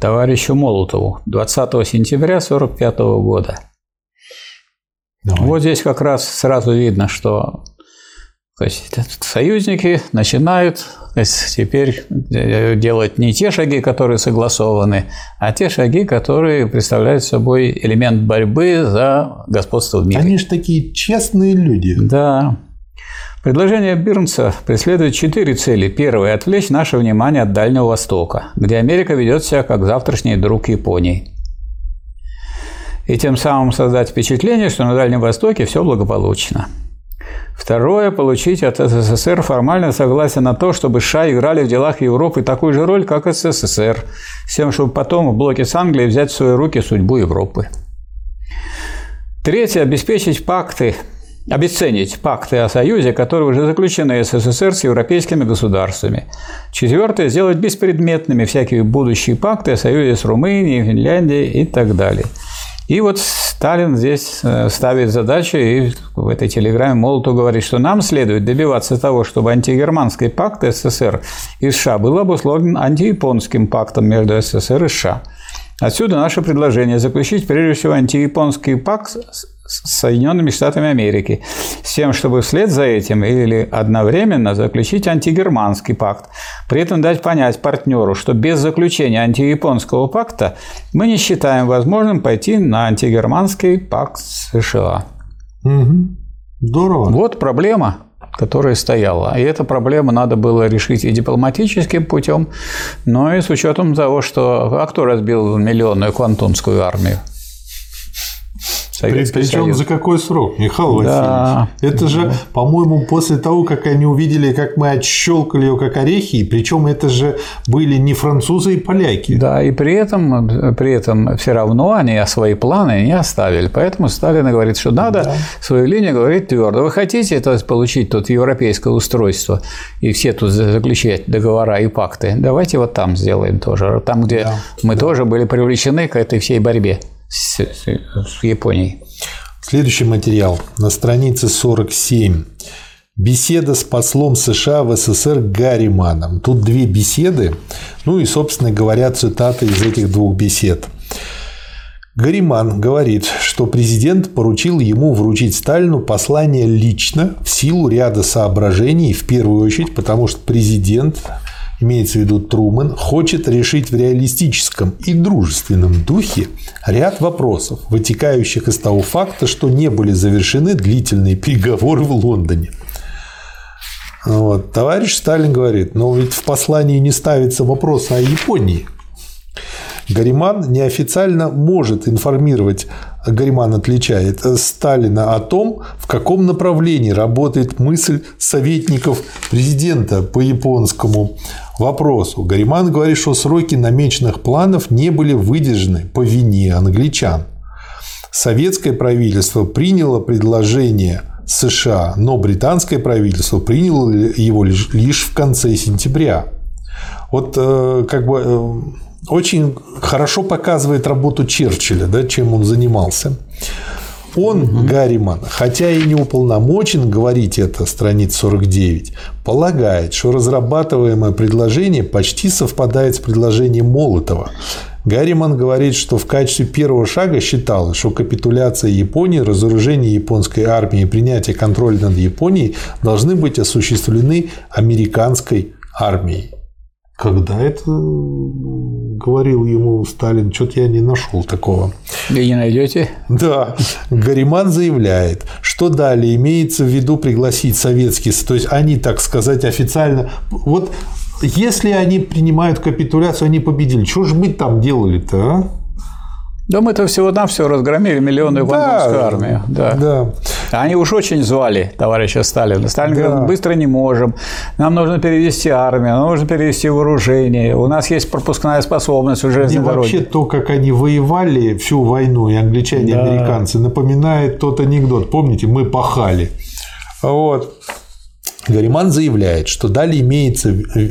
товарищу Молотову 20 сентября 1945 года. Давай. Вот здесь как раз сразу видно, что то есть союзники начинают то есть, теперь э, делать не те шаги, которые согласованы, а те шаги, которые представляют собой элемент борьбы за господство в мире. Они же такие честные люди. Да. Предложение Бирнса преследует четыре цели. Первое – отвлечь наше внимание от Дальнего Востока, где Америка ведет себя как завтрашний друг Японии. И тем самым создать впечатление, что на Дальнем Востоке все благополучно. Второе – получить от СССР формальное согласие на то, чтобы США играли в делах Европы такую же роль, как СССР, с тем, чтобы потом в блоке с Англией взять в свои руки судьбу Европы. Третье – обеспечить пакты, обесценить пакты о союзе, которые уже заключены СССР с европейскими государствами. Четвертое – сделать беспредметными всякие будущие пакты о союзе с Румынией, Финляндией и так далее. И вот Сталин здесь э, ставит задачу, и в этой телеграмме Молоту говорит, что нам следует добиваться того, чтобы антигерманский пакт СССР и США был обусловлен антияпонским пактом между СССР и США. Отсюда наше предложение заключить прежде всего антияпонский пакт с Соединенными Штатами Америки, с тем, чтобы вслед за этим или одновременно заключить антигерманский пакт. При этом дать понять партнеру, что без заключения антияпонского пакта мы не считаем возможным пойти на антигерманский пакт США. Угу. Здорово. Вот проблема которая стояла. И эту проблему надо было решить и дипломатическим путем, но и с учетом того, что а кто разбил миллионную квантунскую армию? Советский Причем Союз. за какой срок, Михаил да. Васильевич? Это же, по-моему, после того, как они увидели, как мы отщелкали ее как орехи, причем это же были не французы и поляки. Да, и при этом, при этом все равно они свои планы не оставили. Поэтому Сталин говорит, что надо да. свою линию говорить твердо. Вы хотите то есть, получить тут европейское устройство и все тут заключать договора и пакты? Давайте вот там сделаем тоже. Там, где да. мы да. тоже были привлечены к этой всей борьбе с, с Японией. Следующий материал на странице 47. Беседа с послом США в СССР Гарриманом. Тут две беседы, ну и, собственно говоря, цитаты из этих двух бесед. Гарриман говорит, что президент поручил ему вручить Сталину послание лично в силу ряда соображений, в первую очередь, потому что президент имеется в виду Трумэн, хочет решить в реалистическом и дружественном духе ряд вопросов, вытекающих из того факта, что не были завершены длительные переговоры в Лондоне. Вот. Товарищ Сталин говорит, но ведь в послании не ставится вопрос о Японии. Гариман неофициально может информировать, Гариман отличает Сталина о том, в каком направлении работает мысль советников президента по японскому вопросу. Гариман говорит, что сроки намеченных планов не были выдержаны по вине англичан. Советское правительство приняло предложение США, но британское правительство приняло его лишь в конце сентября. Вот э, как бы э, очень хорошо показывает работу Черчилля, да, чем он занимался. Он, угу. Гарриман, хотя и не уполномочен говорить это, страница 49, полагает, что разрабатываемое предложение почти совпадает с предложением Молотова. Гарриман говорит, что в качестве первого шага считал, что капитуляция Японии, разоружение японской армии и принятие контроля над Японией должны быть осуществлены американской армией. Когда это говорил ему Сталин, что-то я не нашел такого. Вы не найдете? Да. Гариман заявляет, что далее имеется в виду пригласить советские, то есть они, так сказать, официально. Вот если они принимают капитуляцию, они победили. Что же мы там делали-то, а? Да мы-то всего-навсего разгромили миллионную да, армию. Да. да. Они уж очень звали товарища Сталина. Сталин да. говорит, быстро не можем, нам нужно перевести армию, нам нужно перевести вооружение, у нас есть пропускная способность у железной вообще то, как они воевали всю войну, и англичане, и да. американцы, напоминает тот анекдот. Помните, мы пахали. Вот. Гариман заявляет, что далее имеется, э, э,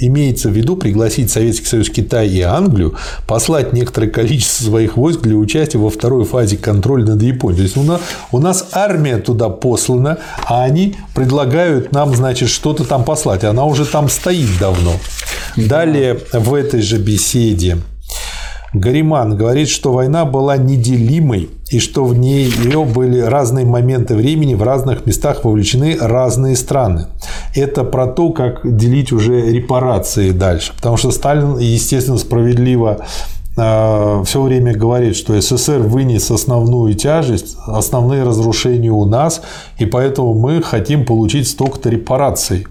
имеется в виду пригласить Советский Союз, Китай и Англию послать некоторое количество своих войск для участия во второй фазе контроля над Японией. То есть у нас, у нас армия туда послана, а они предлагают нам, значит, что-то там послать. Она уже там стоит давно. Далее в этой же беседе Гариман говорит, что война была неделимой и что в ней ее были разные моменты времени, в разных местах вовлечены разные страны. Это про то, как делить уже репарации дальше. Потому что Сталин, естественно, справедливо а, все время говорит, что СССР вынес основную тяжесть, основные разрушения у нас, и поэтому мы хотим получить столько-то репараций.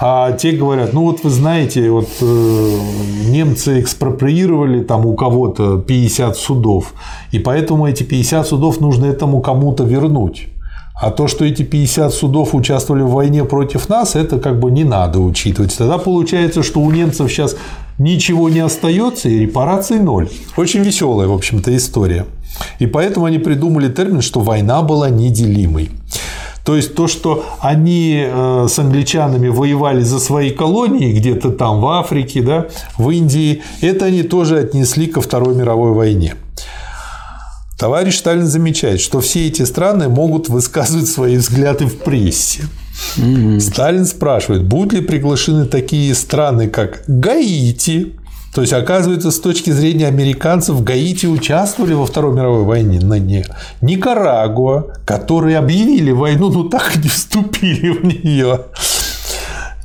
А те говорят, ну вот вы знаете, вот э, немцы экспроприировали там у кого-то 50 судов, и поэтому эти 50 судов нужно этому кому-то вернуть. А то, что эти 50 судов участвовали в войне против нас, это как бы не надо учитывать. Тогда получается, что у немцев сейчас ничего не остается и репараций ноль. Очень веселая, в общем-то, история. И поэтому они придумали термин, что война была неделимой. То есть то, что они э, с англичанами воевали за свои колонии где-то там в Африке, да, в Индии, это они тоже отнесли ко Второй мировой войне. Товарищ Сталин замечает, что все эти страны могут высказывать свои взгляды в прессе. Сталин спрашивает, будут ли приглашены такие страны, как Гаити, то есть, оказывается, с точки зрения американцев, Гаити участвовали во Второй мировой войне, на не Никарагуа, которые объявили войну, но так и не вступили в нее.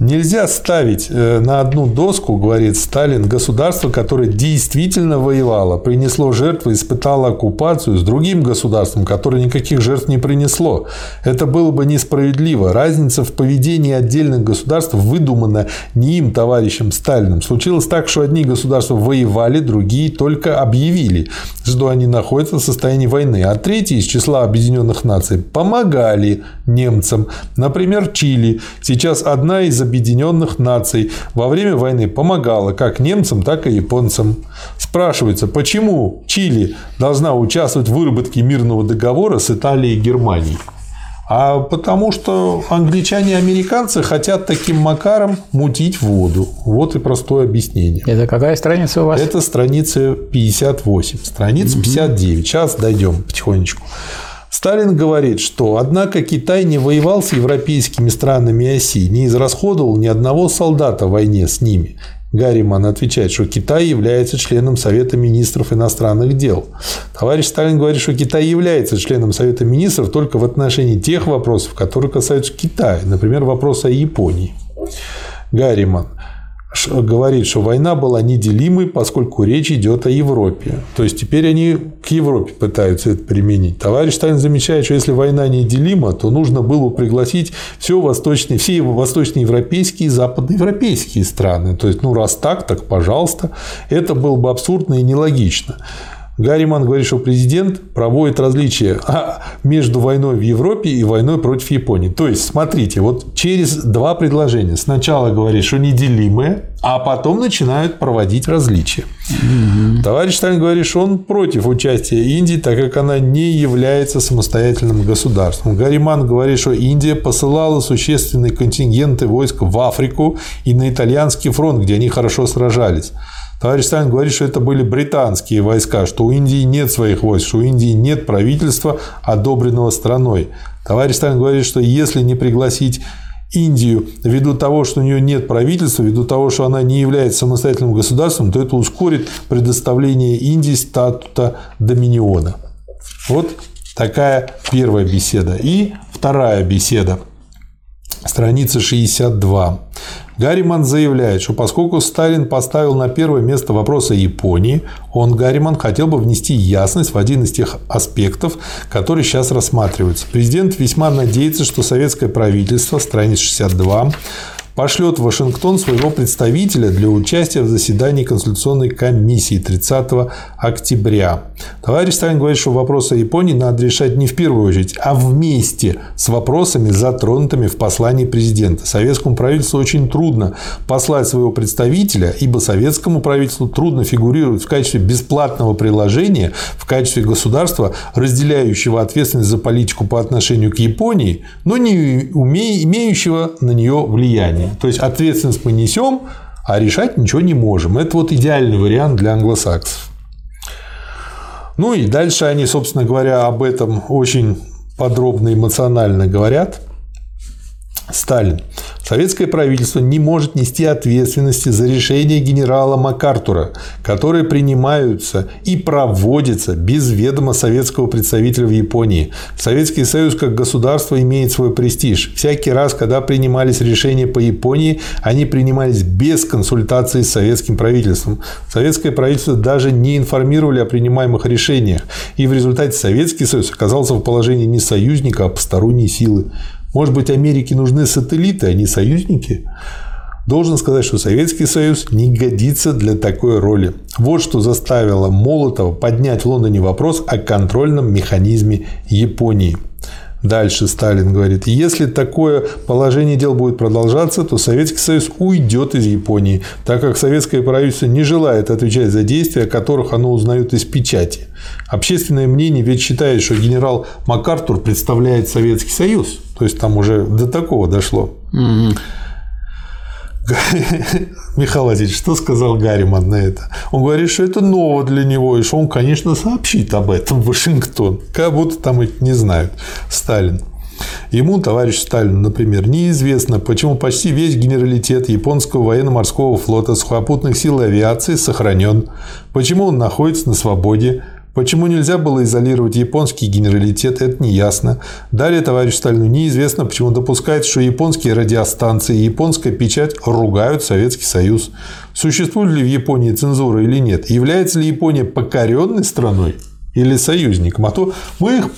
Нельзя ставить э, на одну доску, говорит Сталин, государство, которое действительно воевало, принесло жертвы, испытало оккупацию с другим государством, которое никаких жертв не принесло. Это было бы несправедливо. Разница в поведении отдельных государств выдумана не им, товарищем Сталиным. Случилось так, что одни государства воевали, другие только объявили, что они находятся в состоянии войны, а третьи из числа Объединенных Наций помогали немцам. Например, Чили. Сейчас одна из Объединенных Наций во время войны помогала как немцам, так и японцам. Спрашивается, почему Чили должна участвовать в выработке мирного договора с Италией и Германией? А потому что англичане и американцы хотят таким макаром мутить воду. Вот и простое объяснение. Это какая страница у вас? Это страница 58. Страница 59. Сейчас дойдем потихонечку. Сталин говорит, что однако Китай не воевал с европейскими странами оси, не израсходовал ни одного солдата в войне с ними. Гарриман отвечает, что Китай является членом Совета министров иностранных дел. Товарищ Сталин говорит, что Китай является членом Совета министров только в отношении тех вопросов, которые касаются Китая, например, вопроса о Японии. Гарриман говорит, что война была неделимой, поскольку речь идет о Европе. То есть теперь они к Европе пытаются это применить. Товарищ Сталин замечает, что если война неделима, то нужно было пригласить все восточные, все восточноевропейские и западноевропейские страны. То есть, ну раз так, так пожалуйста. Это было бы абсурдно и нелогично. Гарриман говорит, что президент проводит различия а, между войной в Европе и войной против Японии. То есть, смотрите, вот через два предложения. Сначала говорит, что неделимые, а потом начинают проводить различия. Угу. Товарищ Сталин говорит, что он против участия Индии, так как она не является самостоятельным государством. Гарриман говорит, что Индия посылала существенные контингенты войск в Африку и на итальянский фронт, где они хорошо сражались. Товарищ Сталин говорит, что это были британские войска, что у Индии нет своих войск, что у Индии нет правительства, одобренного страной. Товарищ Сталин говорит, что если не пригласить Индию ввиду того, что у нее нет правительства, ввиду того, что она не является самостоятельным государством, то это ускорит предоставление Индии статута доминиона. Вот такая первая беседа. И вторая беседа. Страница 62. Гарриман заявляет, что поскольку Сталин поставил на первое место вопрос о Японии, он, Гарриман, хотел бы внести ясность в один из тех аспектов, которые сейчас рассматриваются. Президент весьма надеется, что советское правительство, страница 62, пошлет в Вашингтон своего представителя для участия в заседании Конституционной комиссии 30 октября. Товарищ Сталин говорит, что вопросы Японии надо решать не в первую очередь, а вместе с вопросами, затронутыми в послании президента. Советскому правительству очень трудно послать своего представителя, ибо советскому правительству трудно фигурировать в качестве бесплатного приложения, в качестве государства, разделяющего ответственность за политику по отношению к Японии, но не имеющего на нее влияния. То есть ответственность мы несем, а решать ничего не можем. Это вот идеальный вариант для англосаксов. Ну и дальше они, собственно говоря, об этом очень подробно эмоционально говорят. Сталин. Советское правительство не может нести ответственности за решения генерала МакАртура, которые принимаются и проводятся без ведома советского представителя в Японии. Советский Союз как государство имеет свой престиж. Всякий раз, когда принимались решения по Японии, они принимались без консультации с советским правительством. Советское правительство даже не информировали о принимаемых решениях. И в результате Советский Союз оказался в положении не союзника, а посторонней силы. Может быть, Америке нужны сателлиты, а не союзники? Должен сказать, что Советский Союз не годится для такой роли. Вот что заставило Молотова поднять в Лондоне вопрос о контрольном механизме Японии. Дальше Сталин говорит, если такое положение дел будет продолжаться, то Советский Союз уйдет из Японии, так как советское правительство не желает отвечать за действия, о которых оно узнает из печати. Общественное мнение ведь считает, что генерал МакАртур представляет Советский Союз. То есть там уже до такого дошло. Угу. Михаил Владимирович, что сказал Гарриман на это? Он говорит, что это ново для него, и что он, конечно, сообщит об этом в Вашингтон. Как будто там их не знают. Сталин. Ему, товарищ Сталин, например, неизвестно, почему почти весь генералитет японского военно-морского флота сухопутных сил и авиации сохранен, почему он находится на свободе, Почему нельзя было изолировать японский генералитет, это не ясно. Далее товарищ Сталину неизвестно, почему допускает, что японские радиостанции и японская печать ругают Советский Союз. Существует ли в Японии цензура или нет? Является ли Япония покоренной страной? или союзником. А то мы их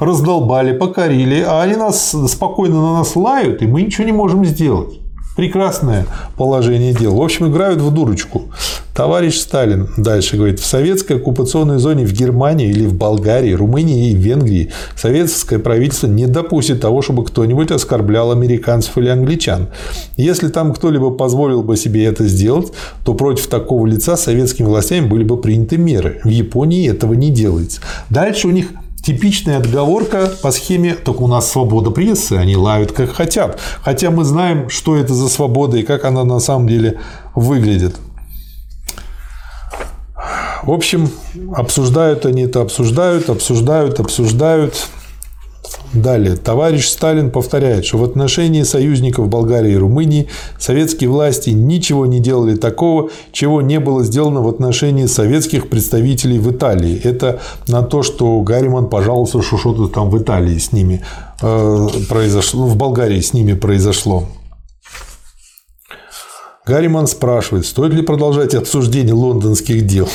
раздолбали, покорили, а они нас спокойно на нас лают, и мы ничего не можем сделать. Прекрасное положение дел. В общем, играют в дурочку. Товарищ Сталин дальше говорит, в советской оккупационной зоне в Германии или в Болгарии, Румынии и Венгрии советское правительство не допустит того, чтобы кто-нибудь оскорблял американцев или англичан. Если там кто-либо позволил бы себе это сделать, то против такого лица советскими властями были бы приняты меры. В Японии этого не делается. Дальше у них Типичная отговорка по схеме «только у нас свобода прессы, они лают как хотят». Хотя мы знаем, что это за свобода и как она на самом деле выглядит. В общем, обсуждают они это, обсуждают, обсуждают, обсуждают. Далее. Товарищ Сталин повторяет, что в отношении союзников Болгарии и Румынии советские власти ничего не делали такого, чего не было сделано в отношении советских представителей в Италии. Это на то, что Гарриман пожаловался, что что-то там в Италии с ними э, произошло, в Болгарии с ними произошло. Гарриман спрашивает, стоит ли продолжать обсуждение лондонских дел.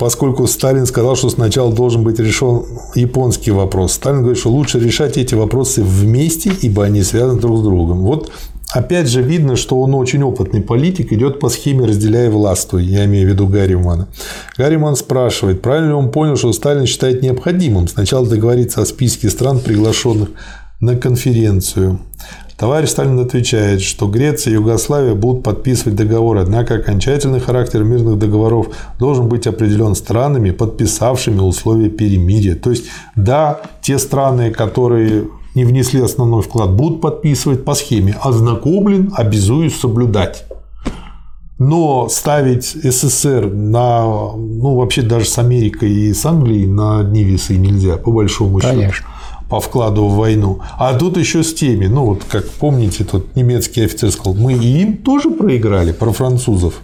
Поскольку Сталин сказал, что сначала должен быть решен японский вопрос. Сталин говорит, что лучше решать эти вопросы вместе, ибо они связаны друг с другом. Вот Опять же видно, что он очень опытный политик, идет по схеме «разделяй властвуй», я имею в виду Гарримана. Гарриман спрашивает, правильно ли он понял, что Сталин считает необходимым сначала договориться о списке стран, приглашенных на конференцию. Товарищ Сталин отвечает, что Греция и Югославия будут подписывать договоры, однако окончательный характер мирных договоров должен быть определен странами, подписавшими условия перемирия. То есть, да, те страны, которые не внесли основной вклад, будут подписывать по схеме «ознакомлен, обязуюсь соблюдать». Но ставить СССР на, ну, вообще даже с Америкой и с Англией на одни весы нельзя, по большому счету. По вкладу в войну. А тут еще с теми, ну вот как помните, тот немецкий офицер сказал, мы и им тоже проиграли, про французов.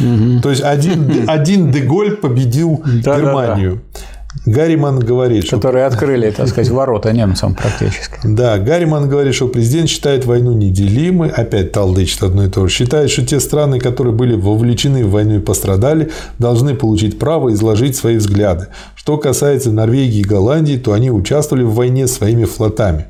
Угу. То есть один, один Деголь победил да, Германию. Да, да. Гарриман говорит, Которые что... открыли, так сказать, ворота немцам практически. Да, Гарриман говорит, что президент считает войну неделимой, опять талдычит одно и то же, считает, что те страны, которые были вовлечены в войну и пострадали, должны получить право изложить свои взгляды. Что касается Норвегии и Голландии, то они участвовали в войне своими флотами.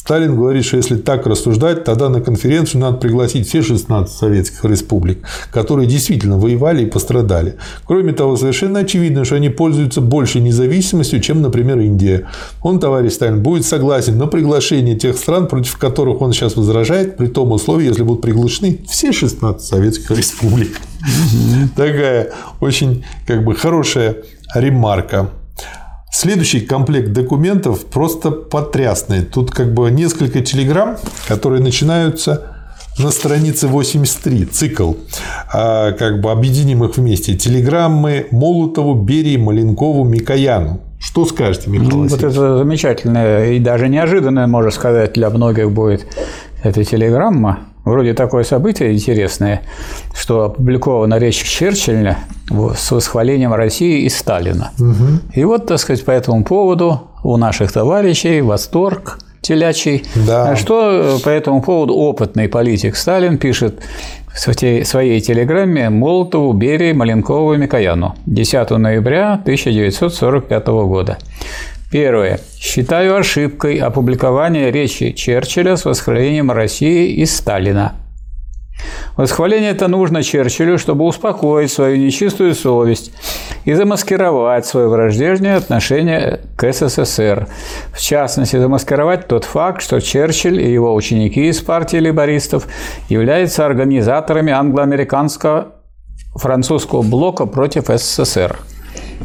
Сталин говорит, что если так рассуждать, тогда на конференцию надо пригласить все 16 советских республик, которые действительно воевали и пострадали. Кроме того, совершенно очевидно, что они пользуются большей независимостью, чем, например, Индия. Он, товарищ Сталин, будет согласен на приглашение тех стран, против которых он сейчас возражает, при том условии, если будут приглашены все 16 советских республик. Такая очень как бы хорошая ремарка. Следующий комплект документов просто потрясный. Тут как бы несколько телеграмм, которые начинаются на странице 83, цикл, а, как бы объединим их вместе. Телеграммы Молотову, Берии, Маленкову, Микояну. Что скажете, Михаил ну, Вот это замечательное и даже неожиданное, можно сказать, для многих будет эта телеграмма. Вроде такое событие интересное, что опубликована речь Черчилля с восхвалением России и Сталина. Угу. И вот, так сказать, по этому поводу у наших товарищей восторг телячий. Да. Что по этому поводу опытный политик Сталин пишет в своей телеграмме Молотову, Берии, Маленкову и Микояну 10 ноября 1945 года. Первое. Считаю ошибкой опубликование речи Черчилля с восхвалением России и Сталина. Восхваление это нужно Черчиллю, чтобы успокоить свою нечистую совесть и замаскировать свое враждебное отношение к СССР. В частности, замаскировать тот факт, что Черчилль и его ученики из партии либористов являются организаторами англо-американского французского блока против СССР –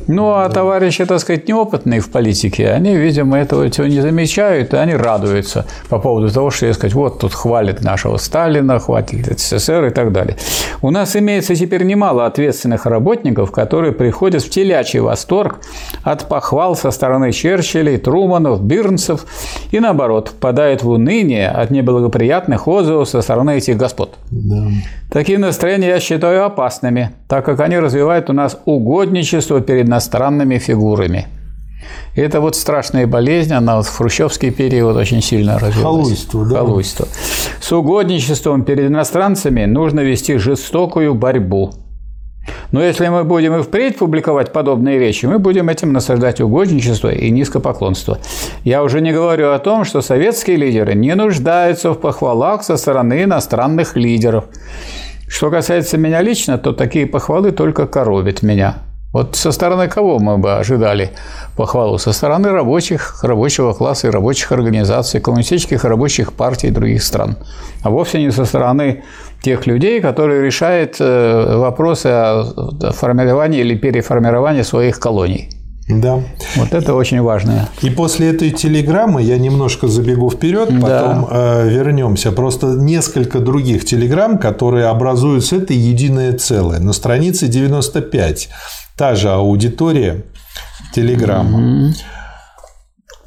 ну, а товарищи, так сказать, неопытные в политике, они, видимо, этого всего не замечают, и они радуются по поводу того, что, сказать, вот тут хвалит нашего Сталина, хватит СССР и так далее. У нас имеется теперь немало ответственных работников, которые приходят в телячий восторг от похвал со стороны Черчиллей, Труманов, Бирнсов и, наоборот, впадают в уныние от неблагоприятных отзывов со стороны этих господ. Да. Такие настроения я считаю опасными, так как они развивают у нас угодничество перед иностранными фигурами. И это вот страшная болезнь, она вот в хрущевский период очень сильно развилась. Халуйство, да. Халуйство. С угодничеством перед иностранцами нужно вести жестокую борьбу. Но если мы будем и впредь публиковать подобные речи, мы будем этим насаждать угодничество и низкопоклонство. Я уже не говорю о том, что советские лидеры не нуждаются в похвалах со стороны иностранных лидеров. Что касается меня лично, то такие похвалы только коробят меня. Вот со стороны кого мы бы ожидали похвалу? Со стороны рабочих, рабочего класса и рабочих организаций, коммунистических рабочих партий других стран. А вовсе не со стороны тех людей, которые решают э, вопросы о формировании или переформировании своих колоний. Да. Вот это очень важно. И после этой телеграммы я немножко забегу вперед, потом да. э, вернемся. Просто несколько других телеграмм, которые образуют с этой единое целое. На странице 95 та же аудитория телеграмма. Mm-hmm.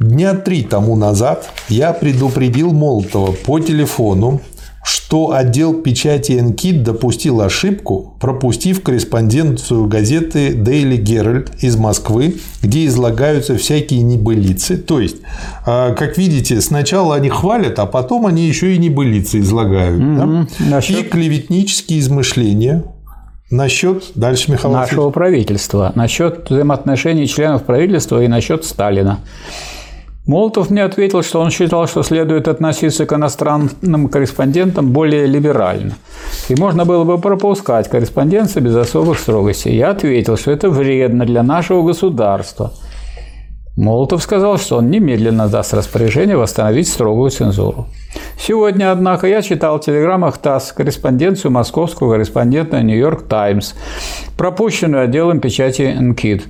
Дня три тому назад я предупредил Молотова по телефону, что отдел печати НКИД допустил ошибку, пропустив корреспонденцию газеты Daily Herald из Москвы, где излагаются всякие небылицы. То есть, а, как видите, сначала они хвалят, а потом они еще и небылицы излагают. Mm-hmm. Да? Насчет... И клеветнические измышления, Насчет дальше Михаил нашего правительства, насчет взаимоотношений членов правительства и насчет Сталина. Молотов мне ответил, что он считал, что следует относиться к иностранным корреспондентам более либерально. И можно было бы пропускать корреспонденцию без особых строгостей. Я ответил, что это вредно для нашего государства – Молотов сказал, что он немедленно даст распоряжение восстановить строгую цензуру. Сегодня, однако, я читал в телеграммах ТАСС корреспонденцию московского корреспондента «Нью-Йорк Таймс», пропущенную отделом печати НКИД,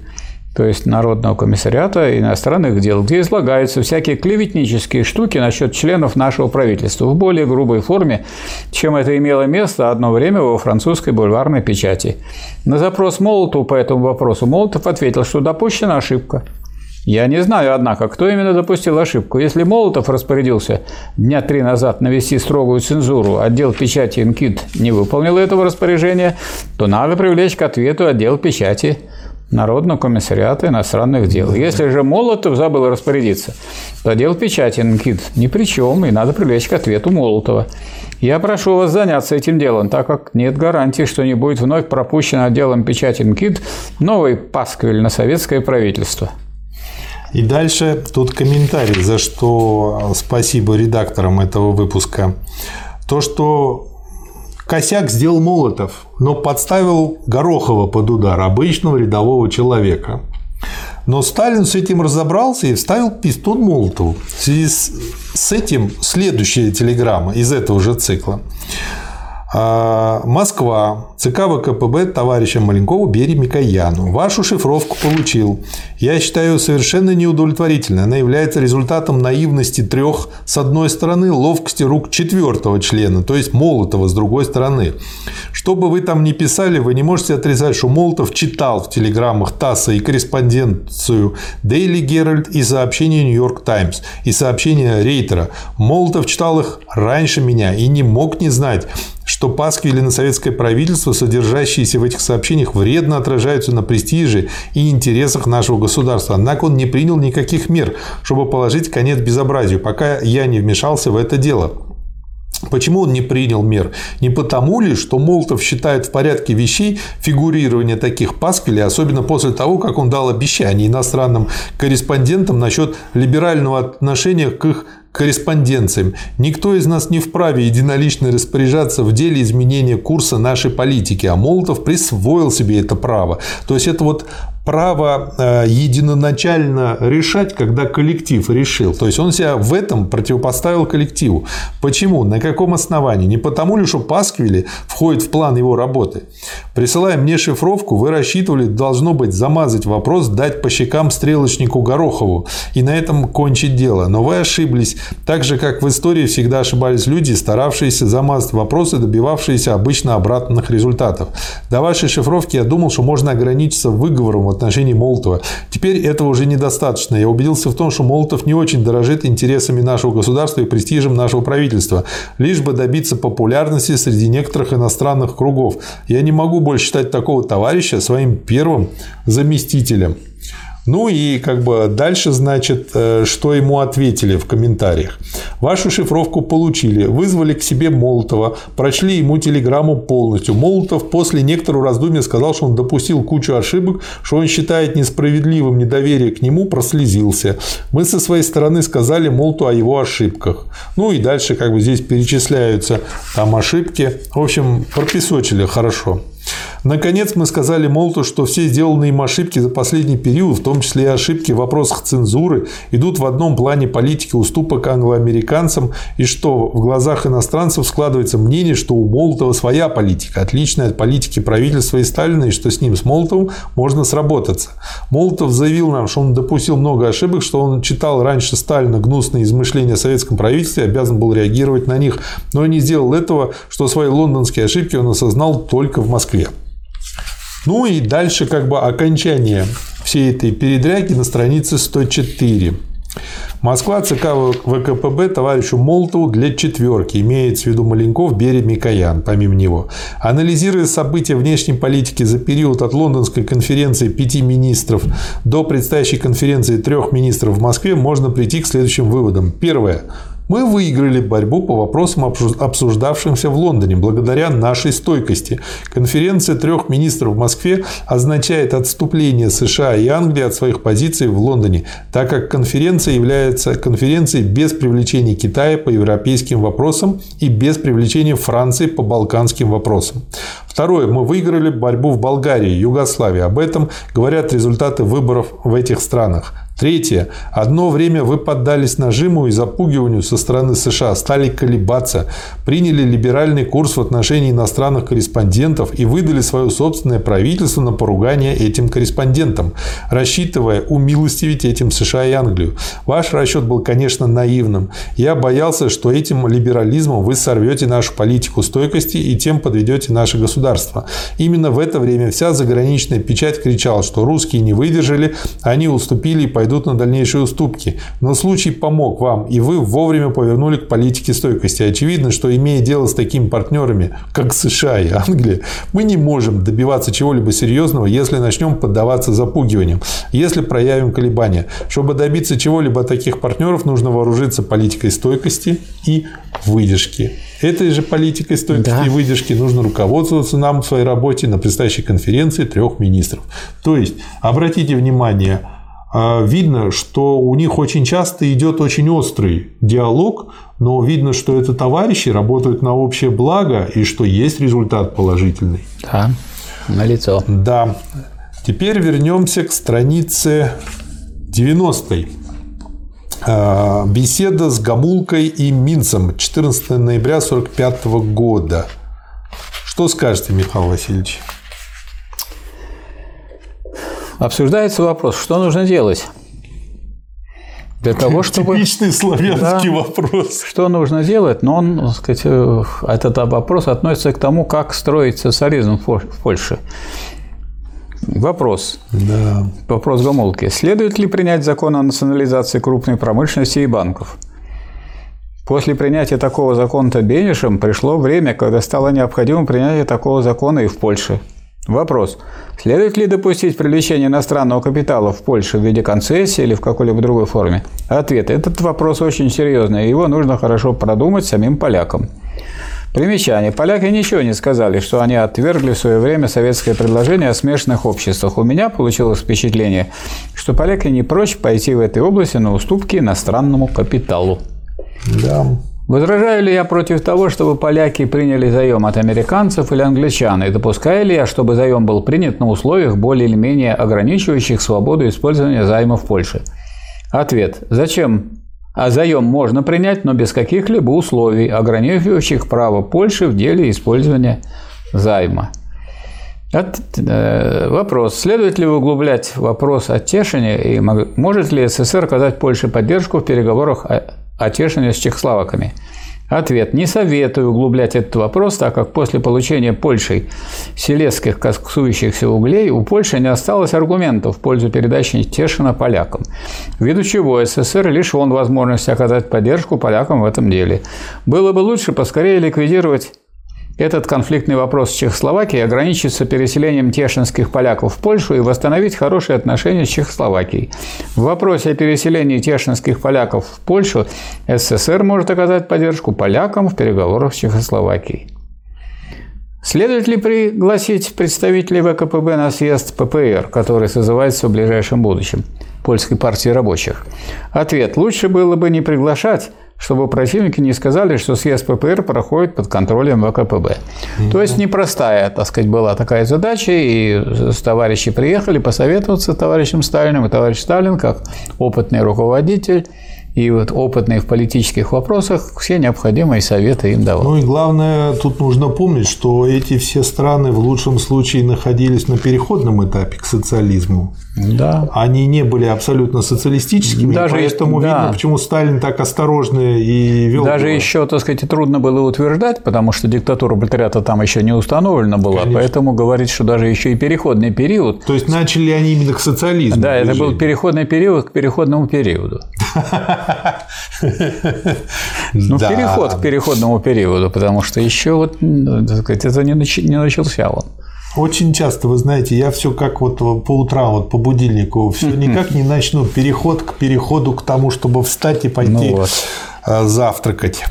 то есть Народного комиссариата иностранных дел, где излагаются всякие клеветнические штуки насчет членов нашего правительства в более грубой форме, чем это имело место одно время во французской бульварной печати. На запрос Молотова по этому вопросу Молотов ответил, что допущена ошибка – я не знаю, однако, кто именно допустил ошибку. Если Молотов распорядился дня три назад навести строгую цензуру, отдел печати НКИД не выполнил этого распоряжения, то надо привлечь к ответу отдел печати Народного комиссариата иностранных дел. Если же Молотов забыл распорядиться, то отдел печати НКИД ни при чем, и надо привлечь к ответу Молотова. Я прошу вас заняться этим делом, так как нет гарантии, что не будет вновь пропущен отделом печати НКИД новый пасквиль на советское правительство. И дальше тут комментарий, за что спасибо редакторам этого выпуска. То, что косяк сделал Молотов, но подставил Горохова под удар обычного рядового человека. Но Сталин с этим разобрался и вставил пистон Молотову. В связи с этим следующая телеграмма из этого же цикла. А, Москва, ЦК ВКПБ товарища Маленкову Берии Микояну. Вашу шифровку получил. Я считаю совершенно неудовлетворительной. Она является результатом наивности трех с одной стороны, ловкости рук четвертого члена, то есть Молотова с другой стороны. Что бы вы там ни писали, вы не можете отрицать, что Молотов читал в телеграммах ТАССа и корреспонденцию Daily Herald и New York Times и сообщения Рейтера. Молотов читал их раньше меня и не мог не знать, что пасквили на советское правительство, содержащиеся в этих сообщениях, вредно отражаются на престиже и интересах нашего государства. Однако он не принял никаких мер, чтобы положить конец безобразию, пока я не вмешался в это дело. Почему он не принял мер? Не потому ли, что Молотов считает в порядке вещей фигурирование таких пасквилей, особенно после того, как он дал обещание иностранным корреспондентам насчет либерального отношения к их корреспонденциям. Никто из нас не вправе единолично распоряжаться в деле изменения курса нашей политики, а Молотов присвоил себе это право. То есть это вот право э, единоначально решать, когда коллектив решил. То есть он себя в этом противопоставил коллективу. Почему? На каком основании? Не потому ли, что Пасквили входит в план его работы. Присылая мне шифровку, вы рассчитывали, должно быть, замазать вопрос, дать по щекам стрелочнику Горохову и на этом кончить дело. Но вы ошиблись. Так же, как в истории всегда ошибались люди, старавшиеся замазать вопросы, добивавшиеся обычно обратных результатов. До вашей шифровки я думал, что можно ограничиться выговором отношении Молотова. Теперь этого уже недостаточно. Я убедился в том, что Молотов не очень дорожит интересами нашего государства и престижем нашего правительства, лишь бы добиться популярности среди некоторых иностранных кругов. Я не могу больше считать такого товарища своим первым заместителем. Ну и как бы дальше, значит, э, что ему ответили в комментариях. Вашу шифровку получили, вызвали к себе Молотова, прочли ему телеграмму полностью. Молотов после некоторого раздумья сказал, что он допустил кучу ошибок, что он считает несправедливым недоверие к нему, прослезился. Мы со своей стороны сказали Молоту о его ошибках. Ну и дальше как бы здесь перечисляются там ошибки. В общем, пропесочили хорошо. Наконец, мы сказали Молоту, что все сделанные им ошибки за последний период, в том числе и ошибки в вопросах цензуры, идут в одном плане политики уступок англоамериканцам, и что в глазах иностранцев складывается мнение, что у Молотова своя политика, отличная от политики правительства и Сталина, и что с ним, с Молотовым, можно сработаться. Молотов заявил нам, что он допустил много ошибок, что он читал раньше Сталина гнусные измышления о советском правительстве обязан был реагировать на них, но не сделал этого, что свои лондонские ошибки он осознал только в Москве. Ну и дальше как бы окончание всей этой передряги на странице 104. Москва, ЦК ВКПБ товарищу Молотову для четверки, имеется в виду Маленков, Берия, Микоян, помимо него. Анализируя события внешней политики за период от лондонской конференции пяти министров до предстоящей конференции трех министров в Москве, можно прийти к следующим выводам. Первое. Мы выиграли борьбу по вопросам, обсуждавшимся в Лондоне, благодаря нашей стойкости. Конференция трех министров в Москве означает отступление США и Англии от своих позиций в Лондоне, так как конференция является конференцией без привлечения Китая по европейским вопросам и без привлечения Франции по балканским вопросам. Второе. Мы выиграли борьбу в Болгарии, Югославии. Об этом говорят результаты выборов в этих странах. Третье. Одно время вы поддались нажиму и запугиванию со стороны США, стали колебаться, приняли либеральный курс в отношении иностранных корреспондентов и выдали свое собственное правительство на поругание этим корреспондентам, рассчитывая умилостивить этим США и Англию. Ваш расчет был, конечно, наивным. Я боялся, что этим либерализмом вы сорвете нашу политику стойкости и тем подведете наше государство. Именно в это время вся заграничная печать кричала, что русские не выдержали, они уступили и пойдут пойдут на дальнейшие уступки. Но случай помог вам, и вы вовремя повернули к политике стойкости. Очевидно, что имея дело с такими партнерами, как США и Англия, мы не можем добиваться чего-либо серьезного, если начнем поддаваться запугиваниям, если проявим колебания. Чтобы добиться чего-либо от таких партнеров, нужно вооружиться политикой стойкости и выдержки. Этой же политикой стойкости да. и выдержки нужно руководствоваться нам в своей работе на предстоящей конференции трех министров. То есть, обратите внимание, видно, что у них очень часто идет очень острый диалог, но видно, что это товарищи работают на общее благо и что есть результат положительный. Да, на лицо. Да. Теперь вернемся к странице 90. А, беседа с Гамулкой и Минцем 14 ноября 1945 года. Что скажете, Михаил Васильевич? Обсуждается вопрос, что нужно делать для того, чтобы... Типичный славянский да, вопрос. Что нужно делать? Но он, так сказать, э, этот вопрос относится к тому, как строить социализм в Польше. Вопрос. Да. Вопрос Гомолки. Следует ли принять закон о национализации крупной промышленности и банков? После принятия такого закона Бенишем пришло время, когда стало необходимо принятие такого закона и в Польше. Вопрос. Следует ли допустить привлечение иностранного капитала в Польше в виде концессии или в какой-либо другой форме? Ответ. Этот вопрос очень серьезный, его нужно хорошо продумать самим полякам. Примечание. Поляки ничего не сказали, что они отвергли в свое время советское предложение о смешанных обществах. У меня получилось впечатление, что поляки не прочь пойти в этой области на уступки иностранному капиталу. Да. Возражаю ли я против того, чтобы поляки приняли заем от американцев или англичан? И допускаю ли я, чтобы заем был принят на условиях более или менее ограничивающих свободу использования займа в Польше? Ответ. Зачем а заем можно принять, но без каких-либо условий, ограничивающих право Польши в деле использования займа. От, э, вопрос. Следует ли углублять вопрос о Тешине и может ли СССР оказать Польше поддержку в переговорах о, о Тешине с чехословаками? Ответ. Не советую углублять этот вопрос, так как после получения Польшей селезских косующихся углей у Польши не осталось аргументов в пользу передачи Тешина полякам, ввиду чего СССР лишен возможности оказать поддержку полякам в этом деле. Было бы лучше поскорее ликвидировать этот конфликтный вопрос с Чехословакией ограничится переселением тешинских поляков в Польшу и восстановить хорошие отношения с Чехословакией. В вопросе о переселении тешинских поляков в Польшу СССР может оказать поддержку полякам в переговорах с Чехословакией. Следует ли пригласить представителей ВКПБ на съезд ППР, который созывается в ближайшем будущем, Польской партии рабочих? Ответ. Лучше было бы не приглашать, чтобы противники не сказали, что съезд ППР проходит под контролем ВКПБ. Mm-hmm. То есть непростая, так сказать, была такая задача, и товарищи приехали посоветоваться с товарищем Сталиным, и товарищ Сталин, как опытный руководитель, и вот опытные в политических вопросах все необходимые советы им давал. Ну и главное, тут нужно помнить, что эти все страны в лучшем случае находились на переходном этапе к социализму. Да. Они не были абсолютно социалистическими, Даже, поэтому да. видно, почему Сталин так осторожно и вел. Даже было. еще, так сказать, трудно было утверждать, потому что диктатура пролетариата там еще не установлена была, Конечно. поэтому говорить, что даже еще и переходный период. То есть начали они именно к социализму. Да, это был переходный период к переходному периоду. Ну, переход к переходному периоду, потому что еще вот, так сказать, это не начался он. Очень часто, вы знаете, я все как вот по утрам, вот по будильнику, все никак не начну переход к переходу к тому, чтобы встать и пойти ну вот. А, завтракать.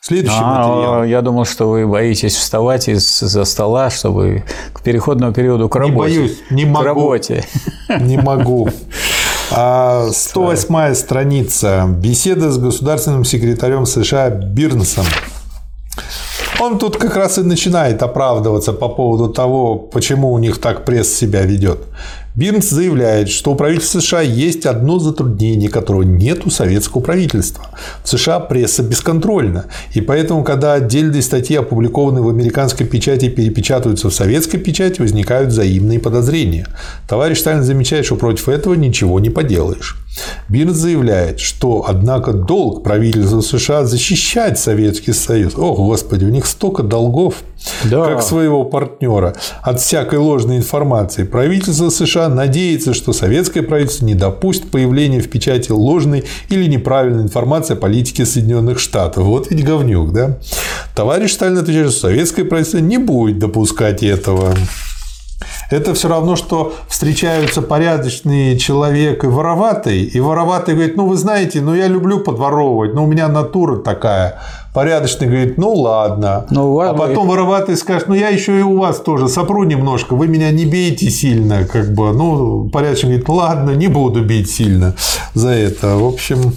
Следующий а, материал. Я думал, что вы боитесь вставать из-за стола, чтобы к переходному периоду к работе. Не боюсь, не могу. К работе. Не могу. 108 а, страница. Беседа с государственным секретарем США Бирнсом. Он тут как раз и начинает оправдываться по поводу того, почему у них так пресс себя ведет. Бирнс заявляет, что у правительства США есть одно затруднение, которого нет у советского правительства. В США пресса бесконтрольна, и поэтому, когда отдельные статьи, опубликованные в американской печати, перепечатываются в советской печати, возникают взаимные подозрения. Товарищ Сталин замечает, что против этого ничего не поделаешь. Бирнс заявляет, что, однако, долг правительства США защищать Советский Союз. О, Господи, у них столько долгов, да. как своего партнера от всякой ложной информации. Правительство США надеется, что советское правительство не допустит появления в печати ложной или неправильной информации о политике Соединенных Штатов. Вот ведь говнюк, да? Товарищ Сталин отвечает, что советское правительство не будет допускать этого. Это все равно, что встречаются порядочный человек и вороватый, и вороватый говорит, ну вы знаете, ну я люблю подворовывать, но у меня натура такая. Порядочный говорит, ну ладно. Ну, а потом вороватый скажет, ну я еще и у вас тоже сопру немножко, вы меня не бейте сильно, как бы. Ну, порядочный говорит, ладно, не буду бить сильно за это. В общем,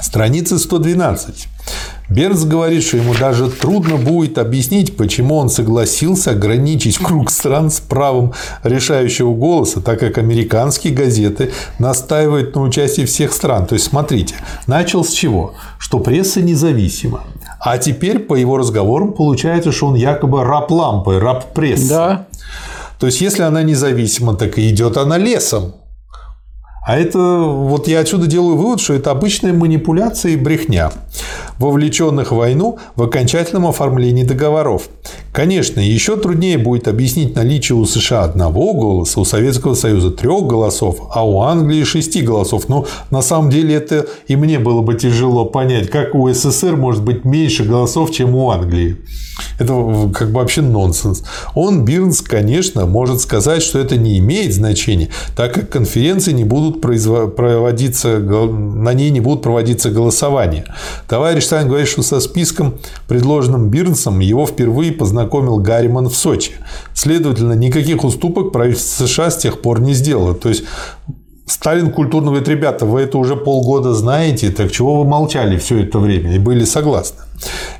страница 112. Бернс говорит, что ему даже трудно будет объяснить, почему он согласился ограничить круг стран с правом решающего голоса, так как американские газеты настаивают на участии всех стран. То есть, смотрите, начал с чего? Что пресса независима. А теперь по его разговорам получается, что он якобы раб лампы, раб прессы. Да. То есть, если она независима, так и идет она лесом. А это, вот я отсюда делаю вывод, что это обычная манипуляция и брехня, вовлеченных в войну в окончательном оформлении договоров. Конечно, еще труднее будет объяснить наличие у США одного голоса, у Советского Союза трех голосов, а у Англии шести голосов. Но на самом деле это и мне было бы тяжело понять, как у СССР может быть меньше голосов, чем у Англии. Это как бы вообще нонсенс. Он, Бирнс, конечно, может сказать, что это не имеет значения, так как конференции не будут проводиться, на ней не будут проводиться голосования. Товарищ Сталин говорит, что со списком, предложенным Бирнсом, его впервые познакомил Гарриман в Сочи. Следовательно, никаких уступок правительство США с тех пор не сделало. То есть Сталин культурно говорит, ребята, вы это уже полгода знаете, так чего вы молчали все это время и были согласны?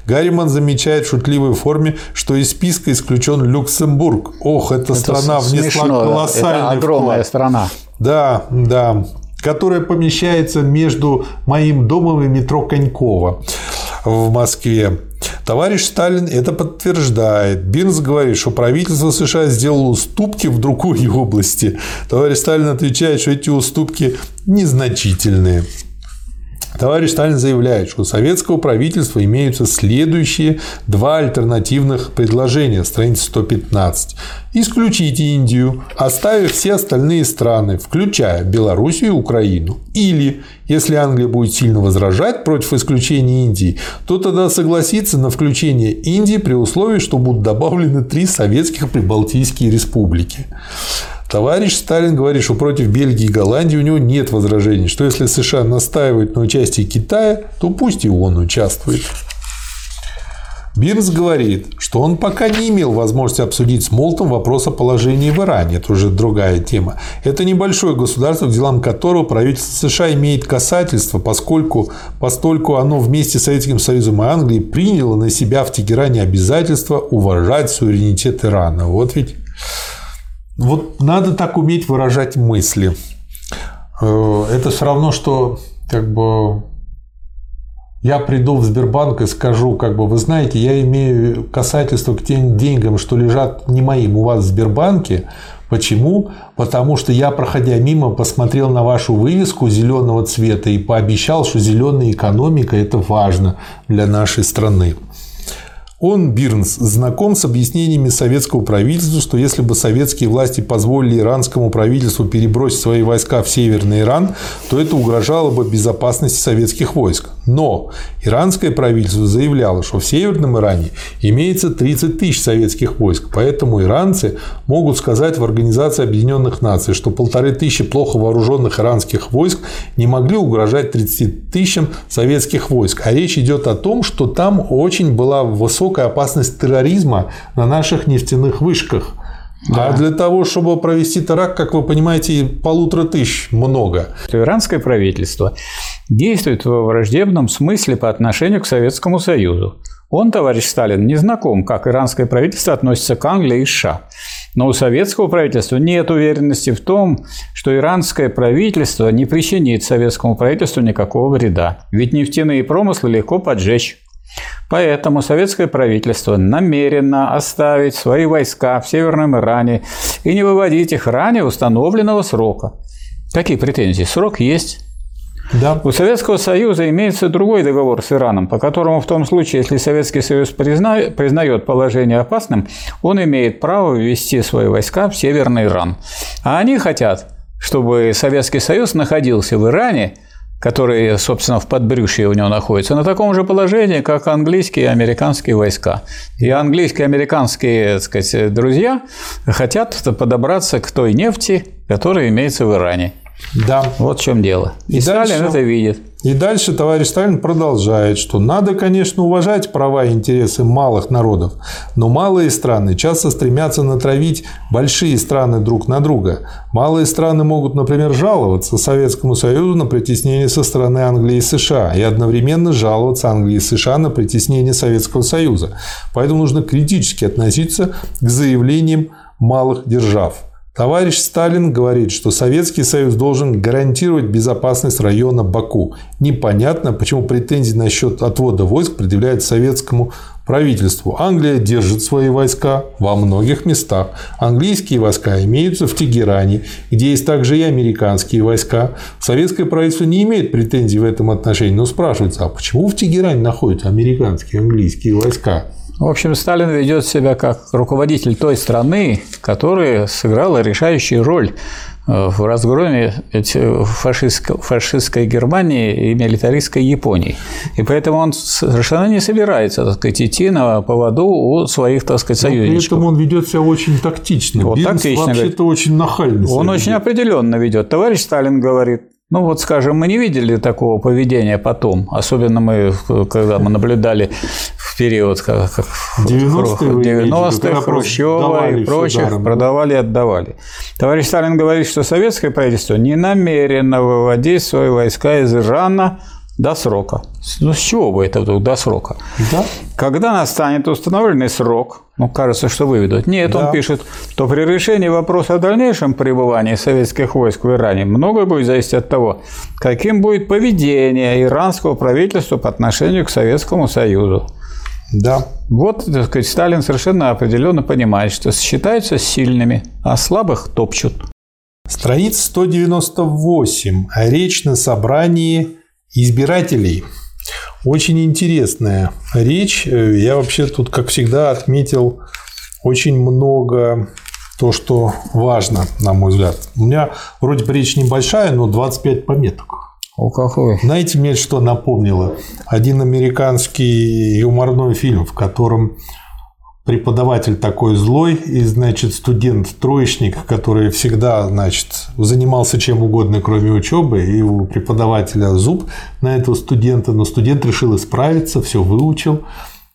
Гарриман замечает в шутливой форме, что из списка исключен Люксембург. Ох, эта это страна внесла смешно, колоссальный это огромная вклад. страна. Да, да которая помещается между моим домом и метро Конькова в Москве. Товарищ Сталин это подтверждает. Бинс говорит, что правительство США сделало уступки в другой области. Товарищ Сталин отвечает, что эти уступки незначительные. Товарищ Сталин заявляет, что у советского правительства имеются следующие два альтернативных предложения, страница 115. Исключить Индию, оставив все остальные страны, включая Белоруссию и Украину. Или, если Англия будет сильно возражать против исключения Индии, то тогда согласиться на включение Индии при условии, что будут добавлены три советских прибалтийские республики. Товарищ Сталин говорит, что против Бельгии и Голландии у него нет возражений, что если США настаивают на участии Китая, то пусть и он участвует. Бирнс говорит, что он пока не имел возможности обсудить с Молтом вопрос о положении в Иране. Это уже другая тема. Это небольшое государство, к делам которого правительство США имеет касательство, поскольку постольку оно вместе с Советским Союзом и Англией приняло на себя в Тегеране обязательство уважать суверенитет Ирана. Вот ведь вот надо так уметь выражать мысли. Э, это все равно, что как бы я приду в Сбербанк и скажу, как бы, вы знаете, я имею касательство к тем деньгам, что лежат не моим у вас в Сбербанке. Почему? Потому что я, проходя мимо, посмотрел на вашу вывеску зеленого цвета и пообещал, что зеленая экономика – это важно для нашей страны. Он, Бирнс, знаком с объяснениями советского правительства, что если бы советские власти позволили иранскому правительству перебросить свои войска в Северный Иран, то это угрожало бы безопасности советских войск. Но иранское правительство заявляло, что в Северном Иране имеется 30 тысяч советских войск, поэтому иранцы могут сказать в Организации Объединенных Наций, что полторы тысячи плохо вооруженных иранских войск не могли угрожать 30 тысячам советских войск. А речь идет о том, что там очень была высокая опасность терроризма на наших нефтяных вышках – да. А для того, чтобы провести теракт, как вы понимаете, полутора тысяч много. Иранское правительство действует в враждебном смысле по отношению к Советскому Союзу. Он, товарищ Сталин, не знаком, как иранское правительство относится к Англии и США. Но у советского правительства нет уверенности в том, что иранское правительство не причинит советскому правительству никакого вреда. Ведь нефтяные промыслы легко поджечь. Поэтому советское правительство намерено оставить свои войска в Северном Иране и не выводить их ранее установленного срока. Какие претензии? Срок есть. Да. У Советского Союза имеется другой договор с Ираном, по которому в том случае, если Советский Союз призна... признает положение опасным, он имеет право ввести свои войска в Северный Иран. А они хотят, чтобы Советский Союз находился в Иране – который, собственно, в подбрюшье у него находится, на таком же положении, как английские и американские войска. И английские и американские так сказать, друзья хотят подобраться к той нефти, которая имеется в Иране. Да. Вот в чем дело. И, и Сталин дальше... это видит. И дальше товарищ Сталин продолжает, что надо, конечно, уважать права и интересы малых народов, но малые страны часто стремятся натравить большие страны друг на друга. Малые страны могут, например, жаловаться Советскому Союзу на притеснение со стороны Англии и США и одновременно жаловаться Англии и США на притеснение Советского Союза. Поэтому нужно критически относиться к заявлениям малых держав. Товарищ Сталин говорит, что Советский Союз должен гарантировать безопасность района Баку. Непонятно, почему претензии насчет отвода войск предъявляют советскому правительству. Англия держит свои войска во многих местах. Английские войска имеются в Тегеране, где есть также и американские войска. Советское правительство не имеет претензий в этом отношении, но спрашивается, а почему в Тегеране находятся американские и английские войска? В общем, Сталин ведет себя как руководитель той страны, которая сыграла решающую роль э, в разгроме фашистской, фашистской Германии и милитаристской Японии. И поэтому он совершенно не собирается, так сказать, идти на поводу у своих, так сказать, союзников. Но при этом он ведет себя очень тактично. Вот тактично. Вообще-то очень нахально. Он очень ведет. определенно ведет. Товарищ Сталин говорит, ну вот, скажем, мы не видели такого поведения потом, особенно мы, когда мы наблюдали в период как, как 90-е, 90 Хрущева и прочих, ударом. продавали и отдавали. Товарищ Сталин говорит, что советское правительство не намерено выводить свои войска из Ирана до срока. Ну, с чего бы это вдруг до срока? Да. Когда настанет установленный срок, ну, кажется, что выведут. Нет, да. он пишет, что при решении вопроса о дальнейшем пребывании советских войск в Иране многое будет зависеть от того, каким будет поведение иранского правительства по отношению к Советскому Союзу. Да. Вот, так сказать, Сталин совершенно определенно понимает, что считаются сильными, а слабых топчут. Страница 198. Речь на собрании избирателей. Очень интересная речь. Я вообще тут, как всегда, отметил очень много то, что важно, на мой взгляд. У меня вроде бы речь небольшая, но 25 пометок. О, какой? Знаете, мне что напомнило? Один американский юморной фильм, в котором преподаватель такой злой и, значит, студент-троечник, который всегда, значит, занимался чем угодно, кроме учебы, и у преподавателя зуб на этого студента, но студент решил исправиться, все выучил,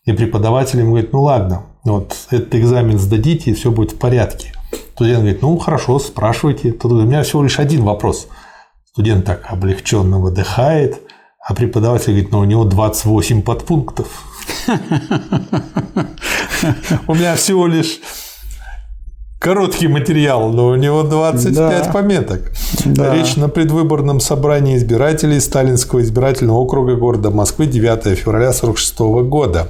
и преподаватель ему говорит, ну ладно, вот этот экзамен сдадите, и все будет в порядке. Студент говорит, ну хорошо, спрашивайте. Тут у меня всего лишь один вопрос. Студент так облегченно выдыхает, а преподаватель говорит, ну у него 28 подпунктов. У меня всего лишь короткий материал, но у него 25 да. пометок. Да. Речь на предвыборном собрании избирателей Сталинского избирательного округа города Москвы 9 февраля 1946 года.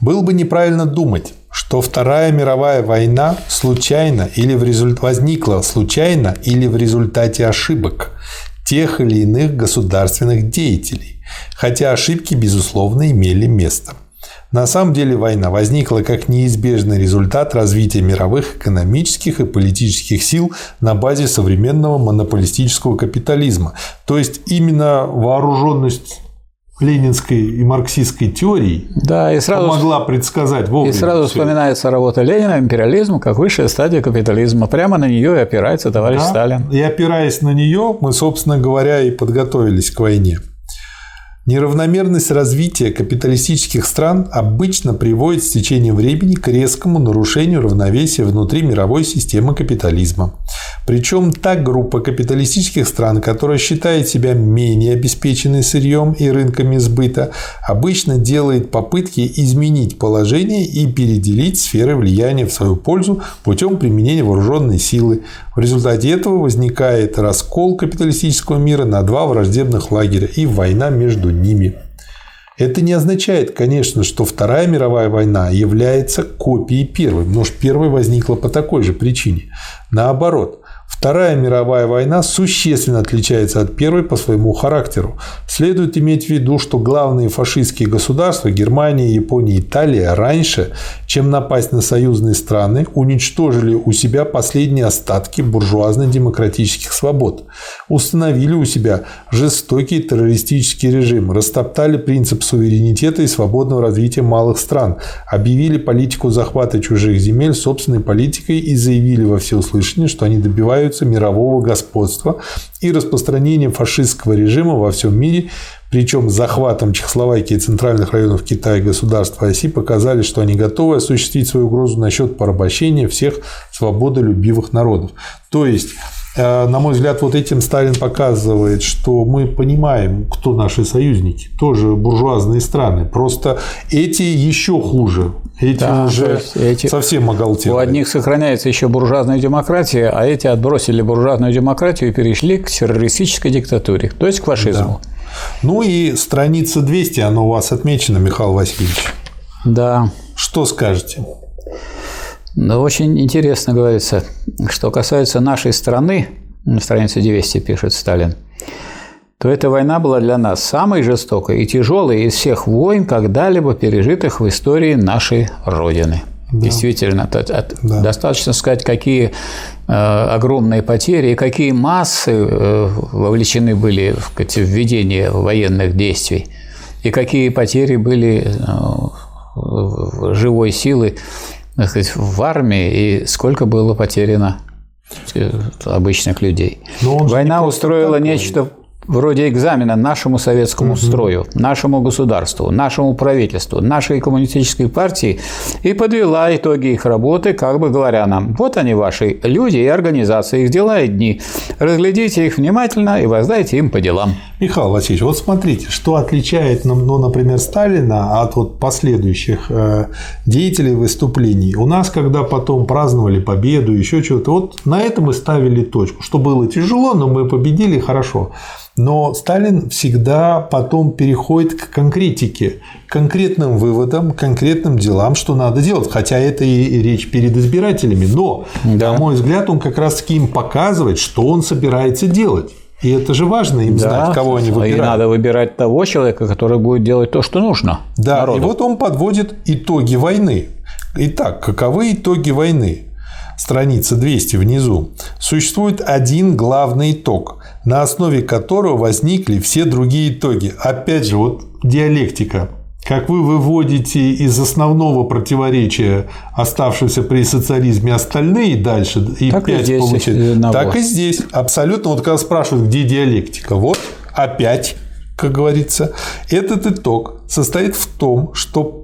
Было бы неправильно думать, что Вторая мировая война случайно или в результ... возникла случайно или в результате ошибок тех или иных государственных деятелей, хотя ошибки, безусловно, имели место. На самом деле война возникла как неизбежный результат развития мировых экономических и политических сил на базе современного монополистического капитализма. То есть именно вооруженность ленинской и марксистской теории да, и сразу, помогла предсказать вовремя. И сразу все. вспоминается работа Ленина «Империализм как высшая стадия капитализма». Прямо на нее и опирается товарищ да, Сталин. И опираясь на нее, мы, собственно говоря, и подготовились к войне. Неравномерность развития капиталистических стран обычно приводит с течением времени к резкому нарушению равновесия внутри мировой системы капитализма. Причем та группа капиталистических стран, которая считает себя менее обеспеченной сырьем и рынками сбыта, обычно делает попытки изменить положение и переделить сферы влияния в свою пользу путем применения вооруженной силы. В результате этого возникает раскол капиталистического мира на два враждебных лагеря и война между ними. Это не означает, конечно, что Вторая мировая война является копией Первой, потому что Первая возникла по такой же причине. Наоборот, Вторая мировая война существенно отличается от Первой по своему характеру. Следует иметь в виду, что главные фашистские государства Германия, Япония, Италия раньше, чем напасть на союзные страны, уничтожили у себя последние остатки буржуазно-демократических свобод, установили у себя жестокий террористический режим, растоптали принцип суверенитета и свободного развития малых стран, объявили политику захвата чужих земель собственной политикой и заявили во всеуслышание, что они добиваются добиваются мирового господства и распространения фашистского режима во всем мире, причем захватом Чехословакии и центральных районов Китая государства оси показали, что они готовы осуществить свою угрозу насчет порабощения всех свободолюбивых народов. То есть э, на мой взгляд, вот этим Сталин показывает, что мы понимаем, кто наши союзники, тоже буржуазные страны. Просто эти еще хуже эти Да, уже эти- совсем оголтелые. У одних сохраняется еще буржуазная демократия, а эти отбросили буржуазную демократию и перешли к террористической диктатуре, то есть к фашизму. Ну и страница 200, она у вас отмечена, Михаил Васильевич. Да. Что скажете? Но очень интересно говорится, что касается нашей страны, на странице 200 пишет Сталин, то эта война была для нас самой жестокой и тяжелой из всех войн, когда-либо пережитых в истории нашей Родины. Действительно, т- т- Да. достаточно сказать, какие э, огромные потери и какие массы э, вовлечены были в в ведение военных действий, и какие потери были э, живой силы так сказать, в армии, и сколько было потеряно э, обычных людей. Война устроила так нечто вроде экзамена нашему советскому строю, нашему государству, нашему правительству, нашей коммунистической партии и подвела итоги их работы, как бы говоря нам, вот они ваши люди и организации, их дела и дни. Разглядите их внимательно и воздайте им по делам. Михаил Васильевич, вот смотрите, что отличает, ну, ну, например, Сталина от вот последующих э, деятелей выступлений. У нас, когда потом праздновали победу, еще чего-то, вот на этом мы ставили точку, что было тяжело, но мы победили, хорошо. Но Сталин всегда потом переходит к конкретике, к конкретным выводам, к конкретным делам, что надо делать. Хотя это и речь перед избирателями. Но, Да. на мой взгляд, он как раз-таки им показывает, что он собирается делать. И это же важно им знать, кого они и выбирают. надо выбирать того человека, который будет делать то, что нужно Да, народу. и вот он подводит итоги войны. Итак, каковы итоги войны? Страница 200 внизу. Существует один главный итог, на основе которого возникли все другие итоги. Опять же, вот диалектика. Как вы выводите из основного противоречия оставшегося при социализме остальные дальше, и Так и 5 здесь получается, из одного. так и здесь. Абсолютно. Вот когда спрашивают, где диалектика, вот опять, как говорится, этот итог состоит в том, что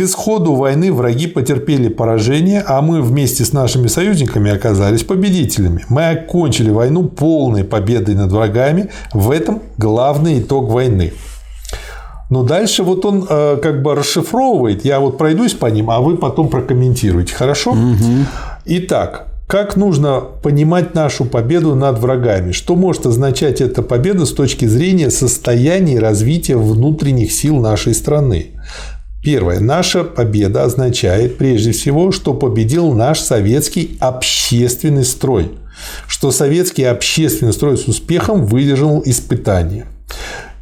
к исходу войны враги потерпели поражение, а мы вместе с нашими союзниками оказались победителями. Мы окончили войну полной победой над врагами. В этом главный итог войны. Но дальше вот он э, как бы расшифровывает, я вот пройдусь по ним, а вы потом прокомментируете, хорошо? Итак, как нужно понимать нашу победу над врагами? Что может означать эта победа с точки зрения состояния и развития внутренних сил нашей страны? Первое. Наша победа означает прежде всего, что победил наш советский общественный строй, что советский общественный строй с успехом выдержал испытания.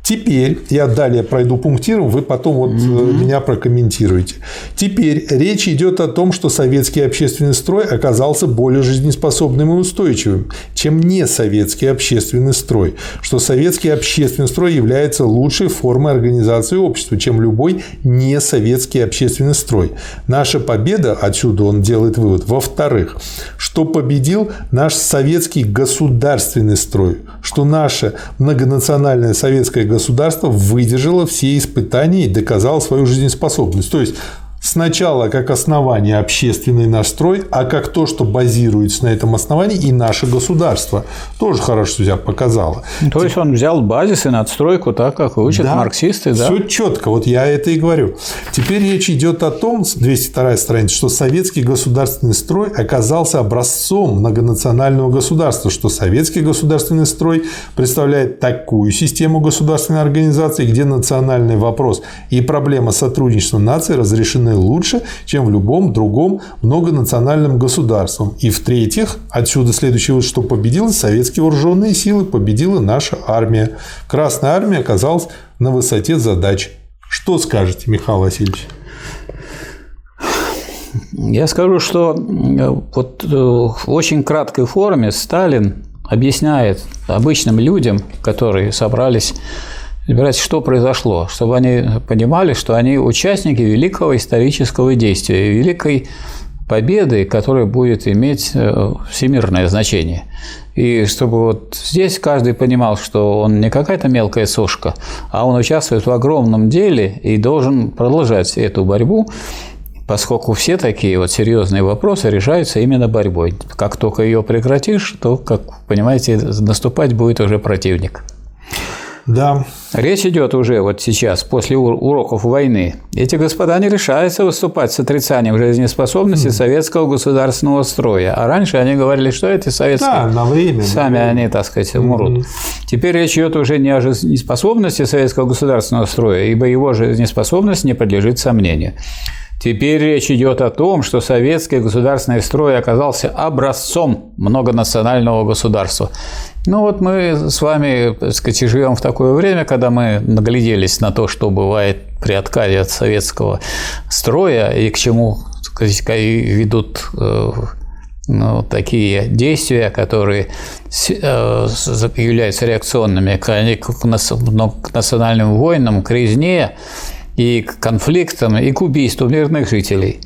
Теперь я далее пройду пунктиром, вы потом вот э, меня прокомментируете. Теперь речь идет о том, что советский общественный строй оказался более жизнеспособным и устойчивым, чем не советский общественный строй, что советский общественный строй является лучшей формой организации общества, чем любой не советский общественный строй. Наша победа, отсюда он делает вывод, во-вторых, что победил наш советский государственный строй, что наше многонациональное советское государство выдержало все испытания и доказало свою жизнеспособность. То есть Сначала как основание общественный наш строй, а как то, что базируется на этом основании, и наше государство тоже хорошо себя показало. То есть он взял базис и надстройку, так как учат Да, марксисты, да? Все четко, вот я это и говорю. Теперь речь идет о том, 202 страница, что советский государственный строй оказался образцом многонационального государства, что советский государственный строй представляет такую систему государственной организации, где национальный вопрос и проблема сотрудничества наций разрешены лучше, чем в любом другом многонациональном государстве. И в-третьих, отсюда следующее, вывод, что победила советские вооруженные силы, победила наша армия. Красная армия оказалась на высоте задач. Что скажете, Михаил Васильевич? Я скажу, что э, вот э, в очень краткой форме Сталин объясняет обычным людям, которые собрались разбирать, что произошло, чтобы они понимали, что они участники великого исторического действия, великой победы, которая будет иметь э, всемирное значение. И чтобы вот здесь каждый понимал, что он не какая-то мелкая сушка, а он участвует в огромном деле и должен продолжать эту борьбу, поскольку все такие вот серьезные вопросы решаются именно борьбой. Как только ее прекратишь, то, как понимаете, наступать будет уже противник. Да. Речь идет уже вот сейчас, после уроков войны. Эти господа не решаются выступать с отрицанием жизнеспособности mm. советского государственного строя. А раньше они говорили, что это советские. Да, на время. Сами на они, так сказать, умрут. Mm. Теперь речь идет уже не о жизнеспособности советского государственного строя, ибо его жизнеспособность не подлежит сомнению. Теперь речь идет о том, что советский государственный строй оказался образцом многонационального государства. Ну вот мы с вами, так сказать, живем в такое время, когда мы нагляделись на то, что бывает при отказе от советского строя и к чему сказать, ведут э, ну, такие действия, которые э, являются реакционными к национальным войнам, к резне, и к конфликтам, и к убийству мирных жителей.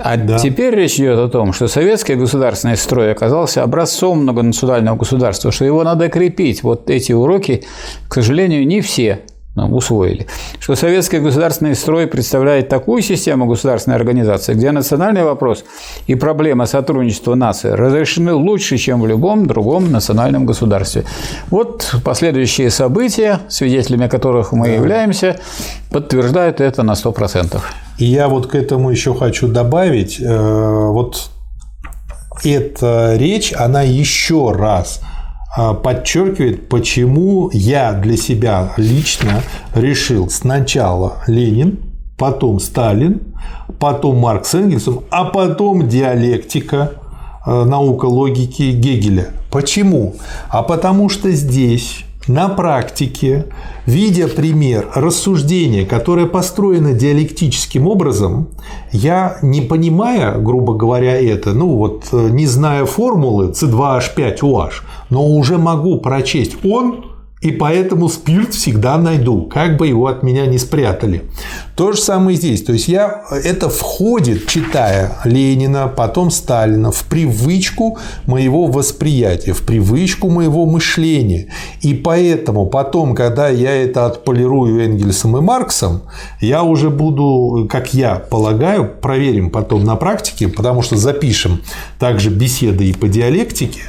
А да. теперь речь идет о том, что советский государственный строй оказался образцом многонационального государства, что его надо крепить. Вот эти уроки, к сожалению, не все усвоили, что советский государственный строй представляет такую систему государственной организации, где национальный вопрос и проблема сотрудничества нации разрешены лучше, чем в любом другом национальном государстве. Вот последующие события, свидетелями которых мы являемся, подтверждают это на 100%. И я вот к этому еще хочу добавить, э, вот эта речь, она еще раз – подчеркивает, почему я для себя лично решил сначала Ленин, потом Сталин, потом Маркс Энгельсом, а потом диалектика, э, наука логики Гегеля. Почему? А потому что здесь на практике, видя пример рассуждения, которое построено диалектическим образом, я, не понимая, грубо говоря, это, ну вот, не зная формулы C2H5OH, но уже могу прочесть он и поэтому спирт всегда найду, как бы его от меня не спрятали. То же самое здесь. То есть я это входит, читая Ленина, потом Сталина, в привычку моего восприятия, в привычку моего мышления. И поэтому потом, когда я это отполирую Энгельсом и Марксом, я уже буду, как я полагаю, проверим потом на практике, потому что запишем также беседы и по диалектике.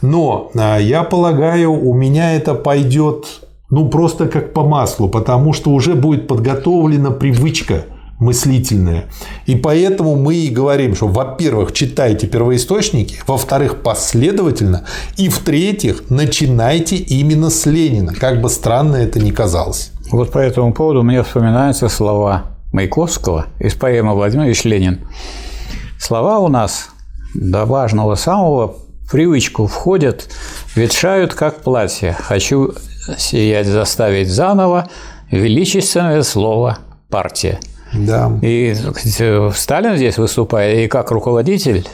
Но а, я полагаю, у меня это пойдет идет ну просто как по маслу, потому что уже будет подготовлена привычка мыслительная. И поэтому мы и говорим, что, во-первых, читайте первоисточники, во-вторых, последовательно, и в-третьих, начинайте именно с Ленина, как бы странно это ни казалось. Вот по этому поводу мне вспоминаются слова Маяковского из поэмы «Владимир Ильич Ленин». Слова у нас до важного самого привычку входят, ветшают, как платье. Хочу сиять заставить заново величественное слово «партия». Да. И Сталин здесь выступает и как руководитель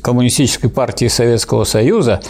Коммунистической партии Советского Союза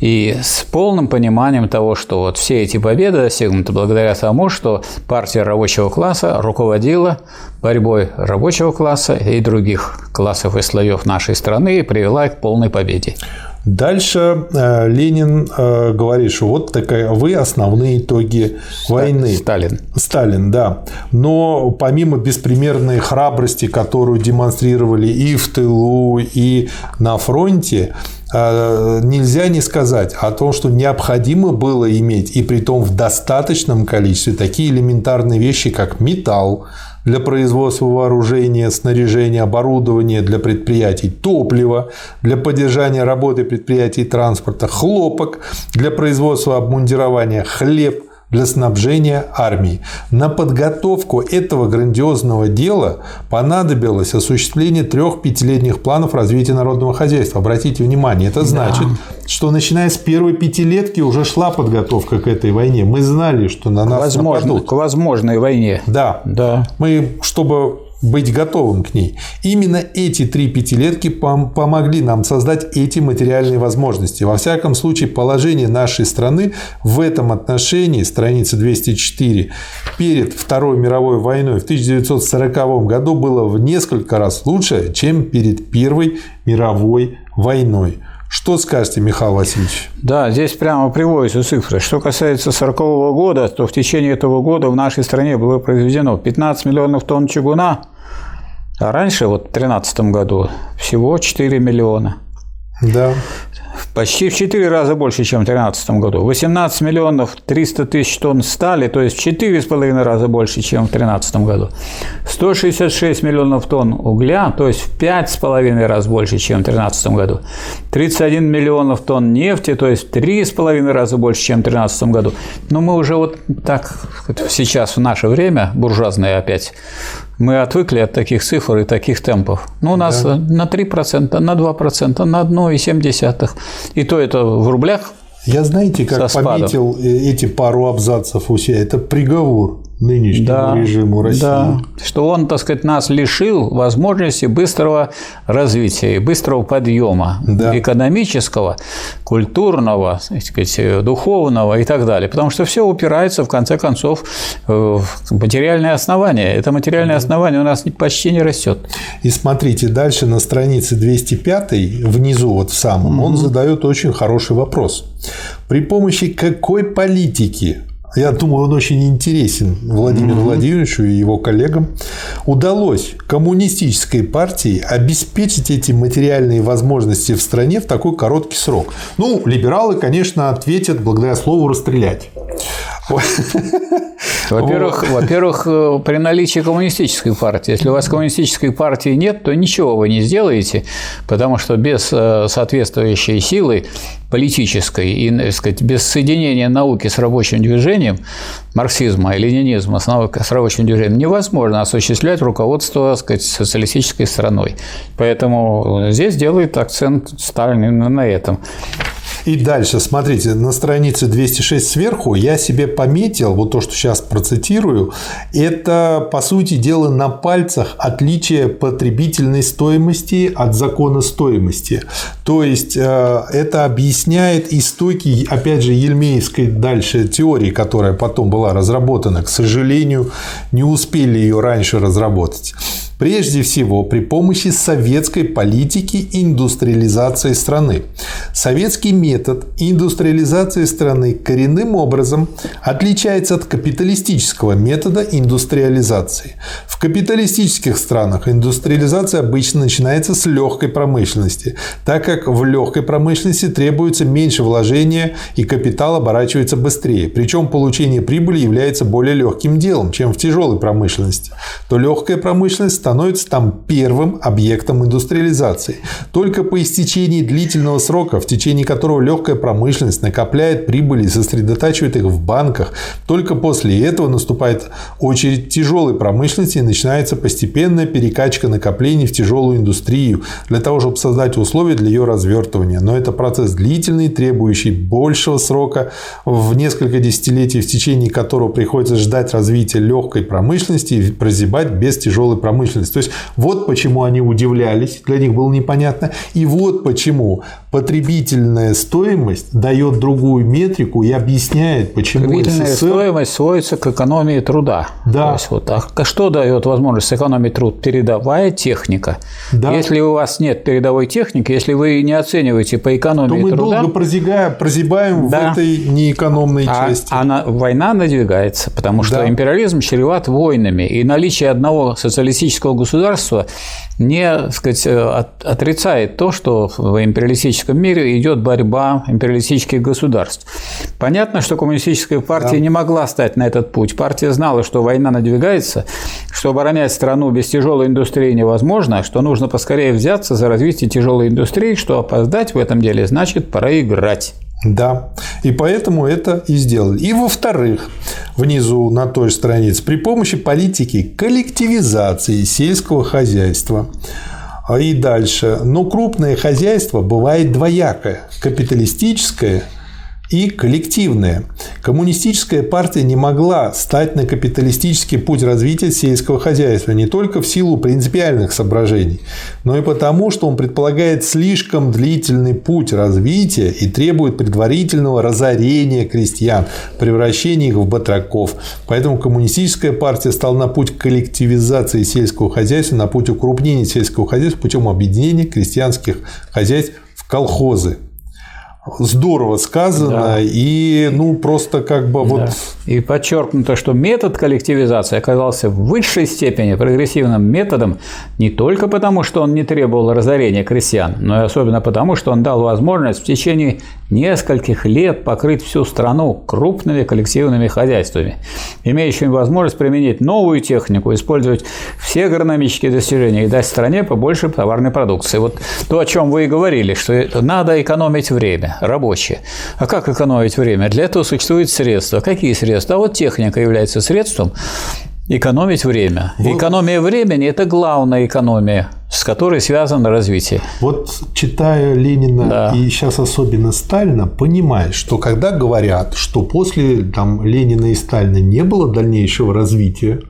и с полным пониманием того, что вот все эти победы достигнуты благодаря тому, что партия рабочего класса руководила борьбой рабочего класса и других классов и слоев нашей страны и привела к полной победе. Дальше э, Ленин э, говорит, что вот такая вы основные итоги войны. Сталин. Сталин, да. Но помимо беспримерной храбрости, которую демонстрировали и в тылу, и на фронте, э, нельзя не сказать о том, что необходимо было иметь, и при том в достаточном количестве, такие элементарные вещи, как металл, для производства вооружения, снаряжения, оборудования для предприятий, топливо для поддержания работы предприятий транспорта, хлопок для производства обмундирования, хлеб – для снабжения армии. На подготовку этого грандиозного дела понадобилось осуществление трех пятилетних планов развития народного хозяйства. Обратите внимание, это значит, да. что начиная с первой пятилетки уже шла подготовка к этой войне. Мы знали, что на нас Возможно, нападут. К возможной войне. Да. да. Мы, чтобы быть готовым к ней. Именно эти три пятилетки пом помогли нам создать эти материальные возможности. Во всяком случае, положение нашей страны в этом отношении, страница 204, перед Второй мировой войной в 1940 году было в несколько раз лучше, чем перед Первой мировой войной. Что скажете, Михаил Васильевич? Да, здесь прямо приводятся цифры. Что касается 1940 года, то в течение этого года в нашей стране было произведено 15 миллионов тонн чугуна, а раньше, вот в 2013 году, всего 4 миллиона. Да. почти в 4 раза больше, чем в 2013 году. 18 миллионов 300 тысяч тонн стали, то есть в 4,5 раза больше, чем в 2013 году. 166 миллионов тонн угля, то есть в 5,5 раз больше, чем в 2013 году. 31 миллионов тонн нефти, то есть в 3,5 раза больше, чем в 2013 году. Но мы уже вот так сейчас в наше время, буржуазное опять, мы отвыкли от таких цифр и таких темпов. Ну, у нас да. на 3%, на 2%, на 1,7%. И то это в рублях. Я знаете, как пометил э, эти пару абзацев у себя? Это приговор нынешнему да, режиму России. Да, что он, так сказать, нас лишил возможности быстрого развития и быстрого подъема да. экономического, культурного, так сказать, духовного и так далее. Потому что все упирается, в конце концов, в материальное основание. Это материальное основание у нас почти не растет. И смотрите, дальше на странице 205, внизу вот в самом, mm-hmm. он задает очень хороший вопрос. При помощи какой политики я думаю, он очень интересен Владимиру mm-hmm. Владимировичу и его коллегам, удалось коммунистической партии обеспечить эти материальные возможности в стране в такой короткий срок. Ну, либералы, конечно, ответят благодаря слову «расстрелять». Во-первых, во-первых, э, при наличии коммунистической партии. Если у вас коммунистической партии нет, то ничего вы не сделаете, потому что без э, соответствующей силы политической и, так сказать, без соединения науки с рабочим движением, марксизма и ленинизма с, наукой, с рабочим движением, невозможно осуществлять руководство, так сказать, социалистической страной. Поэтому здесь делает акцент Сталин именно на этом. И дальше, смотрите, на странице 206 сверху я себе пометил, вот то, что сейчас процитирую, это, по сути дела, на пальцах отличие потребительной стоимости от закона стоимости. То есть, э, это объясняет истоки, опять же, Ельмеевской дальше теории, которая потом была разработана. К сожалению, не успели ее раньше разработать. Прежде всего, при помощи советской политики индустриализации страны. Советский метод индустриализации страны коренным образом отличается от капиталистического метода индустриализации. В капиталистических странах индустриализация обычно начинается с легкой промышленности, так как в легкой промышленности требуется меньше вложения и капитал оборачивается быстрее. Причем получение прибыли является более легким делом, чем в тяжелой промышленности. То легкая промышленность становится там первым объектом индустриализации. Только по истечении длительного срока, в течение которого легкая промышленность накопляет прибыли и сосредотачивает их в банках, только после этого наступает очередь тяжелой промышленности и начинается постепенная перекачка накоплений в тяжелую индустрию для того, чтобы создать условия для ее развертывания. Но это процесс длительный, требующий большего срока, в несколько десятилетий, в течение которого приходится ждать развития легкой промышленности и прозябать без тяжелой промышленности промышленность. То есть вот почему они удивлялись, для них было непонятно. И вот почему потребительная стоимость дает другую метрику и объясняет, почему Потребительная СССР... стоимость сводится к экономии труда. Да. То есть, вот, а что дает возможность сэкономить труд? Передовая техника. Да. Если у вас нет передовой техники, если вы не оцениваете по экономии то мы труда... долго прозябаем, прозябаем да. в этой неэкономной а, части. А война надвигается, потому что да. империализм чреват войнами, и наличие одного социалистического государства не сказать, отрицает то, что в империалистическом мире идет борьба империалистических государств. Понятно, что коммунистическая партия да. не могла стать на этот путь. Партия знала, что война надвигается, что оборонять страну без тяжелой индустрии невозможно, что нужно поскорее взяться за развитие тяжелой индустрии, что опоздать в этом деле значит проиграть. Да, и поэтому это и сделали. И во-вторых, внизу на той же странице, при помощи политики коллективизации сельского хозяйства и дальше. Но крупное хозяйство бывает двоякое – капиталистическое – и коллективное. Коммунистическая партия не могла стать на капиталистический путь развития сельского хозяйства не только в силу принципиальных соображений, но и потому, что он предполагает слишком длительный путь развития и требует предварительного разорения крестьян, превращения их в батраков. Поэтому коммунистическая партия стала на путь коллективизации сельского хозяйства, на путь укрупнения сельского хозяйства путем объединения крестьянских хозяйств в колхозы. Здорово сказано да. и ну просто как бы да. вот и подчеркнуто, что метод коллективизации оказался в высшей степени прогрессивным методом не только потому, что он не требовал разорения крестьян, но и особенно потому, что он дал возможность в течение нескольких лет покрыть всю страну крупными коллективными хозяйствами, имеющими возможность применить новую технику, использовать все агрономические достижения и дать стране побольше товарной продукции. Вот то, о чем вы и говорили, что надо экономить время, рабочее. А как экономить время? Для этого существуют средства. Какие средства? А вот техника является средством экономить время. Вот. Экономия времени – это главная экономия, с которой связано развитие. Вот читая Ленина да. и сейчас особенно Сталина, понимаешь, что когда говорят, что после там, Ленина и Сталина не было дальнейшего развития,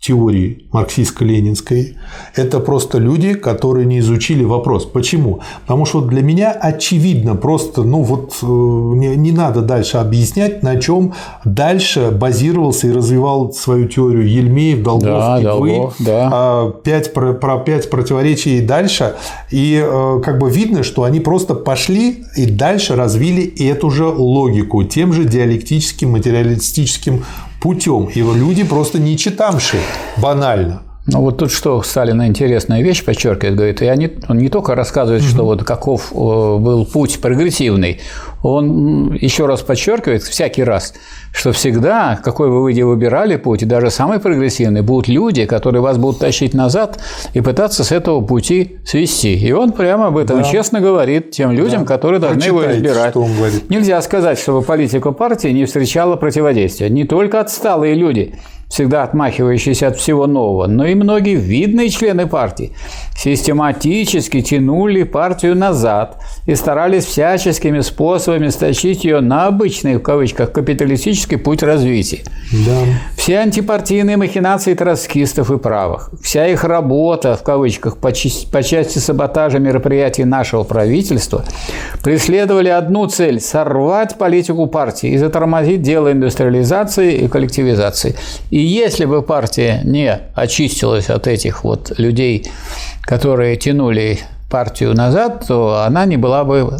теории марксистско-ленинской, это просто люди, которые не изучили вопрос. Почему? Потому что для меня очевидно просто, ну вот э, не, не надо дальше объяснять, на чем дальше базировался и развивал свою теорию Ельмеев, Долгов да, и Долгов, вы. Да. Пять, про, про пять противоречий и дальше. И э, как бы видно, что они просто пошли и дальше развили эту же логику тем же диалектическим, материалистическим путем. И люди просто не читамши, банально. Ну вот тут что Сталин интересная вещь подчеркивает, говорит, я не, он не только рассказывает, угу. что вот каков э, был путь прогрессивный, он еще раз подчеркивает всякий раз, что всегда, какой бы вы ни выбирали путь, и даже самый прогрессивный, будут люди, которые вас будут тащить назад и пытаться с этого пути свести. И он прямо об этом да. честно говорит тем людям, да. которые должны Прочитайте, его избирать. Что он говорит. Нельзя сказать, чтобы политика партии не встречала противодействия. Не только отсталые люди – всегда отмахивающиеся от всего нового, но и многие видные члены партии систематически тянули партию назад и старались всяческими способами стащить ее на обычный, в кавычках, капиталистический путь развития. Да. Все антипартийные махинации троцкистов и правых, вся их работа, в кавычках, по, по части саботажа мероприятий нашего правительства преследовали одну цель – сорвать политику партии и затормозить дело индустриализации и коллективизации. И если бы партия не очистилась от этих вот людей, которые тянули партию назад, то она не была бы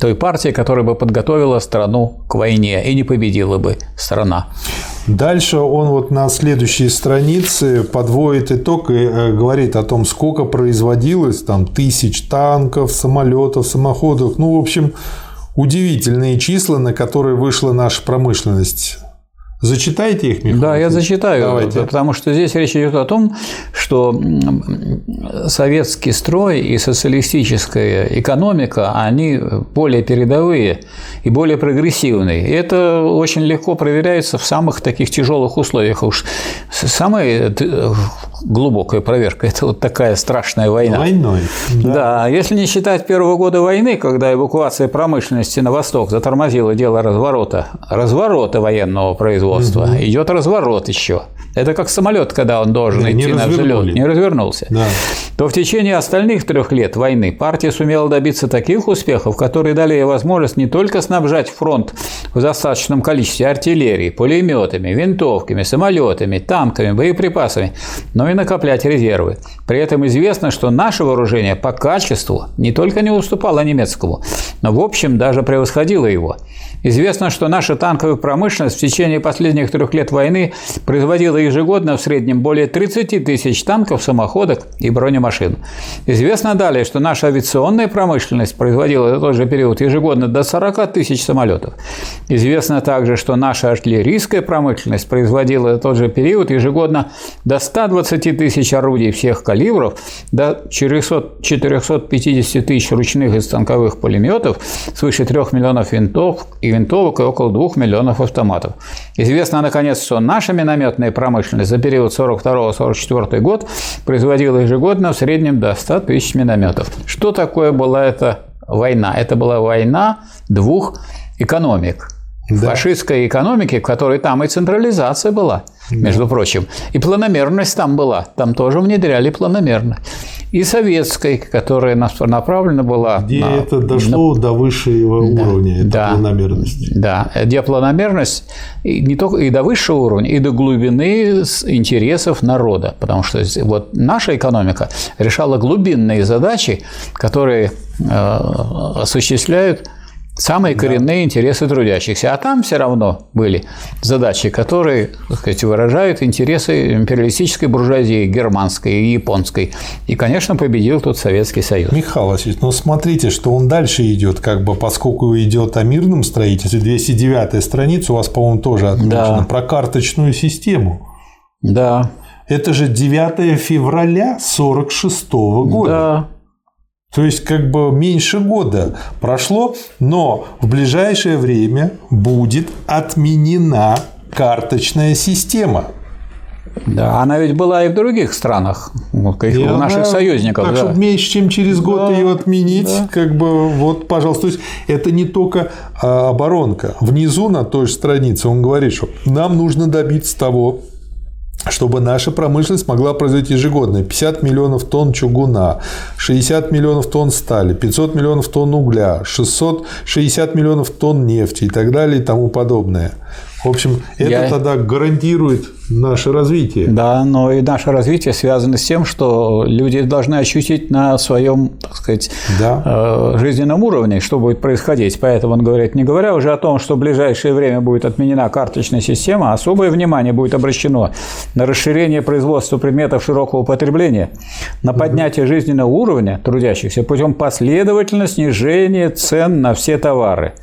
той партией, которая бы подготовила страну к войне и не победила бы страна. Дальше он вот на следующей странице подводит итог и э, говорит о том, сколько производилось там тысяч танков, самолетов, самоходов. Ну, в общем, удивительные числа, на которые вышла наша промышленность. Зачитайте их, Михаил. Да, я зачитаю, Давайте. потому что здесь речь идет о том, что советский строй и социалистическая экономика, они более передовые и более прогрессивные. И это очень легко проверяется в самых таких тяжелых условиях. Уж самая глубокая проверка – это вот такая страшная война. Войной. Да. да, если не считать первого года войны, когда эвакуация промышленности на восток затормозила дело разворота, разворота военного производства. Угу. Идет разворот еще. Это как самолет, когда он должен да, идти на взлет, не развернулся. Да. То в течение остальных трех лет войны партия сумела добиться таких успехов, которые дали ей возможность не только снабжать фронт в достаточном количестве артиллерии, пулеметами, винтовками, самолетами, танками, боеприпасами, но и накоплять резервы. При этом известно, что наше вооружение по качеству не только не уступало немецкому, но в общем даже превосходило его. Известно, что наша танковая промышленность в течение последних трех лет войны производила ежегодно в среднем более 30 тысяч танков, самоходок и бронемашин. Известно далее, что наша авиационная промышленность производила в тот же период ежегодно до 40 тысяч самолетов. Известно также, что наша артиллерийская промышленность производила в тот же период ежегодно до 120 тысяч орудий всех калибров, до 450 тысяч ручных и станковых пулеметов, свыше 3 миллионов винтов и винтовок и около 2 миллионов автоматов. Известно, наконец, что наша минометная промышленность за период 42-44 год производила ежегодно в среднем до 100 тысяч минометов. Что такое была эта война? Это была война двух экономик. Да. Фашистской экономики, в которой там и централизация была, да. между прочим. И планомерность там была. Там тоже внедряли планомерность и советской, которая направлена была Где на, это дошло на, до высшего да, уровня, это да, планомерность. Да, где планомерность и не только и до высшего уровня, и до глубины интересов народа. Потому что вот наша экономика решала глубинные задачи, которые э, осуществляют Самые коренные да. интересы трудящихся. А там все равно были задачи, которые так сказать, выражают интересы империалистической буржуазии, германской и японской. И, конечно, победил тут Советский Союз. Михаил Васильевич, ну смотрите, что он дальше идет, как бы, поскольку идет о мирном строительстве, 209 страница у вас, по-моему, тоже отмечена, да. про карточную систему. Да. Это же 9 февраля 1946 года. Да. То есть как бы меньше года прошло, но в ближайшее время будет отменена карточная система. Да, она ведь была и в других странах, и у наших она, союзников. Так, да. чтобы меньше, чем через год да, ее отменить, да. как бы вот, пожалуйста. То есть это не только а, оборонка. Внизу на той же странице он говорит, что нам нужно добиться того, чтобы наша промышленность могла производить ежегодно 50 миллионов тонн чугуна, 60 миллионов тонн стали, 500 миллионов тонн угля, 660 миллионов тонн нефти и так далее и тому подобное. В общем, это Я... тогда гарантирует наше развитие. Да, но и наше развитие связано с тем, что люди должны ощутить на своем, так сказать, да. Э, жизненном уровне, что будет происходить. Поэтому он говорит, не говоря уже о том, что в ближайшее время будет отменена карточная система, особое внимание будет обращено на расширение производства предметов широкого потребления, на поднятие жизненного уровня трудящихся путем последовательного снижения цен на все товары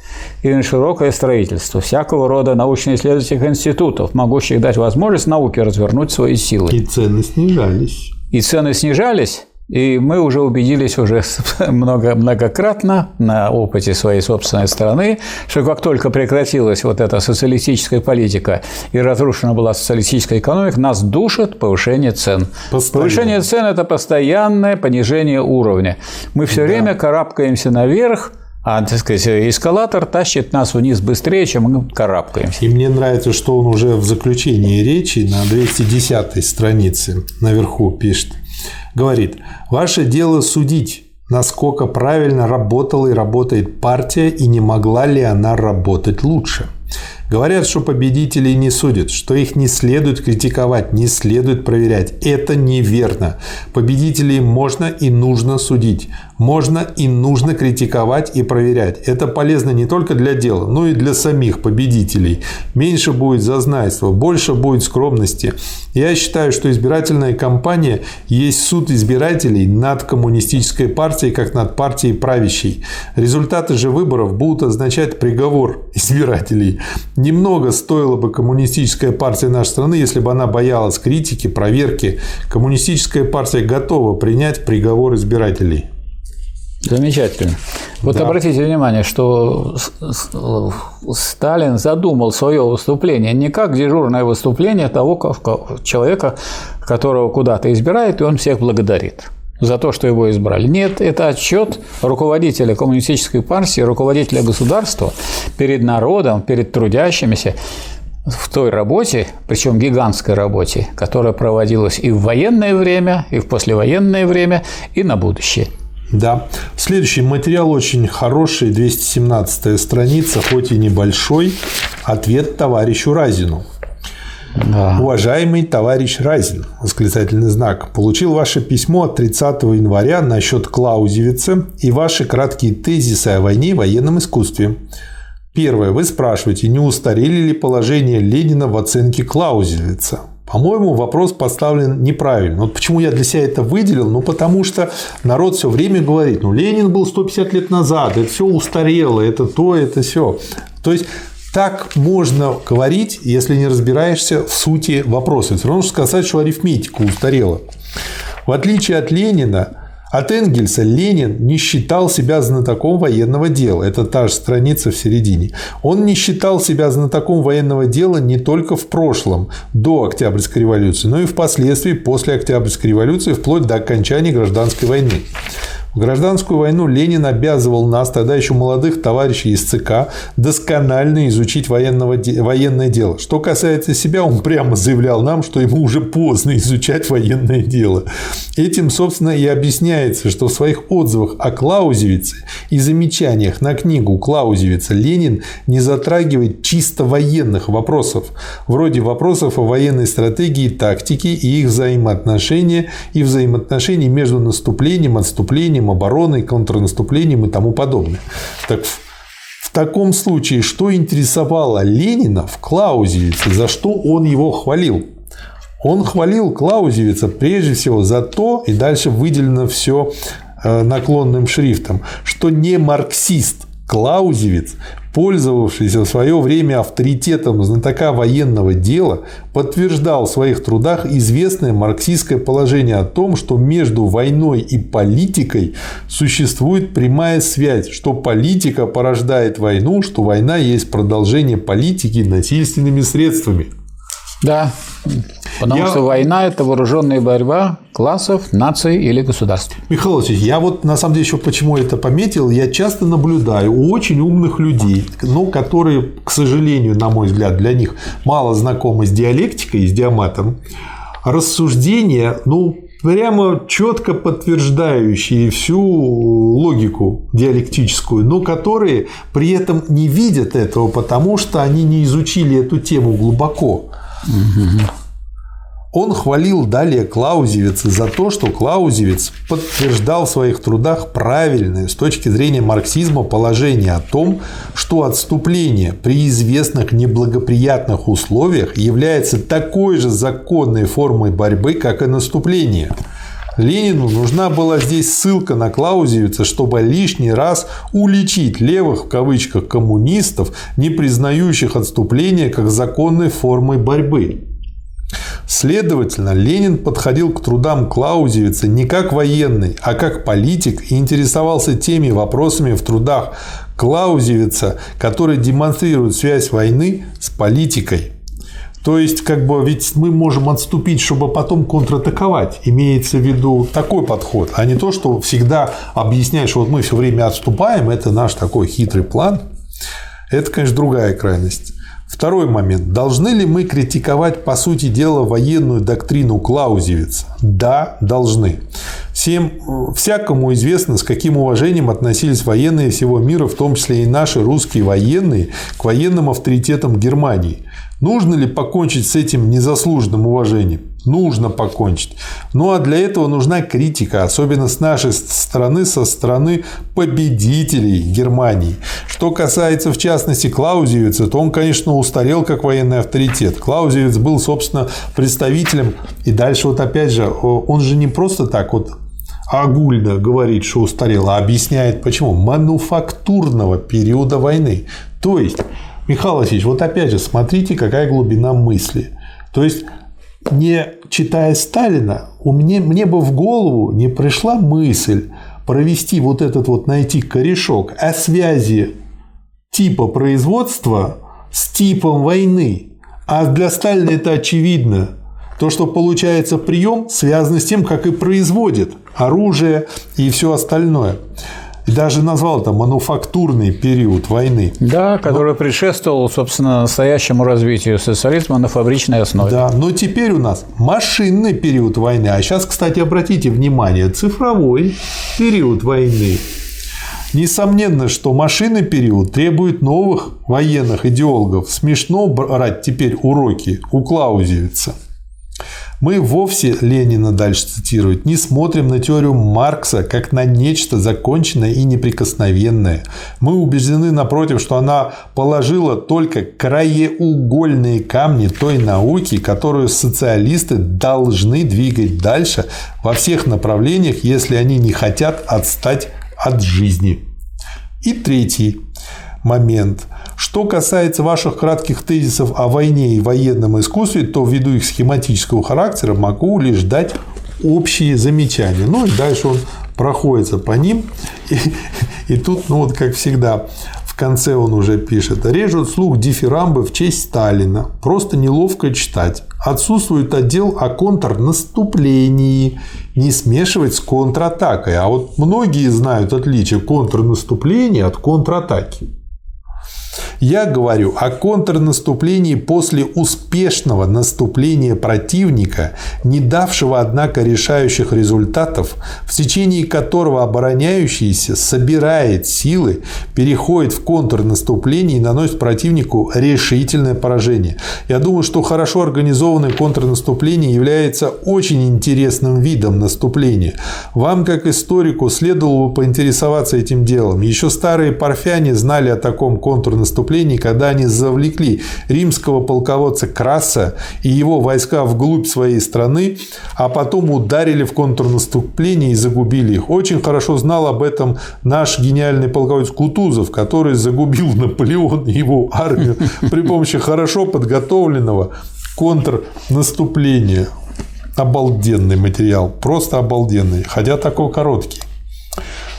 и широкое строительство всякого рода научно-исследовательских институтов, могущих дать возможность науке развернуть свои силы. И цены снижались. И цены снижались, и мы уже убедились уже много, многократно на опыте своей собственной страны, что как только прекратилась вот эта социалистическая политика и разрушена была социалистическая экономика, нас душит повышение цен. Постоянно. Повышение цен – это постоянное понижение уровня. Мы все да. время карабкаемся наверх, а, так сказать, эскалатор тащит нас вниз быстрее, чем мы карабкаемся. И мне нравится, что он уже в заключении речи на 210 странице наверху пишет. Говорит, ваше дело судить, насколько правильно работала и работает партия, и не могла ли она работать лучше. Говорят, что победителей не судят, что их не следует критиковать, не следует проверять. Это неверно. Победителей можно и нужно судить. Можно и нужно критиковать и проверять. Это полезно не только для дела, но и для самих победителей. Меньше будет зазнайства, больше будет скромности. Я считаю, что избирательная кампания есть суд избирателей над коммунистической партией, как над партией правящей. Результаты же выборов будут означать приговор избирателей. Немного стоила бы коммунистическая партия нашей страны, если бы она боялась критики, проверки. Коммунистическая партия готова принять приговор избирателей. Замечательно. Вот да. обратите внимание, что Сталин задумал свое выступление не как дежурное выступление того человека, которого куда-то избирает, и он всех благодарит за то, что его избрали. Нет, это отчет руководителя коммунистической партии, руководителя государства перед народом, перед трудящимися в той работе, причем гигантской работе, которая проводилась и в военное время, и в послевоенное время, и на будущее. Да. Следующий материал очень хороший, 217 страница, хоть и небольшой. Ответ товарищу Разину. Да. Уважаемый товарищ Разин, восклицательный знак, получил ваше письмо от 30 января насчет Клаузевица и ваши краткие тезисы о войне и военном искусстве. Первое. Вы спрашиваете, не устарели ли положение Ленина в оценке Клаузевица? По-моему, вопрос поставлен неправильно. Вот почему я для себя это выделил? Ну, потому что народ все время говорит, ну, Ленин был 150 лет назад, это все устарело, это то, это все. То есть, так можно говорить, если не разбираешься в сути вопроса. Все равно, что сказать, что арифметика устарела. В отличие от Ленина, от Энгельса Ленин не считал себя знатоком военного дела. Это та же страница в середине. Он не считал себя знатоком военного дела не только в прошлом, до Октябрьской революции, но и впоследствии после Октябрьской революции, вплоть до окончания гражданской войны. В гражданскую войну Ленин обязывал нас, тогда еще молодых товарищей из ЦК, досконально изучить военного, военное дело. Что касается себя, он прямо заявлял нам, что ему уже поздно изучать военное дело. Этим, собственно, и объясняется, что в своих отзывах о Клаузевице и замечаниях на книгу Клаузевица Ленин не затрагивает чисто военных вопросов, вроде вопросов о военной стратегии тактике и их взаимоотношения и взаимоотношений между наступлением, отступлением, обороной, контрнаступлением и тому подобное. Так таком случае, что интересовало Ленина в Клаузевице, за что он его хвалил? Он хвалил Клаузевица прежде всего за то, и дальше выделено все э, наклонным шрифтом, что не марксист Клаузевиц пользовавшийся в свое время авторитетом знатока военного дела, подтверждал в своих трудах известное марксистское положение о том, что между войной и политикой существует прямая связь, что политика порождает войну, что война есть продолжение политики насильственными средствами. Да, потому я... что война – это вооруженная борьба классов, наций или государств. Михаил Васильевич, я вот на самом деле еще почему это пометил, я часто наблюдаю у очень умных людей, но которые, к сожалению, на мой взгляд, для них мало знакомы с диалектикой, с диаматом, рассуждения, ну, прямо четко подтверждающие всю логику диалектическую, но которые при этом не видят этого, потому что они не изучили эту тему глубоко. Он хвалил далее Клаузевица за то, что Клаузевиц подтверждал в своих трудах правильное с точки зрения марксизма положение о том, что отступление при известных неблагоприятных условиях является такой же законной формой борьбы, как и наступление. Ленину нужна была здесь ссылка на Клаузевица, чтобы лишний раз уличить левых в кавычках коммунистов, не признающих отступление как законной формой борьбы. Следовательно, Ленин подходил к трудам Клаузевица не как военный, а как политик и интересовался теми вопросами в трудах Клаузевица, которые демонстрируют связь войны с политикой. То есть, как бы, ведь мы можем отступить, чтобы потом контратаковать. Имеется в виду такой подход, а не то, что всегда объяснять, что вот мы все время отступаем, это наш такой хитрый план. Это, конечно, другая крайность. Второй момент. Должны ли мы критиковать, по сути дела, военную доктрину Клаузевица? Да, должны. Всем, всякому известно, с каким уважением относились военные всего мира, в том числе и наши русские военные, к военным авторитетам Германии. Нужно ли покончить с этим незаслуженным уважением? Нужно покончить. Ну а для этого нужна критика, особенно с нашей стороны, со стороны победителей Германии. Что касается, в частности, Клаузевица, то он, конечно, устарел как военный авторитет. Клаузевиц был, собственно, представителем, и дальше вот опять же, он же не просто так вот огульно говорит, что устарел, а объясняет почему. Мануфактурного периода войны. То есть Михаил Васильевич, вот опять же, смотрите, какая глубина мысли. То есть, не читая Сталина, у меня, мне бы в голову не пришла мысль провести вот этот вот, найти корешок о связи типа производства с типом войны. А для Сталина это очевидно. То, что получается прием, связано с тем, как и производит оружие и все остальное. И даже назвал это мануфактурный период войны. Да, который но... предшествовал, собственно, настоящему развитию социализма на фабричной основе. Да, но теперь у нас машинный период войны. А сейчас, кстати, обратите внимание, цифровой период войны. Несомненно, что машинный период требует новых военных идеологов. Смешно брать теперь уроки у Клаузевица. Мы вовсе, Ленина дальше цитирует, не смотрим на теорию Маркса как на нечто законченное и неприкосновенное. Мы убеждены, напротив, что она положила только краеугольные камни той науки, которую социалисты должны двигать дальше во всех направлениях, если они не хотят отстать от жизни. И третий момент – что касается ваших кратких тезисов о войне и военном искусстве, то ввиду их схематического характера могу лишь дать общие замечания. Ну и дальше он проходится по ним. И, и тут, ну вот как всегда, в конце он уже пишет. Режут слух дифирамбы в честь Сталина. Просто неловко читать. Отсутствует отдел о контрнаступлении. Не смешивать с контратакой. А вот многие знают отличие контрнаступления от контратаки. Я говорю о контрнаступлении после успешного наступления противника, не давшего, однако, решающих результатов, в течение которого обороняющийся собирает силы, переходит в контрнаступление и наносит противнику решительное поражение. Я думаю, что хорошо организованное контрнаступление является очень интересным видом наступления. Вам, как историку, следовало бы поинтересоваться этим делом. Еще старые парфяне знали о таком контрнаступлении, когда они завлекли римского полководца Краса и его войска вглубь своей страны, а потом ударили в контрнаступление и загубили их. Очень хорошо знал об этом наш гениальный полководец Кутузов, который загубил Наполеон и его армию при помощи хорошо подготовленного контрнаступления. Обалденный материал, просто обалденный, хотя такой короткий.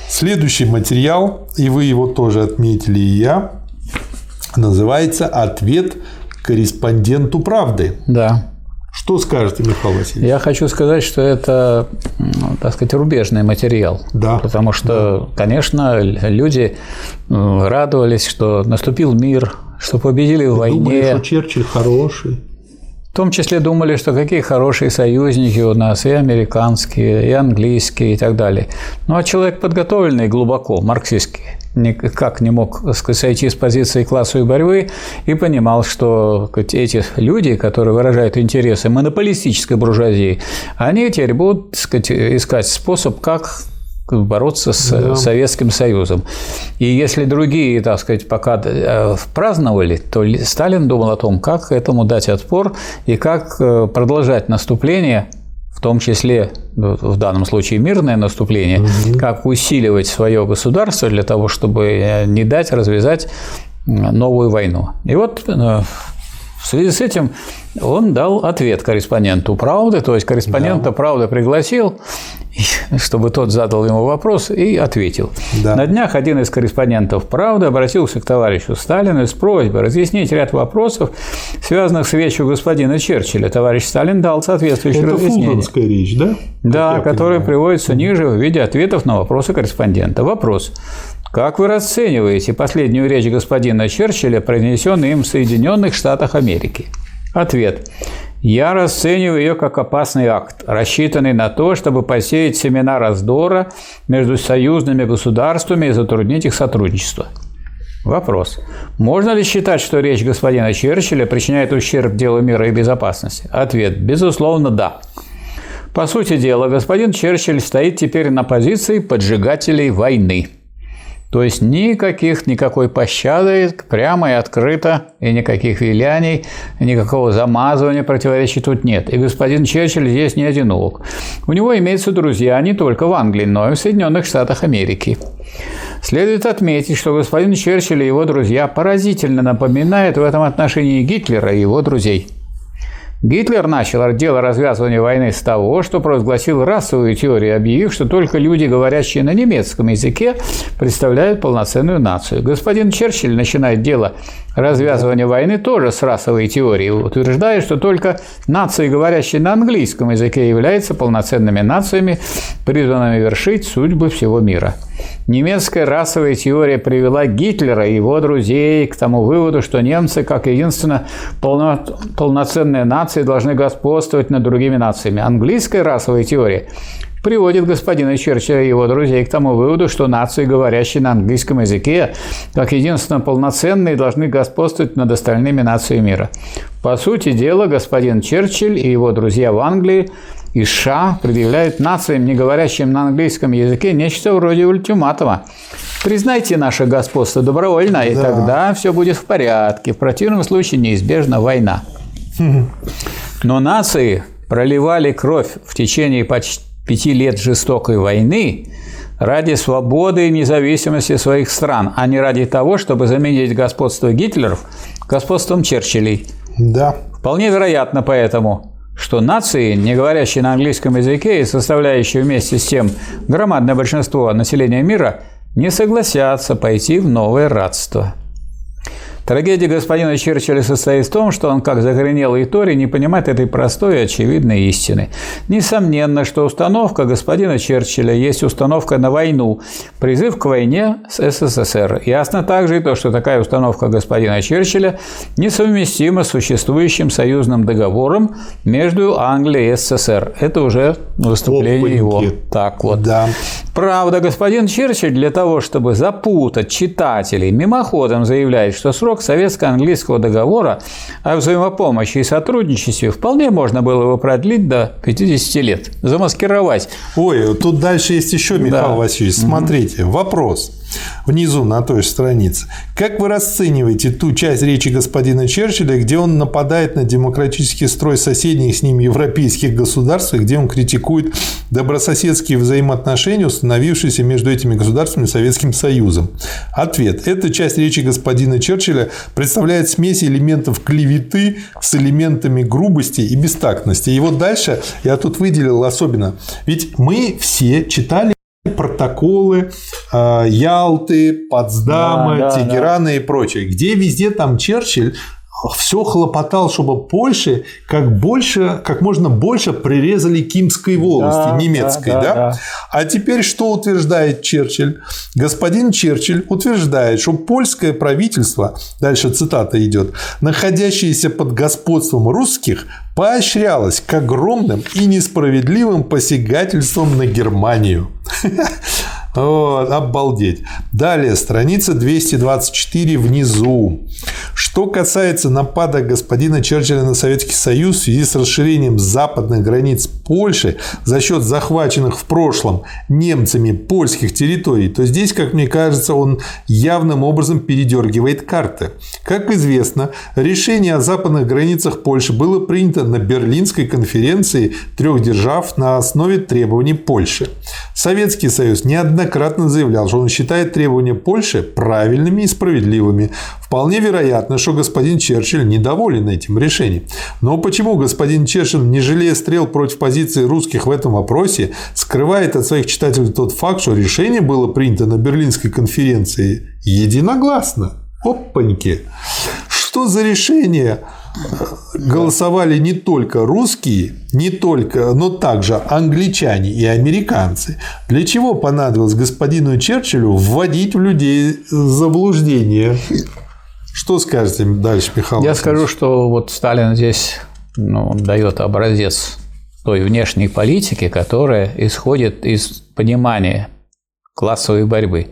Следующий материал, и вы его тоже отметили, и я, называется «Ответ корреспонденту правды». Да. Что скажете, Михаил Васильевич? Я хочу сказать, что это, ну, так сказать, рубежный материал. Да. Потому что, да. конечно, люди радовались, что наступил мир, что победили в войне. Думали, что Черчилль хороший. В том числе думали, что какие хорошие союзники у нас, и американские, и английские, и так далее. Ну, а человек подготовленный глубоко, марксистский, никак не мог сказать, сойти с позиции классовой борьбы и понимал, что эти люди, которые выражают интересы монополистической буржуазии, они теперь будут сказать, искать способ, как бороться с да. Советским Союзом. И если другие, так сказать, пока э, праздновали, то Сталин думал о том, как этому дать отпор и как э, продолжать наступление в том числе в данном случае мирное наступление, угу. как усиливать свое государство для того, чтобы э, не дать развязать новую войну. И вот в связи с этим он дал ответ корреспонденту «Правды», то есть корреспондента да. «Правды» пригласил, чтобы тот задал ему вопрос и ответил. Да. На днях один из корреспондентов «Правды» обратился к товарищу Сталину с просьбой разъяснить ряд вопросов, связанных с речью господина Черчилля. Товарищ Сталин дал соответствующее Это разъяснение. Это речь, да? Да, которая приводится ниже в виде ответов на вопросы корреспондента. Вопрос. Как вы расцениваете последнюю речь господина Черчилля, произнесенную им в Соединенных Штатах Америки? Ответ. Я расцениваю ее как опасный акт, рассчитанный на то, чтобы посеять семена раздора между союзными государствами и затруднить их сотрудничество. Вопрос. Можно ли считать, что речь господина Черчилля причиняет ущерб делу мира и безопасности? Ответ. Безусловно, да. По сути дела, господин Черчилль стоит теперь на позиции поджигателей войны – то есть никаких, никакой пощады, прямо и открыто, и никаких виляний, никакого замазывания противоречий тут нет. И господин Черчилль здесь не одинок. У него имеются друзья не только в Англии, но и в Соединенных Штатах Америки. Следует отметить, что господин Черчилль и его друзья поразительно напоминают в этом отношении Гитлера и его друзей – Гитлер начал дело развязывания войны с того, что провозгласил расовую теорию, объявив, что только люди, говорящие на немецком языке, представляют полноценную нацию. Господин Черчилль начинает дело развязывания войны тоже с расовой теорией, утверждая, что только нации, говорящие на английском языке, являются полноценными нациями, призванными вершить судьбы всего мира. Немецкая расовая теория привела Гитлера и его друзей к тому выводу, что немцы, как единственно полно, полноценные нации, должны господствовать над другими нациями. Английская расовая теория приводит господина Черчилля и его друзей к тому выводу, что нации, говорящие на английском языке, как единственно полноценные, должны господствовать над остальными нациями мира. По сути дела, господин Черчилль и его друзья в Англии и США предъявляют нациям, не говорящим на английском языке, нечто вроде ультиматума. Признайте наше господство добровольно, и да. тогда все будет в порядке. В противном случае неизбежна война. Но нации проливали кровь в течение почти пяти лет жестокой войны ради свободы и независимости своих стран, а не ради того, чтобы заменить господство Гитлеров господством Черчиллей. Да. Вполне вероятно поэтому, что нации, не говорящие на английском языке и составляющие вместе с тем громадное большинство населения мира, не согласятся пойти в новое радство. Трагедия господина Черчилля состоит в том, что он, как загоренелый Тори, не понимает этой простой и очевидной истины. Несомненно, что установка господина Черчилля есть установка на войну, призыв к войне с СССР. Ясно также и то, что такая установка господина Черчилля несовместима с существующим союзным договором между Англией и СССР. Это уже выступление Опаньки. его. Так вот. Да. Правда, господин Черчилль для того, чтобы запутать читателей, мимоходом заявляет, что срок советско-английского договора о взаимопомощи и сотрудничестве вполне можно было его продлить до 50 лет, замаскировать. Ой, тут дальше есть еще, Михаил да. Васильевич, смотрите, угу. вопрос внизу на той же странице. Как вы расцениваете ту часть речи господина Черчилля, где он нападает на демократический строй соседних с ним европейских государств, и где он критикует добрососедские взаимоотношения, установившиеся между этими государствами и Советским Союзом? Ответ. Эта часть речи господина Черчилля представляет смесь элементов клеветы с элементами грубости и бестактности. И вот дальше я тут выделил особенно. Ведь мы все читали протоколы э, Ялты, Потсдама, да, да, Тегерана да. и прочее, где везде там Черчилль все хлопотал, чтобы Польше как больше, как можно больше прирезали Кимской волости, да, немецкой, да, да, да? А теперь что утверждает Черчилль? Господин Черчилль утверждает, что польское правительство, дальше цитата идет, находящееся под господством русских, поощрялось к огромным и несправедливым посягательствам на Германию. Вот, обалдеть. Далее, страница 224 внизу. Что касается напада господина Черчилля на Советский Союз в связи с расширением западных границ Польши за счет захваченных в прошлом немцами польских территорий, то здесь, как мне кажется, он явным образом передергивает карты. Как известно, решение о западных границах Польши было принято на Берлинской конференции трех держав на основе требований Польши. Советский Союз неоднократно заявлял, что он считает требования Польши правильными и справедливыми. Вполне вероятно, что господин Черчилль недоволен этим решением. Но почему господин Черчилль, не жалея стрел против позиции русских в этом вопросе, скрывает от своих читателей тот факт, что решение было принято на Берлинской конференции единогласно? Опаньки! Что за решение? Голосовали не только русские, не только, но также англичане и американцы. Для чего понадобилось господину Черчиллю вводить в людей заблуждение? Что скажете дальше, Михаил? Я скажу, что вот Сталин здесь ну, дает образец той внешней политики, которая исходит из понимания классовой борьбы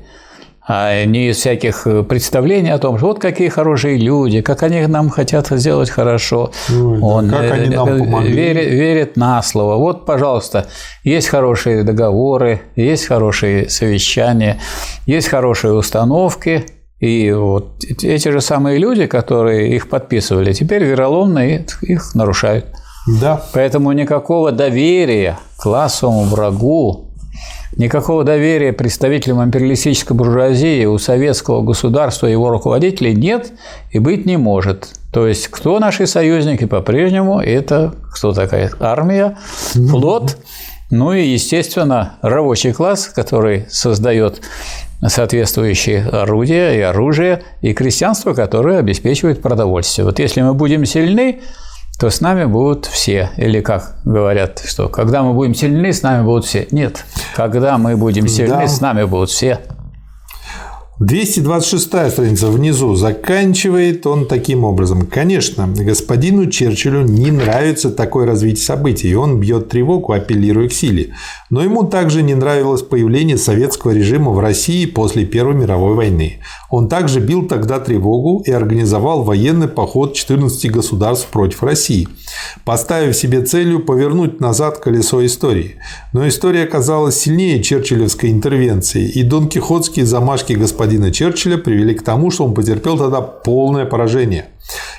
а не из всяких э, представлений о том, что вот какие хорошие люди, как они нам хотят сделать хорошо. Ой, Он как они нам э, помогли. Верит, верит на слово. Вот, пожалуйста, есть хорошие договоры, есть хорошие совещания, есть хорошие установки, и вот эти же самые люди, которые их подписывали, теперь вероломно их нарушают. Да. Поэтому никакого доверия классовому врагу Никакого доверия представителям империалистической буржуазии у советского государства и его руководителей нет и быть не может. То есть, кто наши союзники по-прежнему, это кто такая армия, флот, ну и, естественно, рабочий класс, который создает соответствующие орудия и оружие, и крестьянство, которое обеспечивает продовольствие. Вот если мы будем сильны, то с нами будут все. Или как говорят, что когда мы будем сильны, с нами будут все. Нет, когда мы будем сильны, да. с нами будут все. 226 страница внизу заканчивает он таким образом. Конечно, господину Черчиллю не нравится такое развитие событий, и он бьет тревогу, апеллируя к силе. Но ему также не нравилось появление советского режима в России после Первой мировой войны. Он также бил тогда тревогу и организовал военный поход 14 государств против России, поставив себе целью повернуть назад колесо истории. Но история оказалась сильнее черчиллевской интервенции, и донкихотские замашки господина Черчилля привели к тому, что он потерпел тогда полное поражение –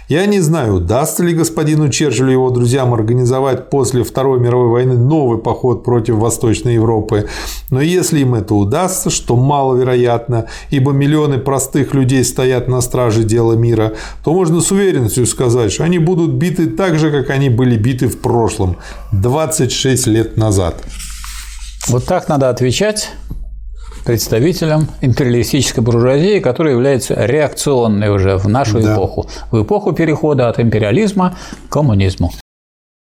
я не знаю, удастся ли господину Черчиллю и его друзьям организовать после Второй мировой войны новый поход против Восточной Европы, но если им это удастся, что маловероятно, ибо миллионы простых людей стоят на страже дела мира, то можно с уверенностью сказать, что они будут биты так же, как они были биты в прошлом, 26 лет назад. Вот так надо отвечать представителем империалистической буржуазии, которая является реакционной уже в нашу да. эпоху, в эпоху перехода от империализма к коммунизму.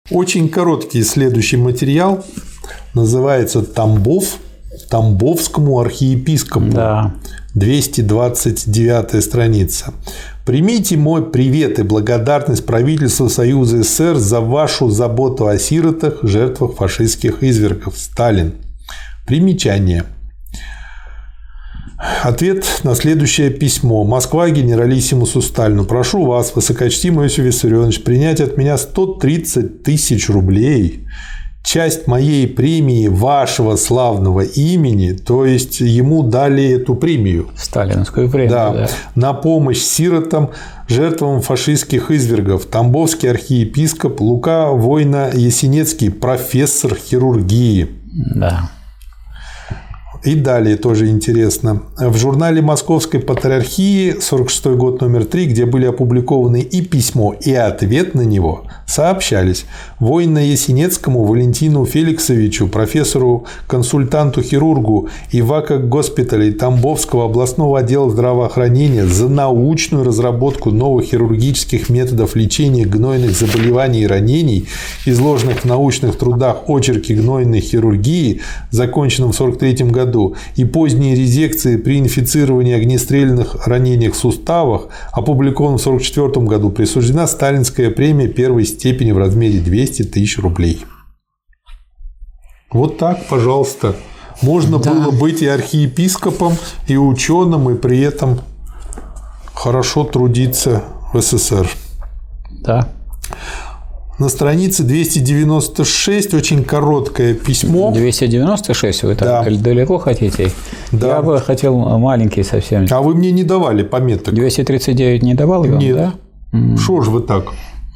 Очень короткий следующий материал называется «Тамбов Тамбовскому архиепископу». Да. 229 страница. Примите мой привет и благодарность правительству Союза СССР за вашу заботу о сиротах, жертвах фашистских извергов. Сталин. Примечание. Ответ на следующее письмо. Москва генералиссимусу Сталину. Прошу вас, высокочтимый Иосиф Виссарионович, принять от меня 130 тысяч рублей часть моей премии вашего славного имени, то есть ему дали эту премию. Сталинскую премию, да. да. На помощь сиротам, жертвам фашистских извергов. Тамбовский архиепископ Лука Война Есенецкий, профессор хирургии. Да. И далее тоже интересно. В журнале Московской Патриархии 46 год номер 3, где были опубликованы и письмо, и ответ на него, сообщались воина Есенецкому Валентину Феликсовичу, профессору, консультанту-хирургу Ивака госпиталей Тамбовского областного отдела здравоохранения за научную разработку новых хирургических методов лечения гнойных заболеваний и ранений, изложенных в научных трудах «Очерки гнойной хирургии», законченном в 1943 году, году и поздние резекции при инфицировании огнестрельных ранениях в суставах, опубликован в 1944 году, присуждена сталинская премия первой степени в размере 200 тысяч рублей. Вот так, пожалуйста. Можно да. было быть и архиепископом, и ученым, и при этом хорошо трудиться в СССР. Да. На странице 296 очень короткое письмо. 296 вы так да. далеко хотите? Да. Я бы хотел маленький совсем. А вы мне не давали пометок. 239 не давал вам, Нет. да? Что ж вы так?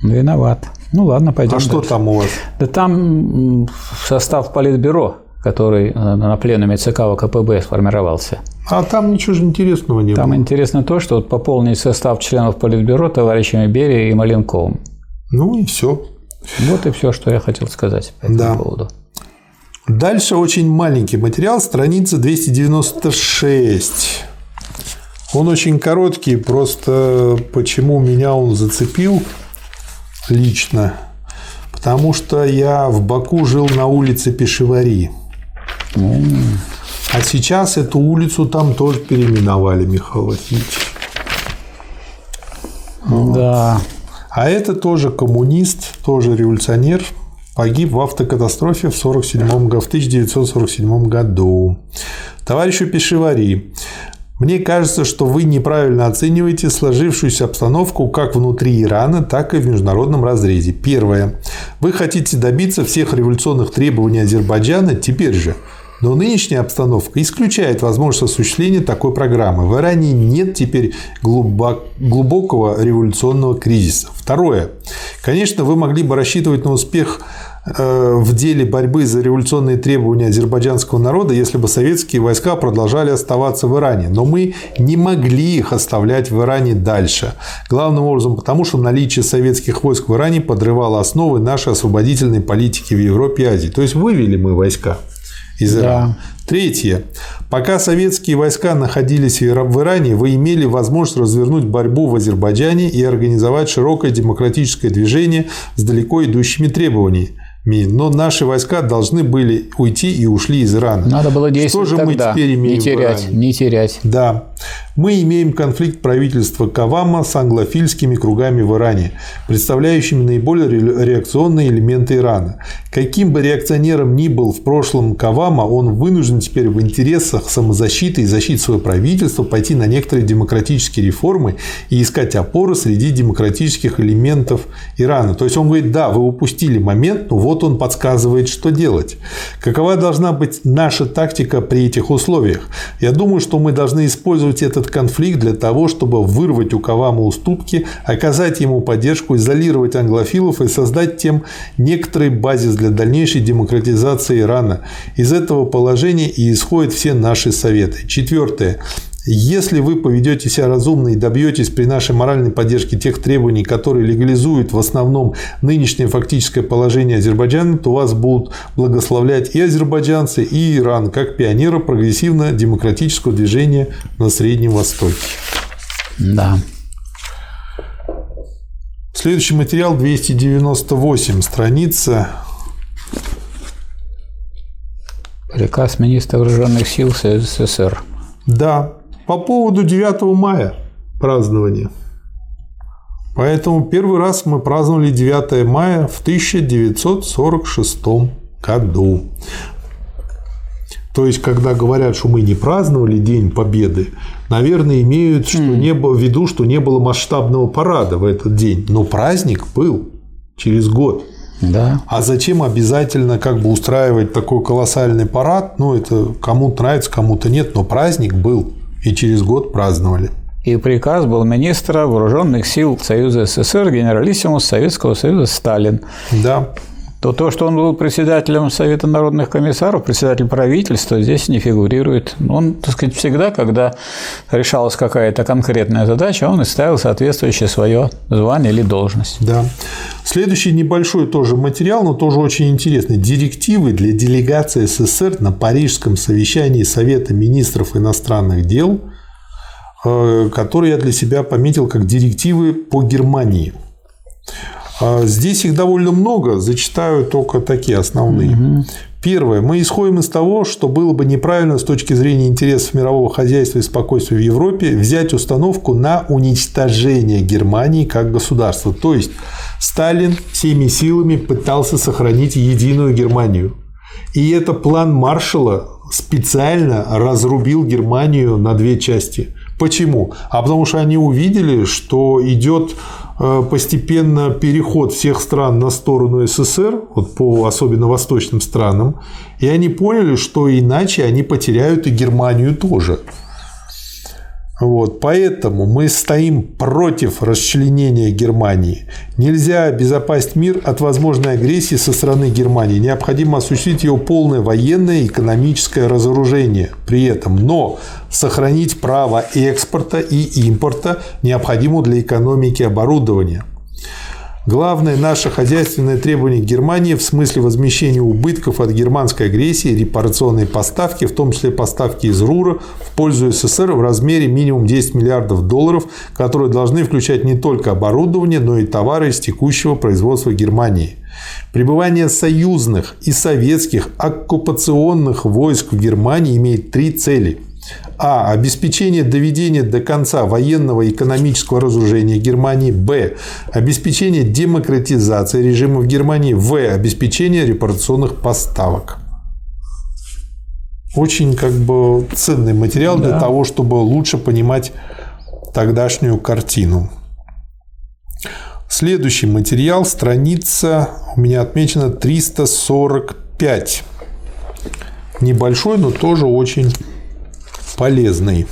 Виноват. Ну ладно, пойдем. А что дальше. там у вас? Да там состав политбюро, который э, на пленуме ЦК ВКПБ сформировался. А там ничего же интересного не там было. Там интересно то, что вот пополнить состав членов политбюро товарищами Берия и Маленковым. Ну и все. Вот и все, что я хотел сказать по этому да. поводу. Дальше очень маленький материал, страница 296. Он очень короткий, просто почему меня он зацепил лично? Потому что я в Баку жил на улице Пешевари. Mm. А сейчас эту улицу там тоже переименовали, Михаил Васильевич. Да. А это тоже коммунист, тоже революционер, погиб в автокатастрофе в, 47 в 1947 году. Товарищу Пешевари, мне кажется, что вы неправильно оцениваете сложившуюся обстановку как внутри Ирана, так и в международном разрезе. Первое. Вы хотите добиться всех революционных требований Азербайджана теперь же – но нынешняя обстановка исключает возможность осуществления такой программы. В Иране нет теперь глубокого революционного кризиса. Второе. Конечно, вы могли бы рассчитывать на успех э, в деле борьбы за революционные требования азербайджанского народа, если бы советские войска продолжали оставаться в Иране. Но мы не могли их оставлять в Иране дальше. Главным образом потому, что наличие советских войск в Иране подрывало основы нашей освободительной политики в Европе и Азии. То есть вывели мы войска из Ирана. Да. Третье. Пока советские войска находились в Иране, вы имели возможность развернуть борьбу в Азербайджане и организовать широкое демократическое движение с далеко идущими требованиями но наши войска должны были уйти и ушли из Ирана. Надо было действовать Что же тогда. мы теперь имеем не терять, не терять. Да. Мы имеем конфликт правительства Кавама с англофильскими кругами в Иране, представляющими наиболее реакционные элементы Ирана. Каким бы реакционером ни был в прошлом Кавама, он вынужден теперь в интересах самозащиты и защиты своего правительства пойти на некоторые демократические реформы и искать опоры среди демократических элементов Ирана. То есть он говорит, да, вы упустили момент, но вот он подсказывает, что делать. Какова должна быть наша тактика при этих условиях? Я думаю, что мы должны использовать этот конфликт для того, чтобы вырвать у Кавама уступки, оказать ему поддержку, изолировать англофилов и создать тем некоторый базис для дальнейшей демократизации Ирана. Из этого положения и исходят все наши советы. Четвертое. Если вы поведете себя разумно и добьетесь при нашей моральной поддержке тех требований, которые легализуют в основном нынешнее фактическое положение Азербайджана, то вас будут благословлять и азербайджанцы, и Иран, как пионера прогрессивно-демократического движения на Среднем Востоке. Да. Следующий материал 298, страница. Приказ министра вооруженных сил СССР. Да, по поводу 9 мая празднования. Поэтому первый раз мы праздновали 9 мая в 1946 году. То есть, когда говорят, что мы не праздновали День Победы, наверное, имеют что не было, в виду, что не было масштабного парада в этот день. Но праздник был через год. Да. А зачем обязательно как бы устраивать такой колоссальный парад? Ну, это кому-то нравится, кому-то нет, но праздник был. И через год праздновали. И приказ был министра вооруженных сил Союза СССР генералиссимус Советского Союза Сталин. Да то то, что он был председателем Совета народных комиссаров, председатель правительства, здесь не фигурирует. Он, так сказать, всегда, когда решалась какая-то конкретная задача, он и ставил соответствующее свое звание или должность. Да. Следующий небольшой тоже материал, но тоже очень интересный. Директивы для делегации СССР на Парижском совещании Совета министров иностранных дел, э, которые я для себя пометил как директивы по Германии. А здесь их довольно много, зачитаю только такие основные. Угу. Первое. Мы исходим из того, что было бы неправильно с точки зрения интересов мирового хозяйства и спокойствия в Европе взять установку на уничтожение Германии как государства. То есть Сталин всеми силами пытался сохранить единую Германию. И это план Маршала специально разрубил Германию на две части. Почему? А потому что они увидели, что идет Э, постепенно переход всех стран на сторону СССР, вот по особенно восточным странам, и они поняли, что иначе они потеряют и Германию тоже. Вот, поэтому мы стоим против расчленения Германии. Нельзя обезопасить мир от возможной агрессии со стороны Германии. Необходимо осуществить ее полное военное и экономическое разоружение при этом. Но сохранить право экспорта и импорта необходимо для экономики оборудования. Главное наше хозяйственное требование Германии в смысле возмещения убытков от германской агрессии, репарационные поставки, в том числе поставки из РУРа в пользу СССР в размере минимум 10 миллиардов долларов, которые должны включать не только оборудование, но и товары из текущего производства Германии. Пребывание союзных и советских оккупационных войск в Германии имеет три цели – а. Обеспечение доведения до конца военного и экономического разоружения Германии. Б. Обеспечение демократизации режима в Германии. В. Обеспечение репарационных поставок. Очень как бы ценный материал да. для того, чтобы лучше понимать тогдашнюю картину. Следующий материал, страница у меня отмечена 345. Небольшой, но тоже очень полезный.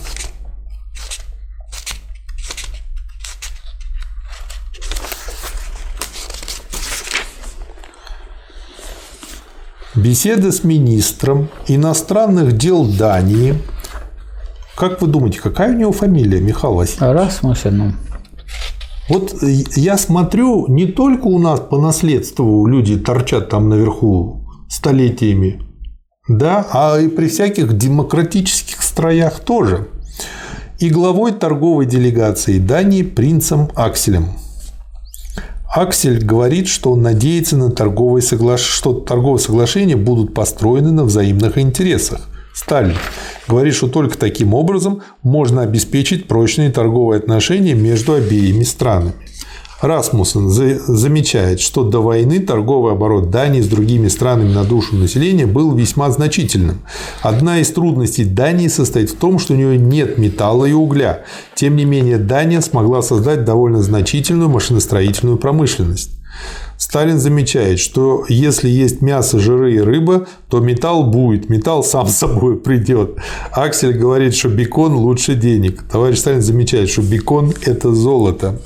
Беседа с министром иностранных дел Дании. Как вы думаете, какая у него фамилия, Михаил Васильевич? Расмуссен. Вот я смотрю, не только у нас по наследству люди торчат там наверху столетиями, да, а и при всяких демократических строях тоже. И главой торговой делегации Дании принцем Акселем. Аксель говорит, что он надеется на торговые соглаш... что торговые соглашения будут построены на взаимных интересах. Сталин говорит, что только таким образом можно обеспечить прочные торговые отношения между обеими странами. Расмуссен замечает, что до войны торговый оборот Дании с другими странами на душу населения был весьма значительным. Одна из трудностей Дании состоит в том, что у нее нет металла и угля. Тем не менее, Дания смогла создать довольно значительную машиностроительную промышленность. Сталин замечает, что если есть мясо, жиры и рыба, то металл будет, металл сам собой придет. Аксель говорит, что бекон лучше денег. Товарищ Сталин замечает, что бекон – это золото.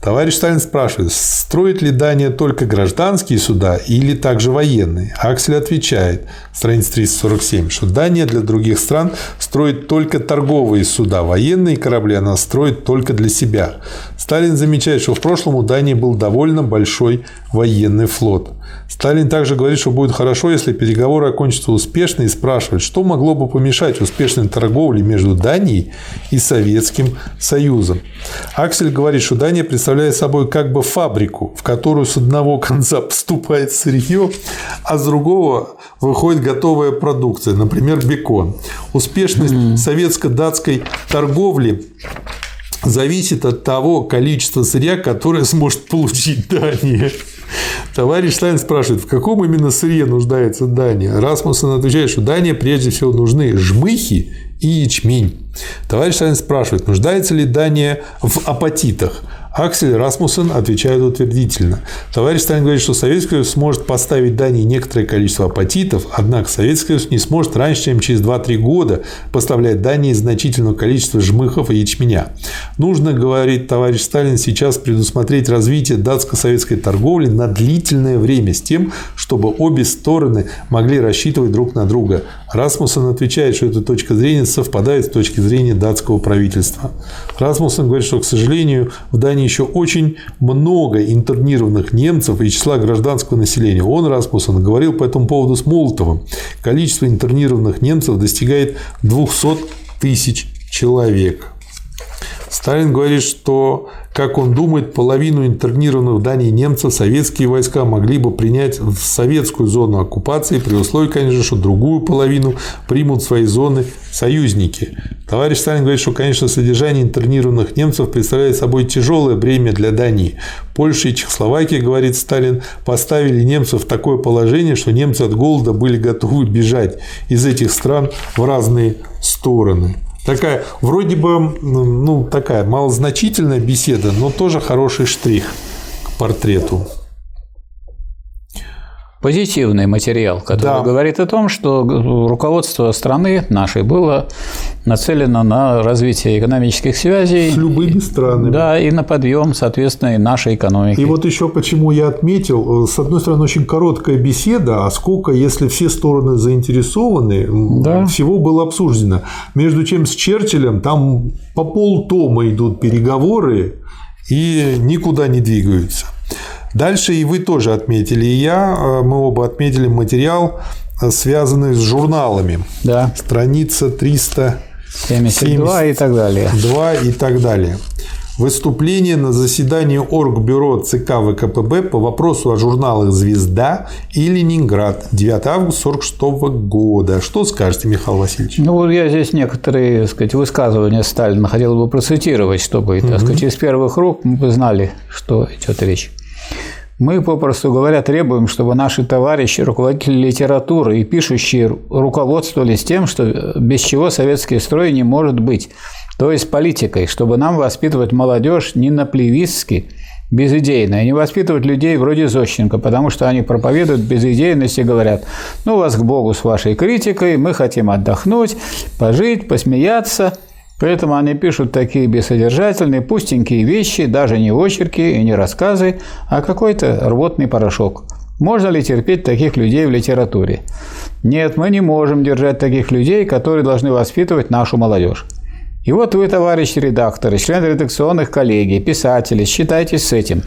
Товарищ Сталин спрашивает, строит ли Дания только гражданские суда или также военные? Аксель отвечает, страница 347, что Дания для других стран строит только торговые суда, военные корабли она строит только для себя. Сталин замечает, что в прошлом у Дании был довольно большой военный флот. Сталин также говорит, что будет хорошо, если переговоры окончатся успешно и спрашивает, что могло бы помешать успешной торговле между Данией и Советским Союзом. Аксель говорит, что Дания представляет собой как бы фабрику, в которую с одного конца поступает сырье, а с другого выходит готовая продукция, например, бекон. Успешность mm-hmm. советско-датской торговли зависит от того количества сырья, которое сможет получить Дания. Товарищ Сталин спрашивает, в каком именно сырье нуждается Дания? Расмуссен отвечает, что Дания прежде всего нужны жмыхи и ячмень. Товарищ Сталин спрашивает, нуждается ли Дания в апатитах? Аксель Расмуссен отвечает утвердительно. Товарищ Сталин говорит, что Советский Союз сможет поставить Дании некоторое количество апатитов, однако Советский Союз не сможет раньше, чем через 2-3 года поставлять Дании значительное количество жмыхов и ячменя. Нужно, говорит товарищ Сталин, сейчас предусмотреть развитие датско-советской торговли на длительное время с тем, чтобы обе стороны могли рассчитывать друг на друга. Расмуссен отвечает, что эта точка зрения совпадает с точки зрения датского правительства. Расмуссен говорит, что, к сожалению, в Дании еще очень много интернированных немцев и числа гражданского населения. Он, Распуссен, говорил по этому поводу с Молотовым. Количество интернированных немцев достигает 200 тысяч человек. Сталин говорит, что, как он думает, половину интернированных в Дании немцев советские войска могли бы принять в советскую зону оккупации, при условии, конечно, что другую половину примут в свои зоны союзники. Товарищ Сталин говорит, что, конечно, содержание интернированных немцев представляет собой тяжелое бремя для Дании. Польша и Чехословакия, говорит Сталин, поставили немцев в такое положение, что немцы от голода были готовы бежать из этих стран в разные стороны. Такая, вроде бы, ну, такая малозначительная беседа, но тоже хороший штрих к портрету позитивный материал, который да. говорит о том, что руководство страны нашей было нацелено на развитие экономических связей. С любыми странами. Да, и на подъем, соответственно, и нашей экономики. И вот еще почему я отметил, с одной стороны, очень короткая беседа, а сколько, если все стороны заинтересованы, да. всего было обсуждено. Между чем с Черчиллем там по полтома идут переговоры и никуда не двигаются. Дальше и вы тоже отметили, и я, э, мы оба отметили материал, э, связанный с журналами. Да. Страница 372 и так далее. 2 и так далее. Выступление на заседании Оргбюро ЦК ВКПБ по вопросу о журналах «Звезда» и «Ленинград» 9 августа 1946 года. Что скажете, Михаил Васильевич? Ну, я здесь некоторые так сказать, высказывания Сталина хотел бы процитировать, чтобы так сказать, из первых рук мы бы знали, что идет речь. Мы, попросту говоря, требуем, чтобы наши товарищи, руководители литературы и пишущие руководствовались тем, что без чего советский строй не может быть, то есть политикой, чтобы нам воспитывать молодежь не на плевистски, безидейно, и не воспитывать людей вроде Зощенко, потому что они проповедуют безидейность и говорят, ну вас к Богу с вашей критикой, мы хотим отдохнуть, пожить, посмеяться – Поэтому они пишут такие бессодержательные, пустенькие вещи, даже не очерки и не рассказы, а какой-то рвотный порошок. Можно ли терпеть таких людей в литературе? Нет, мы не можем держать таких людей, которые должны воспитывать нашу молодежь. И вот вы, товарищи редакторы, члены редакционных коллегий, писатели, считайтесь с этим.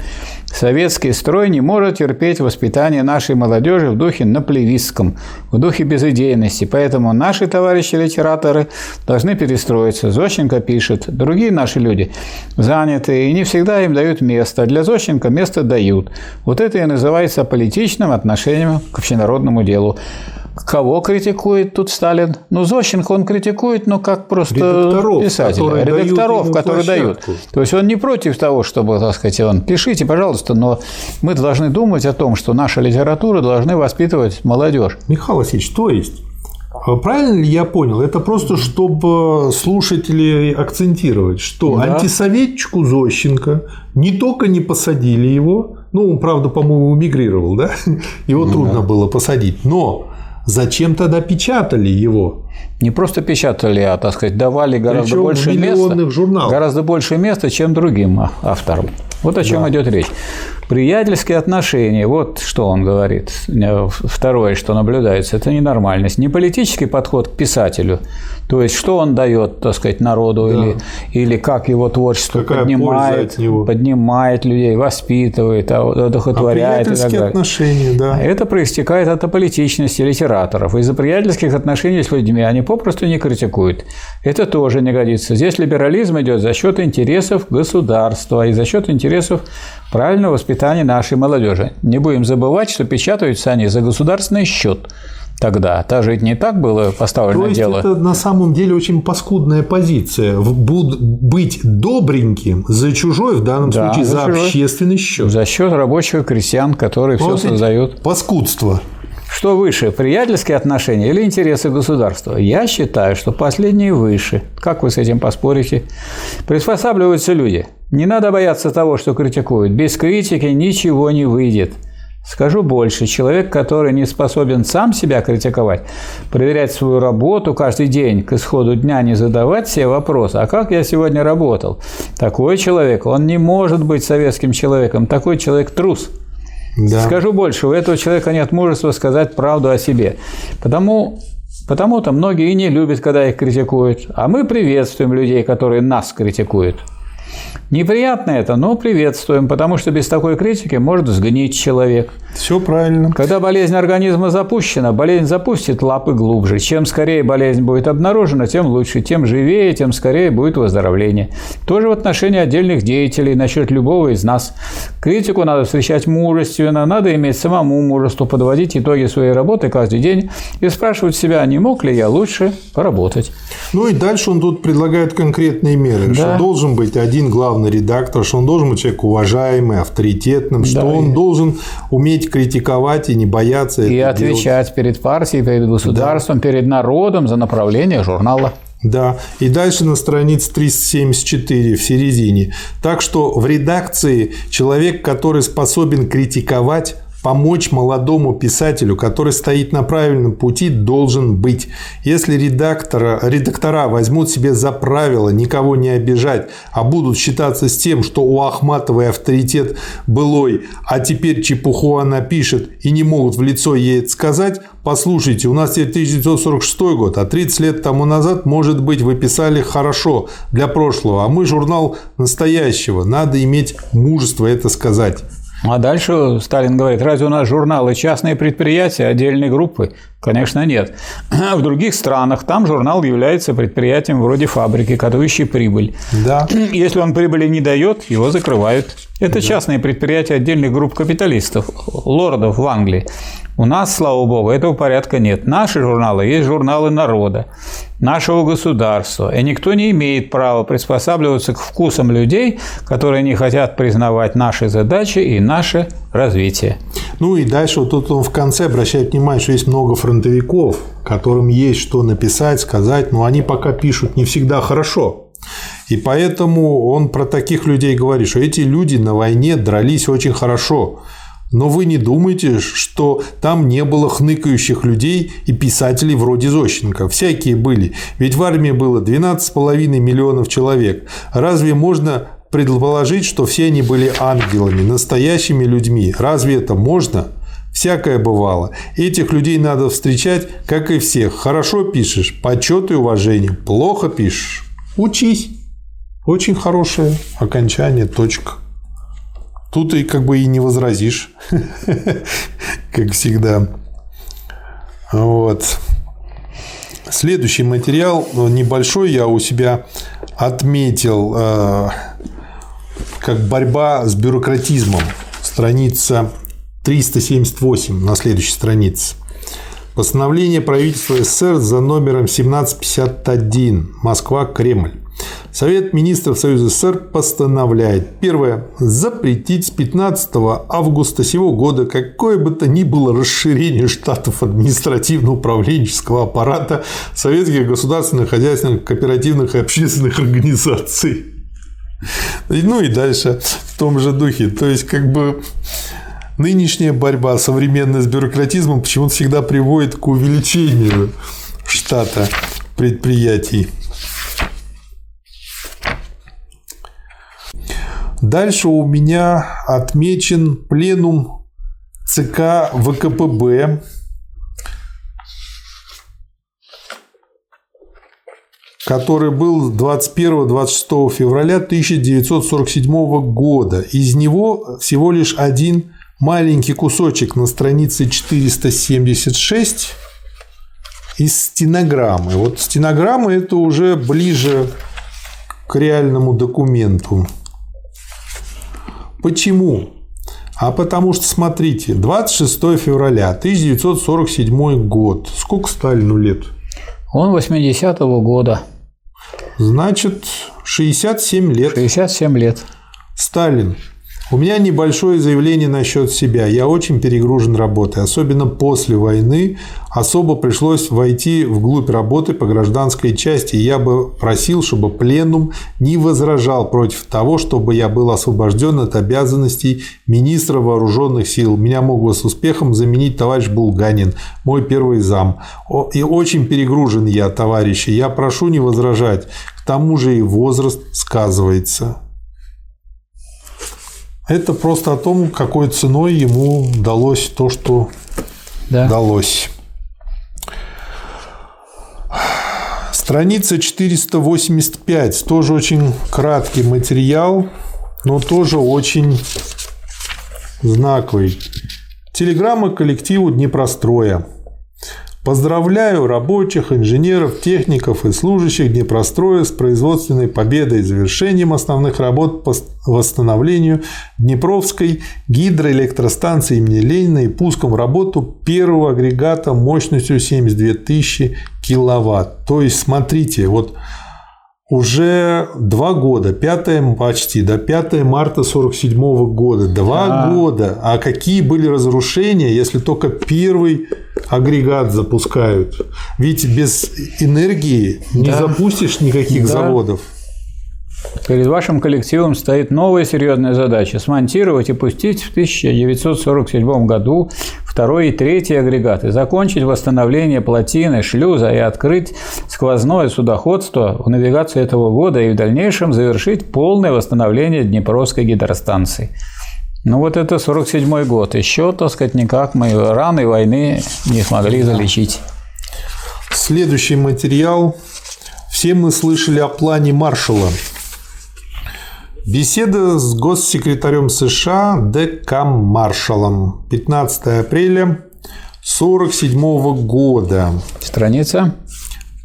Советский строй не может терпеть воспитание нашей молодежи в духе наплевистском, в духе безыдейности. Поэтому наши товарищи-литераторы должны перестроиться. Зощенко пишет, другие наши люди заняты и не всегда им дают место. Для Зощенко место дают. Вот это и называется политичным отношением к общенародному делу. Кого критикует тут Сталин? Ну, Зощенко он критикует, но как просто редакторов, писателя. Которые редакторов, дают которые дают. То есть он не против того, чтобы, так сказать, он пишите, пожалуйста, но мы должны думать о том, что наша литература должны воспитывать молодежь. Михаил Васильевич, то есть а Правильно ли я понял? Это просто чтобы слушатели акцентировать, что да. антисоветчику Зощенко не только не посадили его, ну, он, правда, по-моему, мигрировал, да? Его ну, трудно да. было посадить, но Зачем тогда печатали его? Не просто печатали, а, так сказать, давали гораздо Причем больше места, журналах. гораздо больше места, чем другим авторам. Вот о чем да. идет речь. Приятельские отношения, вот что он говорит. Второе, что наблюдается, это ненормальность. Не политический подход к писателю, то есть что он дает, так сказать, народу, да. или, или как его творчество Какая поднимает, поднимает людей, воспитывает, а, одухотворяет а и так далее. отношения, да. Это проистекает от аполитичности литераторов. Из-за приятельских отношений с людьми они попросту не критикуют. Это тоже не годится. Здесь либерализм идет за счет интересов государства и за счет интересов правильного воспитания нашей молодежи. Не будем забывать, что печатаются они за государственный счет тогда. Та же ведь не так было поставлено То есть дело. это на самом деле очень паскудная позиция. Быть добреньким за чужой, в данном да, случае за, за общественный счет. За счет рабочих крестьян, которые вот все создают. Паскудство. Что выше, приятельские отношения или интересы государства? Я считаю, что последние выше. Как вы с этим поспорите? Приспосабливаются люди. Не надо бояться того, что критикуют. Без критики ничего не выйдет. Скажу больше, человек, который не способен сам себя критиковать, проверять свою работу каждый день, к исходу дня не задавать все вопросы, а как я сегодня работал, такой человек, он не может быть советским человеком, такой человек трус. Да. Скажу больше, у этого человека нет мужества сказать правду о себе. Потому Потому-то многие и не любят, когда их критикуют. А мы приветствуем людей, которые нас критикуют. Неприятно это, но приветствуем, потому что без такой критики может сгнить человек. Все правильно. Когда болезнь организма запущена, болезнь запустит лапы глубже. Чем скорее болезнь будет обнаружена, тем лучше, тем живее, тем скорее будет выздоровление. Тоже в отношении отдельных деятелей насчет любого из нас. Критику надо встречать мужественно, надо иметь самому мужество, подводить итоги своей работы каждый день и спрашивать себя, не мог ли я лучше поработать. Ну и дальше он тут предлагает конкретные меры, да. что должен быть один главный редактор, что он должен быть человек уважаемый, авторитетным, да, что он должен уметь критиковать и не бояться И отвечать делать. перед партией, перед государством, да. перед народом за направление журнала. Да, и дальше на странице 374 в середине. Так что в редакции человек, который способен критиковать, помочь молодому писателю, который стоит на правильном пути, должен быть. Если редактора, редактора возьмут себе за правило никого не обижать, а будут считаться с тем, что у Ахматовой авторитет былой, а теперь чепуху она пишет и не могут в лицо ей это сказать, послушайте, у нас теперь 1946 год, а 30 лет тому назад, может быть, вы писали хорошо для прошлого, а мы журнал настоящего, надо иметь мужество это сказать. А дальше Сталин говорит, разве у нас журналы частные предприятия, отдельные группы? Конечно, нет. В других странах там журнал является предприятием вроде фабрики, дающей прибыль. Да. Если он прибыли не дает, его закрывают. Это да. частные предприятия отдельных групп капиталистов, лордов в Англии. У нас, слава богу, этого порядка нет. Наши журналы есть журналы народа, нашего государства. И никто не имеет права приспосабливаться к вкусам людей, которые не хотят признавать наши задачи и наше развитие. Ну и дальше вот тут он в конце обращает внимание, что есть много фронтовиков, которым есть что написать, сказать, но они пока пишут не всегда хорошо. И поэтому он про таких людей говорит, что эти люди на войне дрались очень хорошо. Но вы не думайте, что там не было хныкающих людей и писателей вроде Зощенко. Всякие были. Ведь в армии было 12,5 миллионов человек. Разве можно предположить, что все они были ангелами, настоящими людьми? Разве это можно? Всякое бывало. Этих людей надо встречать, как и всех. Хорошо пишешь – почет и уважение. Плохо пишешь – учись. Очень хорошее окончание, точка. Тут и как бы и не возразишь, как всегда. Вот. Следующий материал ну, небольшой я у себя отметил э, как борьба с бюрократизмом. Страница 378 на следующей странице. Постановление правительства СССР за номером 1751. Москва, Кремль. Совет министров Союза СССР постановляет. Первое. Запретить с 15 августа сего года какое бы то ни было расширение штатов административно-управленческого аппарата советских государственных, хозяйственных, кооперативных и общественных организаций. Ну и дальше в том же духе. То есть, как бы нынешняя борьба современная с бюрократизмом почему-то всегда приводит к увеличению штата предприятий. Дальше у меня отмечен пленум ЦК ВКПБ который был 21-26 февраля 1947 года. Из него всего лишь один маленький кусочек на странице 476 из стенограммы. Вот стенограмма это уже ближе к реальному документу. Почему? А потому что, смотрите, 26 февраля 1947 год. Сколько Сталину лет? Он 80-го года. Значит, 67 лет. 67 лет. Сталин. У меня небольшое заявление насчет себя. Я очень перегружен работой, особенно после войны. Особо пришлось войти вглубь работы по гражданской части. Я бы просил, чтобы пленум не возражал против того, чтобы я был освобожден от обязанностей министра вооруженных сил. Меня мог с успехом заменить товарищ Булганин, мой первый зам. И очень перегружен я, товарищи. Я прошу не возражать. К тому же и возраст сказывается. Это просто о том, какой ценой ему удалось то, что да. удалось. Страница 485. Тоже очень краткий материал, но тоже очень знаковый. Телеграмма коллективу Днепростроя. Поздравляю рабочих, инженеров, техников и служащих Днепростроя с производственной победой и завершением основных работ по восстановлению Днепровской гидроэлектростанции имени Ленина и пуском в работу первого агрегата мощностью 72 тысячи киловатт. То есть, смотрите, вот уже два года, 5 почти, до 5 марта 47 года, два а. года. А какие были разрушения, если только первый агрегат запускают? Ведь без энергии не да. запустишь никаких да. заводов. Перед вашим коллективом стоит новая серьезная задача – смонтировать и пустить в 1947 году второй и третий агрегаты, закончить восстановление плотины, шлюза и открыть сквозное судоходство в навигации этого года и в дальнейшем завершить полное восстановление Днепровской гидростанции. Ну вот это 47 год. Еще, так сказать, никак мы раны войны не смогли залечить. Следующий материал. Все мы слышали о плане Маршалла – Беседа с госсекретарем США Декам Маршалом 15 апреля 1947 года. Страница?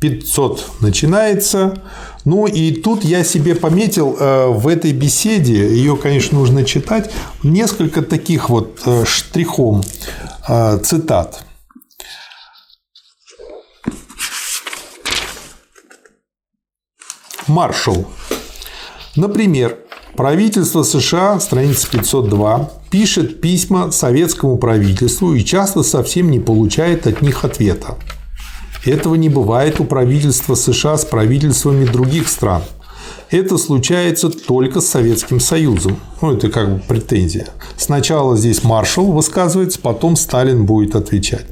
500 начинается. Ну и тут я себе пометил э, в этой беседе, ее, конечно, нужно читать, несколько таких вот э, штрихом э, цитат. Маршал. Например, Правительство США, страница 502, пишет письма советскому правительству и часто совсем не получает от них ответа. Этого не бывает у правительства США с правительствами других стран. Это случается только с Советским Союзом. Ну, это как бы претензия. Сначала здесь маршал высказывается, потом Сталин будет отвечать.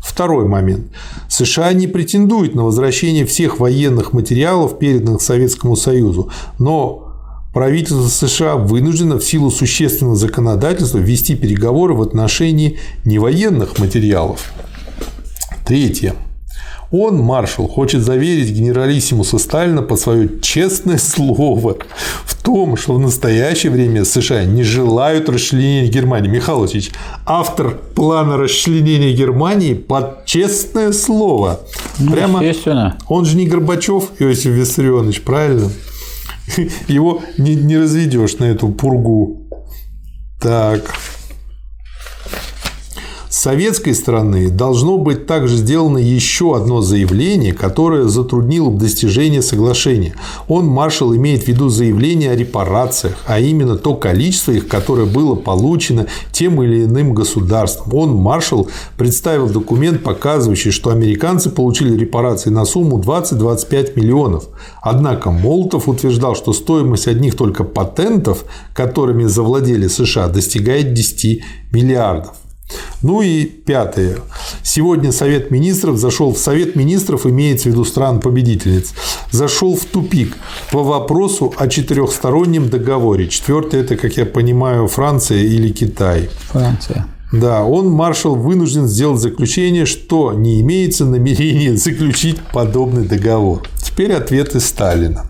Второй момент. США не претендуют на возвращение всех военных материалов, переданных Советскому Союзу, но правительство США вынуждено в силу существенного законодательства вести переговоры в отношении невоенных материалов. Третье. Он, маршал, хочет заверить генералиссимуса Сталина по свое честное слово в том, что в настоящее время США не желают расчленения Германии. Михаил Васильевич, автор плана расчленения Германии под честное слово. Ну, Прямо, естественно. Он же не Горбачев, Иосиф Виссарионович, правильно? Его не, не разведешь на эту пургу. Так. Советской стороны должно быть также сделано еще одно заявление, которое затруднило бы достижение соглашения. Он, маршал, имеет в виду заявление о репарациях, а именно то количество их, которое было получено тем или иным государством. Он, маршал, представил документ, показывающий, что американцы получили репарации на сумму 20-25 миллионов. Однако Молотов утверждал, что стоимость одних только патентов, которыми завладели США, достигает 10 миллиардов. Ну и пятое. Сегодня Совет Министров зашел в Совет Министров, имеется в виду стран-победительниц, зашел в тупик по вопросу о четырехстороннем договоре. Четвертое – это, как я понимаю, Франция или Китай. Франция. Да, он, маршал, вынужден сделать заключение, что не имеется намерения заключить подобный договор. Теперь ответы Сталина.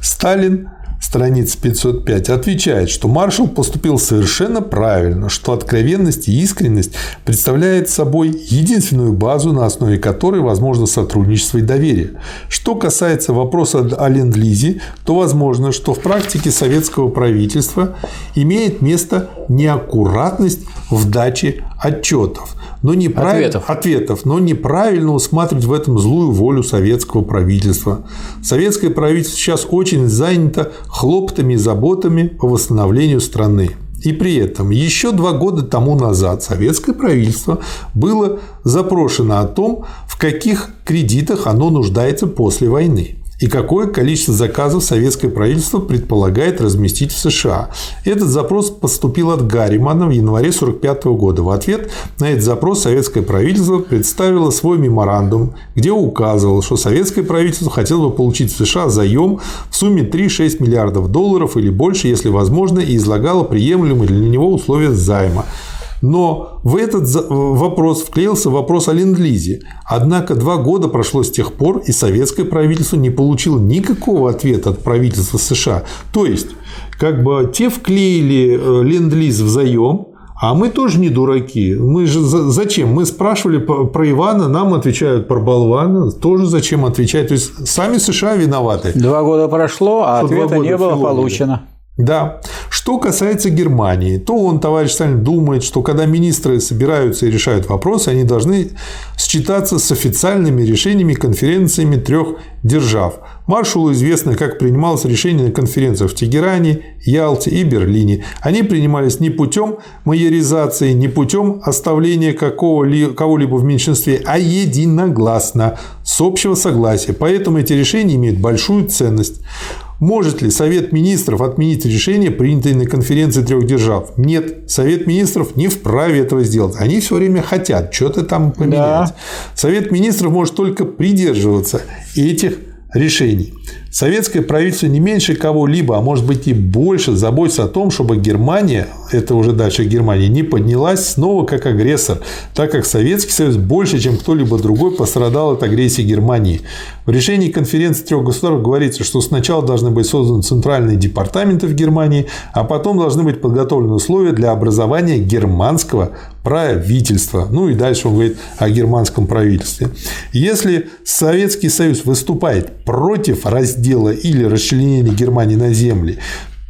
Сталин страница 505, отвечает, что маршал поступил совершенно правильно, что откровенность и искренность представляет собой единственную базу, на основе которой возможно сотрудничество и доверие. Что касается вопроса о ленд-лизе, то возможно, что в практике советского правительства имеет место неаккуратность в даче отчетов, но неправиль... ответов. ответов, но неправильно усматривать в этом злую волю советского правительства. Советское правительство сейчас очень занято хлоптами и заботами по восстановлению страны. И при этом еще два года тому назад советское правительство было запрошено о том, в каких кредитах оно нуждается после войны и какое количество заказов советское правительство предполагает разместить в США. Этот запрос поступил от Гарримана в январе 1945 года. В ответ на этот запрос советское правительство представило свой меморандум, где указывало, что советское правительство хотело бы получить в США заем в сумме 3-6 миллиардов долларов или больше, если возможно, и излагало приемлемые для него условия займа. Но в этот вопрос вклеился вопрос о ленд-лизе. Однако два года прошло с тех пор, и советское правительство не получило никакого ответа от правительства США. То есть, как бы те вклеили э, ленд-лиз в заем, а мы тоже не дураки. Мы же зачем? Мы спрашивали про Ивана, нам отвечают про болвана. Тоже зачем отвечать? То есть сами США виноваты. Два года прошло, а ответа не было получено. Да. Что касается Германии, то он, товарищ Сталин, думает, что когда министры собираются и решают вопросы, они должны считаться с официальными решениями конференциями трех держав. Маршалу известно, как принималось решение на конференциях в Тегеране, Ялте и Берлине. Они принимались не путем майоризации, не путем оставления кого-либо в меньшинстве, а единогласно, с общего согласия. Поэтому эти решения имеют большую ценность. Может ли Совет Министров отменить решение, принятое на конференции трех держав? Нет, Совет Министров не вправе этого сделать. Они все время хотят что-то там поменять. Да. Совет Министров может только придерживаться этих решений. Советское правительство не меньше кого-либо, а может быть и больше заботится о том, чтобы Германия, это уже дальше Германия, не поднялась снова как агрессор, так как Советский Союз больше, чем кто-либо другой пострадал от агрессии Германии. В решении конференции трех государств говорится, что сначала должны быть созданы центральные департаменты в Германии, а потом должны быть подготовлены условия для образования германского правительства. Ну и дальше он говорит о германском правительстве. Если Советский Союз выступает против раздела или расчленения Германии на земли,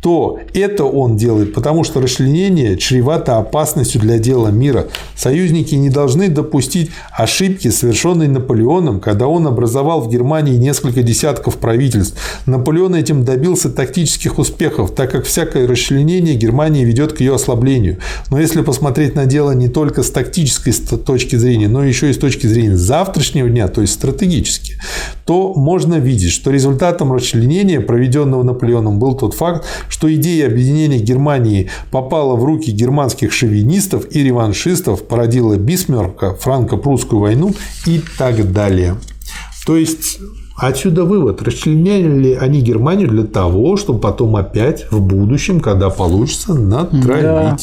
то это он делает, потому что расчленение чревато опасностью для дела мира. Союзники не должны допустить ошибки, совершенной Наполеоном, когда он образовал в Германии несколько десятков правительств. Наполеон этим добился тактических успехов, так как всякое расчленение Германии ведет к ее ослаблению. Но если посмотреть на дело не только с тактической точки зрения, но еще и с точки зрения завтрашнего дня, то есть стратегически, то можно видеть, что результатом расчленения, проведенного Наполеоном, был тот факт, что идея объединения Германии попала в руки германских шовинистов и реваншистов, породила Бисмарка, франко-прусскую войну и так далее. То есть Отсюда вывод. Расчленяли они Германию для того, чтобы потом опять в будущем, когда получится, натравить. Да.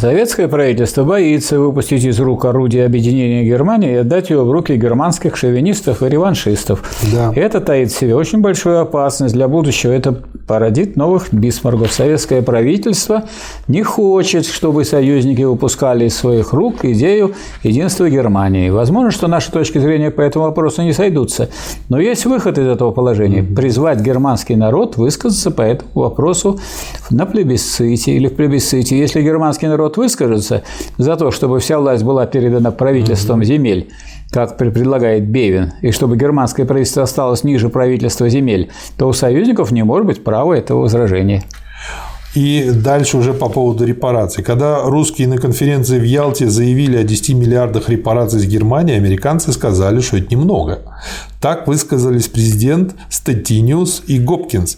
Советское правительство боится выпустить из рук орудие объединения Германии и отдать его в руки германских шовинистов и реваншистов. Да. Это таит в себе очень большую опасность для будущего. Это породит новых бисмаргов. Советское правительство не хочет, чтобы союзники выпускали из своих рук идею единства Германии. Возможно, что наши точки зрения по этому вопросу не сойдутся. Но есть выход из этого положения. Призвать германский народ высказаться по этому вопросу на плебисците или в плебисците. Если германский народ народ выскажется за то, чтобы вся власть была передана правительством земель, как предлагает Бевин, и чтобы германское правительство осталось ниже правительства земель, то у союзников не может быть права этого возражения. И дальше уже по поводу репараций. Когда русские на конференции в Ялте заявили о 10 миллиардах репараций с Германии, американцы сказали, что это немного. Так высказались президент Стеттиниус и Гопкинс.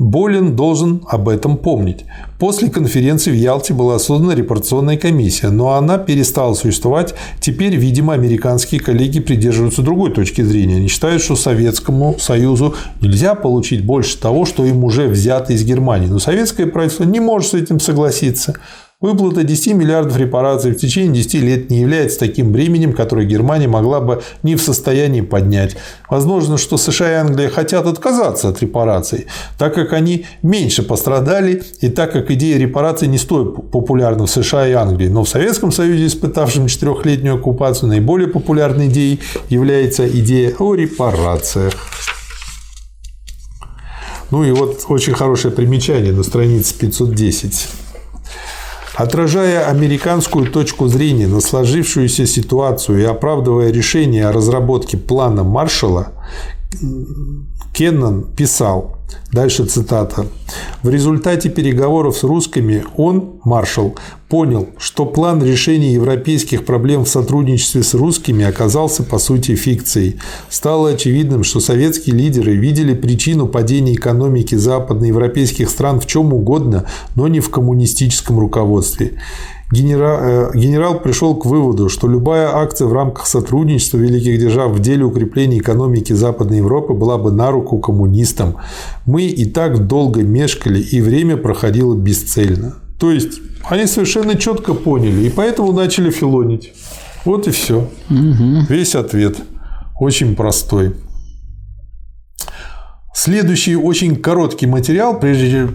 Болин должен об этом помнить. После конференции в Ялте была создана репарационная комиссия, но она перестала существовать. Теперь, видимо, американские коллеги придерживаются другой точки зрения. Они считают, что Советскому Союзу нельзя получить больше того, что им уже взято из Германии. Но советское правительство не может с этим согласиться. Выплата 10 миллиардов репараций в течение 10 лет не является таким бременем, которое Германия могла бы не в состоянии поднять. Возможно, что США и Англия хотят отказаться от репараций, так как они меньше пострадали и так как идея репараций не столь популярна в США и Англии. Но в Советском Союзе, испытавшем четырехлетнюю оккупацию, наиболее популярной идеей является идея о репарациях. Ну и вот очень хорошее примечание на странице 510. Отражая американскую точку зрения на сложившуюся ситуацию и оправдывая решение о разработке плана Маршалла, Кеннон писал, дальше цитата, «В результате переговоров с русскими он, маршал, понял, что план решения европейских проблем в сотрудничестве с русскими оказался по сути фикцией. Стало очевидным, что советские лидеры видели причину падения экономики западноевропейских стран в чем угодно, но не в коммунистическом руководстве генерал, э, генерал пришел к выводу, что любая акция в рамках сотрудничества великих держав в деле укрепления экономики Западной Европы была бы на руку коммунистам. Мы и так долго мешкали, и время проходило бесцельно. То есть они совершенно четко поняли, и поэтому начали филонить. Вот и все. Угу. Весь ответ. Очень простой. Следующий очень короткий материал, прежде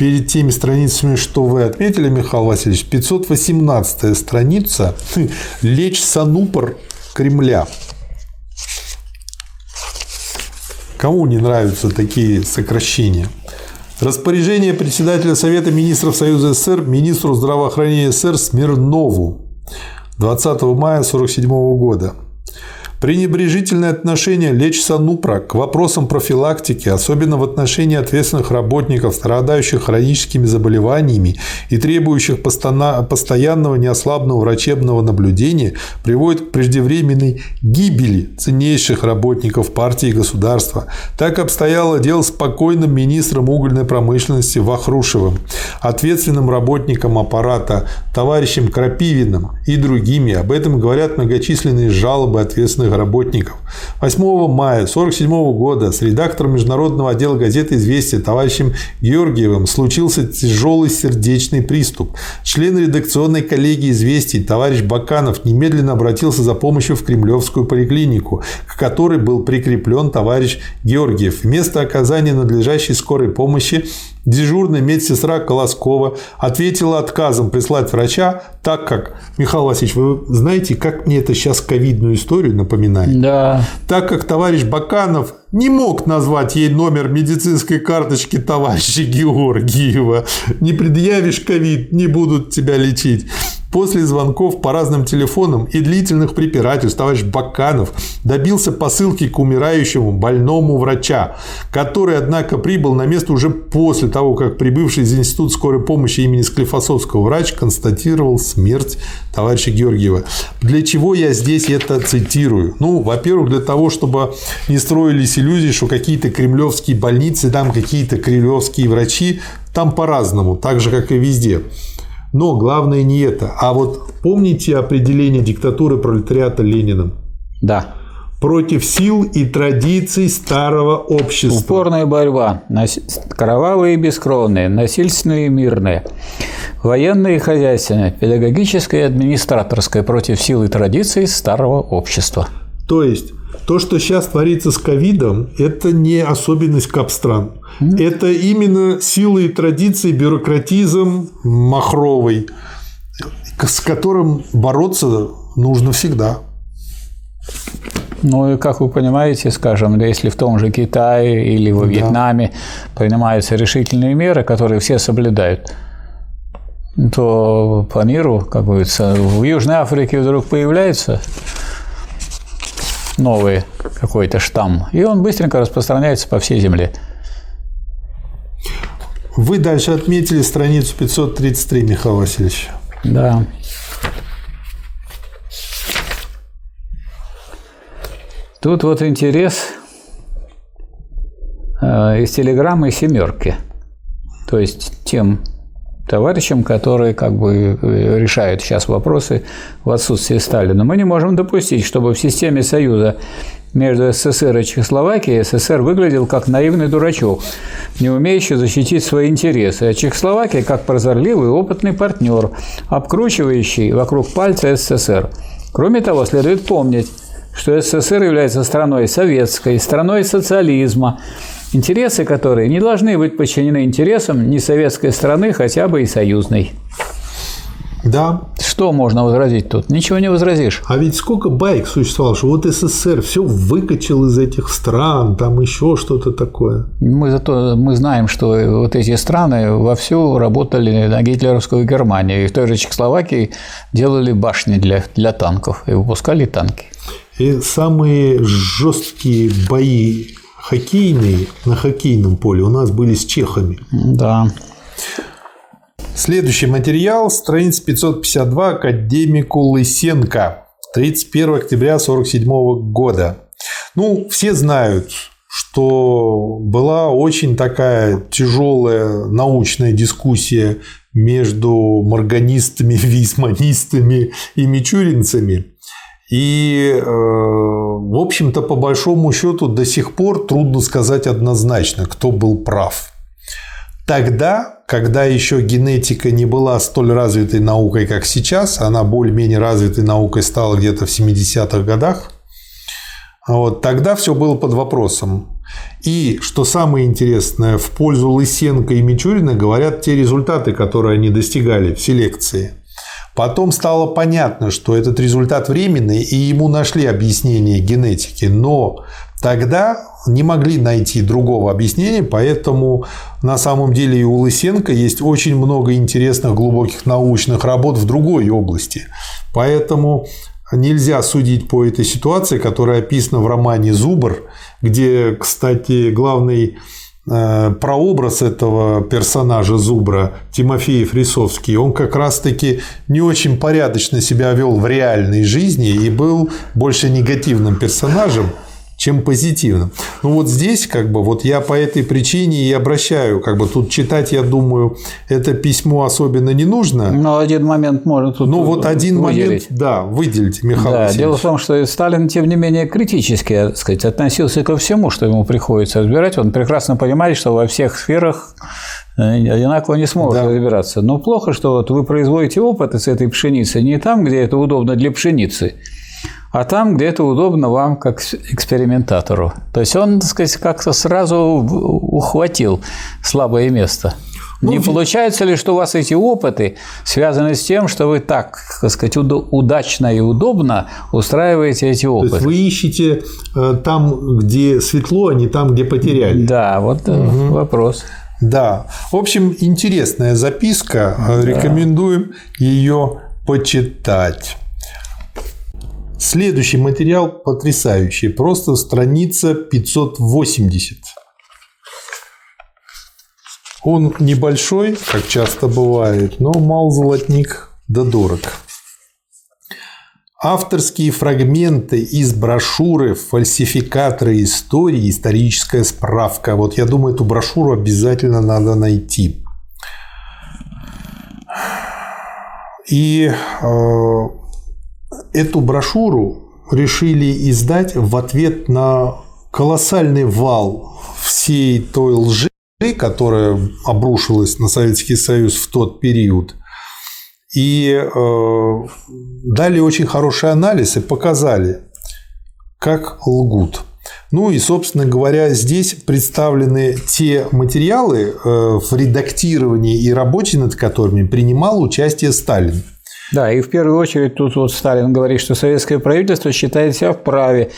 перед теми страницами, что вы отметили, Михаил Васильевич, 518 страница «Лечь санупор Кремля». Кому не нравятся такие сокращения? Распоряжение председателя Совета министров Союза СССР министру здравоохранения СССР Смирнову 20 мая 1947 года. Пренебрежительное отношение Леч Санупра к вопросам профилактики, особенно в отношении ответственных работников, страдающих хроническими заболеваниями и требующих постоянного неослабного врачебного наблюдения, приводит к преждевременной гибели ценнейших работников партии и государства. Так обстояло дело с покойным министром угольной промышленности Вахрушевым, ответственным работником аппарата товарищем Крапивиным и другими. Об этом говорят многочисленные жалобы ответственных научных работников. 8 мая 1947 года с редактором международного отдела газеты «Известия» товарищем Георгиевым случился тяжелый сердечный приступ. Член редакционной коллегии «Известий» товарищ Баканов немедленно обратился за помощью в Кремлевскую поликлинику, к которой был прикреплен товарищ Георгиев. Вместо оказания надлежащей скорой помощи Дежурная медсестра Колоскова ответила отказом прислать врача, так как, Михаил Васильевич, вы знаете, как мне это сейчас ковидную историю напоминает? Да. Так как товарищ Баканов не мог назвать ей номер медицинской карточки товарища Георгиева. Не предъявишь ковид, не будут тебя лечить. После звонков по разным телефонам и длительных препирательств товарищ Баканов добился посылки к умирающему больному врача, который, однако, прибыл на место уже после того, как прибывший из Института скорой помощи имени Склифосовского врач констатировал смерть товарища Георгиева. Для чего я здесь это цитирую? Ну, во-первых, для того, чтобы не строились иллюзии, что какие-то кремлевские больницы, там какие-то кремлевские врачи, там по-разному, так же, как и везде. Но главное не это. А вот помните определение диктатуры пролетариата Лениным? Да. Против сил и традиций старого общества. Упорная борьба. Кровавые и бескровные, насильственные и мирные. Военные и хозяйственные, педагогическое и администраторское против сил и традиций старого общества. То есть то, что сейчас творится с ковидом, это не особенность капстран. Это именно силы и традиции, бюрократизм махровый, с которым бороться нужно всегда. Ну и как вы понимаете, скажем, если в том же Китае или во Вьетнаме да. принимаются решительные меры, которые все соблюдают, то по миру, как говорится, в Южной Африке вдруг появляется новый какой-то штамм, и он быстренько распространяется по всей Земле. Вы дальше отметили страницу 533, Михаил Васильевич. Да. Тут вот интерес э, из телеграммы «семерки». То есть тем товарищам, которые как бы э, решают сейчас вопросы в отсутствии Сталина. Мы не можем допустить, чтобы в системе Союза между СССР и Чехословакией СССР выглядел как наивный дурачок, не умеющий защитить свои интересы, а Чехословакия как прозорливый опытный партнер, обкручивающий вокруг пальца СССР. Кроме того, следует помнить, что СССР является страной советской, страной социализма, интересы которой не должны быть подчинены интересам ни советской страны, хотя бы и союзной. Да. Что можно возразить тут? Ничего не возразишь. А ведь сколько байк существовало, что вот СССР все выкачал из этих стран, там еще что-то такое. Мы зато мы знаем, что вот эти страны вовсю работали на гитлеровскую Германию. И в той же Чехословакии делали башни для, для танков и выпускали танки. И самые жесткие бои хоккейные на хоккейном поле у нас были с чехами. Да. Следующий материал, страница 552, академику Лысенко, 31 октября 1947 года. Ну, все знают, что была очень такая тяжелая научная дискуссия между морганистами, висманистами и мичуринцами. И, э, в общем-то, по большому счету до сих пор трудно сказать однозначно, кто был прав. Тогда, когда еще генетика не была столь развитой наукой, как сейчас, она более-менее развитой наукой стала где-то в 70-х годах, вот, тогда все было под вопросом. И, что самое интересное, в пользу Лысенко и Мичурина говорят те результаты, которые они достигали в селекции – Потом стало понятно, что этот результат временный, и ему нашли объяснение генетики, но тогда не могли найти другого объяснения, поэтому на самом деле и у Лысенко есть очень много интересных глубоких научных работ в другой области. Поэтому нельзя судить по этой ситуации, которая описана в романе «Зубр», где, кстати, главный прообраз этого персонажа Зубра Тимофеев Рисовский, он как раз-таки не очень порядочно себя вел в реальной жизни и был больше негативным персонажем, чем позитивным. Ну вот здесь как бы вот я по этой причине и обращаю, как бы тут читать, я думаю, это письмо особенно не нужно. Но один момент можно тут Ну вот один выделить. момент, да, выделите, Михаил да, Дело в том, что Сталин, тем не менее, критически так сказать, относился ко всему, что ему приходится разбирать. Он прекрасно понимает, что во всех сферах э, одинаково не сможет да. разбираться. Но плохо, что вот вы производите опыты с этой пшеницей не там, где это удобно для пшеницы, а там, где это удобно вам как экспериментатору. То есть он, так сказать, как-то сразу ухватил слабое место. Ну, не получается ли, что у вас эти опыты связаны с тем, что вы так, так сказать, удачно и удобно устраиваете эти опыты? То есть вы ищете э, там, где светло, а не там, где потеряли. Да, вот угу. вопрос. Да. В общем, интересная записка. Да. Рекомендуем ее почитать. Следующий материал потрясающий, просто страница 580. Он небольшой, как часто бывает, но мал золотник да дорог. Авторские фрагменты из брошюры «Фальсификаторы истории. Историческая справка». Вот я думаю, эту брошюру обязательно надо найти. И э, эту брошюру решили издать в ответ на колоссальный вал всей той лжи, которая обрушилась на Советский Союз в тот период. И э, дали очень хороший анализ и показали, как лгут. Ну и, собственно говоря, здесь представлены те материалы, э, в редактировании и работе над которыми принимал участие Сталин. Да, и в первую очередь тут вот Сталин говорит, что советское правительство считает себя вправе,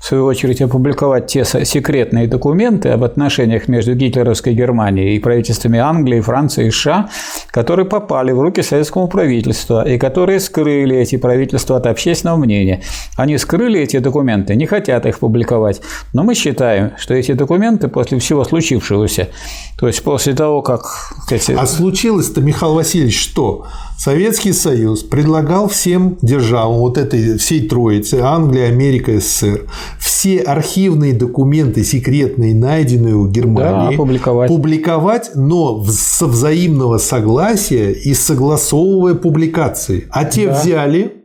в свою очередь, опубликовать те секретные документы об отношениях между гитлеровской Германией и правительствами Англии, Франции и США, которые попали в руки советскому правительству и которые скрыли эти правительства от общественного мнения. Они скрыли эти документы, не хотят их публиковать. Но мы считаем, что эти документы после всего случившегося, то есть после того, как... А случилось-то, Михаил Васильевич, что? Советский Союз предлагал всем державам, вот этой всей троице, Англия, Америка, СССР, все архивные документы секретные, найденные у Германии, Да, публиковать. публиковать, но со взаимного согласия и согласовывая публикации. А те Да. взяли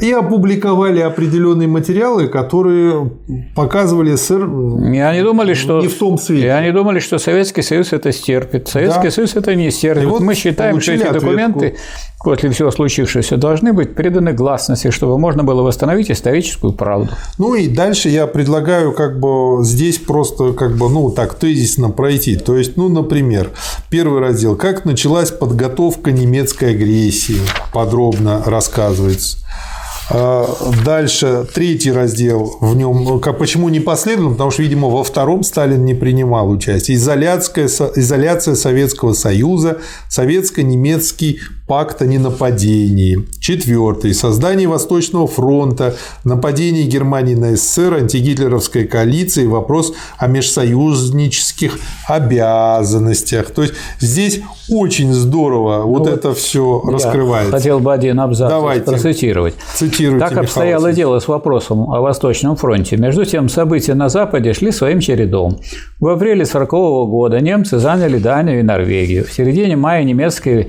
и опубликовали определенные материалы, которые показывали СССР И они думали, что не в том И свете. они думали, что Советский Союз это стерпит. Советский Да. Союз это не стерпит. И вот Мы считаем, что эти ответку. документы после всего случившегося должны быть преданы гласности, чтобы можно было восстановить историческую правду. Ну и дальше я предлагаю как бы здесь просто как бы ну так тезисно пройти. То есть, ну, например, первый раздел «Как началась подготовка немецкой агрессии?» подробно рассказывается. А, Дальше третий раздел в нем, ну, почему не последовательно, потому что, видимо, во втором Сталин не принимал участие. Изоляция, изоляция Советского Союза, советско-немецкий пакт о ненападении. Четвертый. Создание Восточного фронта, нападение Германии на СССР, антигитлеровская коалиция и вопрос о межсоюзнических обязанностях. То есть здесь очень здорово вот, вот это все раскрывается. хотел бы один абзац Давайте. процитировать. Цитируйте, Так Михаил обстояло Васильевич. дело с вопросом о Восточном фронте. Между тем, события на Западе шли своим чередом. В апреле 1940 года немцы заняли Данию и Норвегию. В середине мая немецкие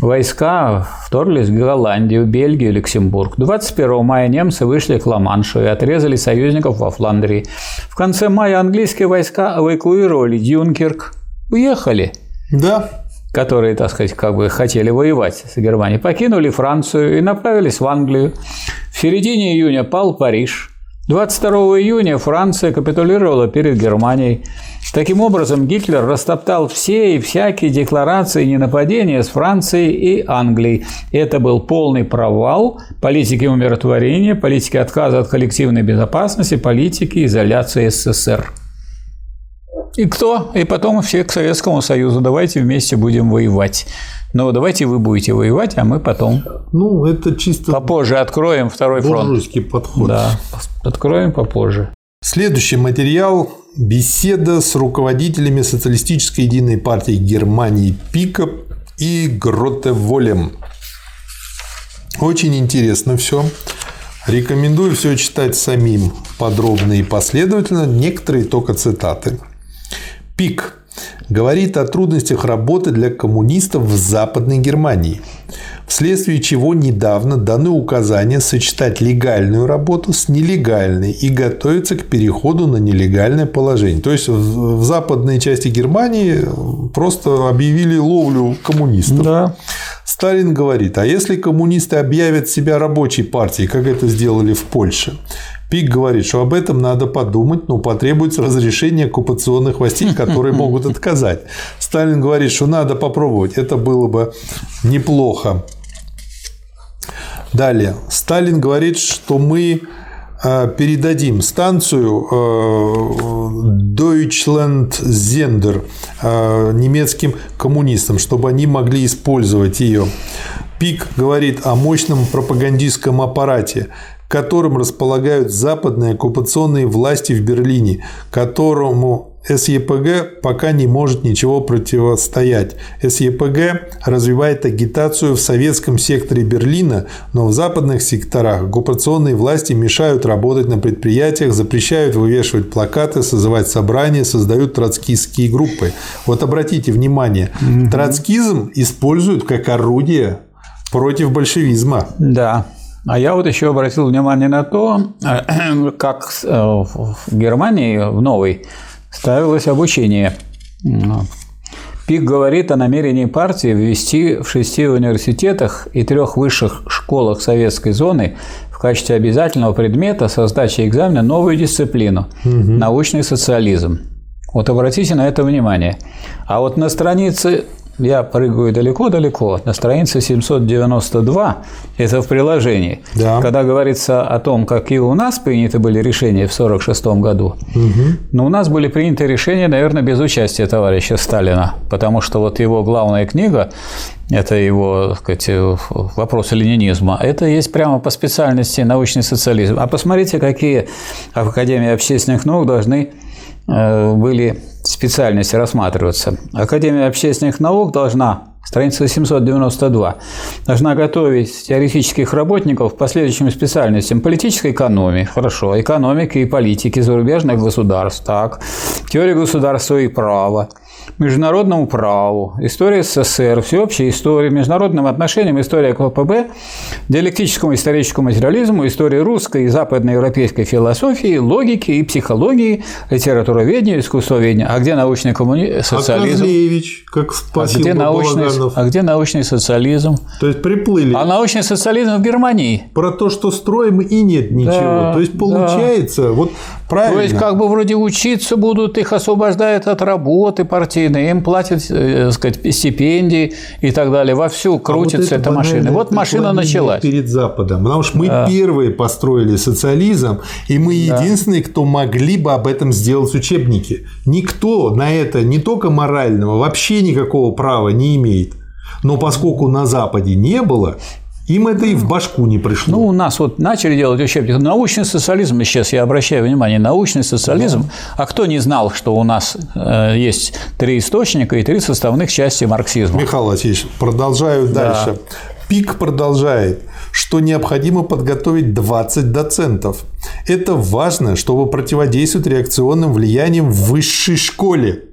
войска вторглись в Голландию, Бельгию, Люксембург. 21 мая немцы вышли к Ла-Маншу и отрезали союзников во Фландрии. В конце мая английские войска эвакуировали Дюнкерк, уехали Да, которые, так сказать, как бы хотели воевать с Германией, покинули Францию и направились в Англию. В середине июня пал Париж. 22 июня Франция капитулировала перед Германией. Таким образом, Гитлер растоптал все и всякие декларации ненападения с Францией и Англией. Это был полный провал политики умиротворения, политики отказа от коллективной безопасности, политики изоляции СССР. И кто? И потом все к Советскому Союзу. Давайте вместе будем воевать. Но давайте вы будете воевать, а мы потом ну это чисто попозже откроем второй фронт. подход. Да, откроем попозже. Следующий материал – беседа с руководителями Социалистической единой партии Германии Пика и Гротеволем. Очень интересно все. Рекомендую все читать самим подробно и последовательно, некоторые только цитаты. Пик говорит о трудностях работы для коммунистов в Западной Германии, вследствие чего недавно даны указания сочетать легальную работу с нелегальной и готовиться к переходу на нелегальное положение. То есть в западной части Германии просто объявили ловлю коммунистов. Да. Сталин говорит, а если коммунисты объявят себя рабочей партией, как это сделали в Польше? Пик говорит, что об этом надо подумать, но потребуется разрешение оккупационных властей, которые могут отказать. Сталин говорит, что надо попробовать, это было бы неплохо. Далее. Сталин говорит, что мы э, передадим станцию э, Deutschland Sender э, немецким коммунистам, чтобы они могли использовать ее. Пик говорит о мощном пропагандистском аппарате, которым располагают западные оккупационные власти в Берлине, которому СЕПГ пока не может ничего противостоять. СЕПГ развивает агитацию в советском секторе Берлина, но в западных секторах оккупационные власти мешают работать на предприятиях, запрещают вывешивать плакаты, созывать собрания, создают троцкистские группы. Вот обратите внимание, троцкизм используют как орудие против большевизма. Да. А я вот еще обратил внимание на то, как э, в Германии в новой ставилось обучение. Пик говорит о намерении партии ввести в шести университетах и трех высших школах советской зоны в качестве обязательного предмета со сдачей экзамена новую дисциплину – научный социализм. Вот обратите на это внимание. А вот на странице я прыгаю далеко-далеко, на странице 792, это в приложении, Да. когда говорится о том, какие у нас приняты были решения в 1946 году, но у нас были приняты решения, наверное, без участия товарища Сталина, потому что вот его главная книга, это его, так сказать, вопросы ленинизма, это есть прямо по специальности научный социализм. А посмотрите, какие в Академии общественных наук должны были специальности рассматриваться. Академия общественных наук должна страница 792, должна готовить теоретических работников к последующим специальностям. Политической экономии, хорошо, экономики и политики зарубежных государств, так, теория государства и права, международному праву, история СССР, всеобщая история, международным отношениям, история КПБ, диалектическому историческому материализму, история русской и западноевропейской философии, логики и психологии, литературоведению, искусствоведению. А где научный коммуни... А социализм? Козлевич, как А спасибо где, научный... Балаганов. а где научный социализм? То есть приплыли. А научный социализм в Германии. Про то, что строим, и нет ничего. Да, то есть да. получается, вот правильно. То есть, как бы вроде учиться будут, их освобождают от работы партийной, им платят, э, сказать, стипендии и так далее. Вовсю А вот крутится это эта машина. Вот машина началась. Перед Западом. Потому что мы первые построили социализм, и мы единственные, кто могли бы об этом сделать учебники. Никто на это не только морального, вообще никакого права не имеет. Но поскольку на Западе не было, им это и в башку не пришло. Ну, у нас вот начали делать учебник. Научный социализм, сейчас я обращаю внимание, научный социализм. А кто не знал, что у нас э, есть три источника и три составных части марксизма? Михаил Васильевич, продолжаю дальше. ПИК продолжает, что необходимо подготовить 20 доцентов. Это важно, чтобы противодействовать реакционным влияниям в высшей школе.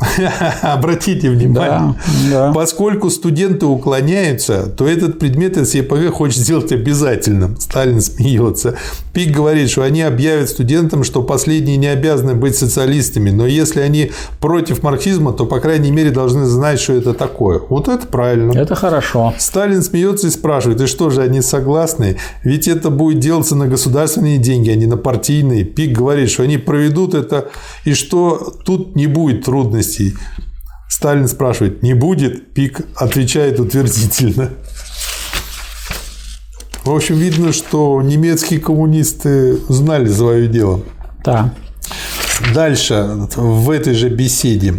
Обратите внимание. Да, да. Поскольку студенты уклоняются, то этот предмет СЕПГ хочет сделать обязательным. Сталин смеется. Пик говорит, что они объявят студентам, что последние не обязаны быть социалистами, но если они против марксизма, то, по крайней мере, должны знать, что это такое. Вот это правильно. Это хорошо. Сталин смеется и спрашивает, и что же они согласны? Ведь это будет делаться на государственные деньги, а не на партийные. Пик говорит, что они проведут это, и что тут не будет трудностей. Сталин спрашивает, не будет? Пик отвечает утвердительно. В общем, видно, что немецкие коммунисты знали свое дело. Да. Дальше, в этой же беседе,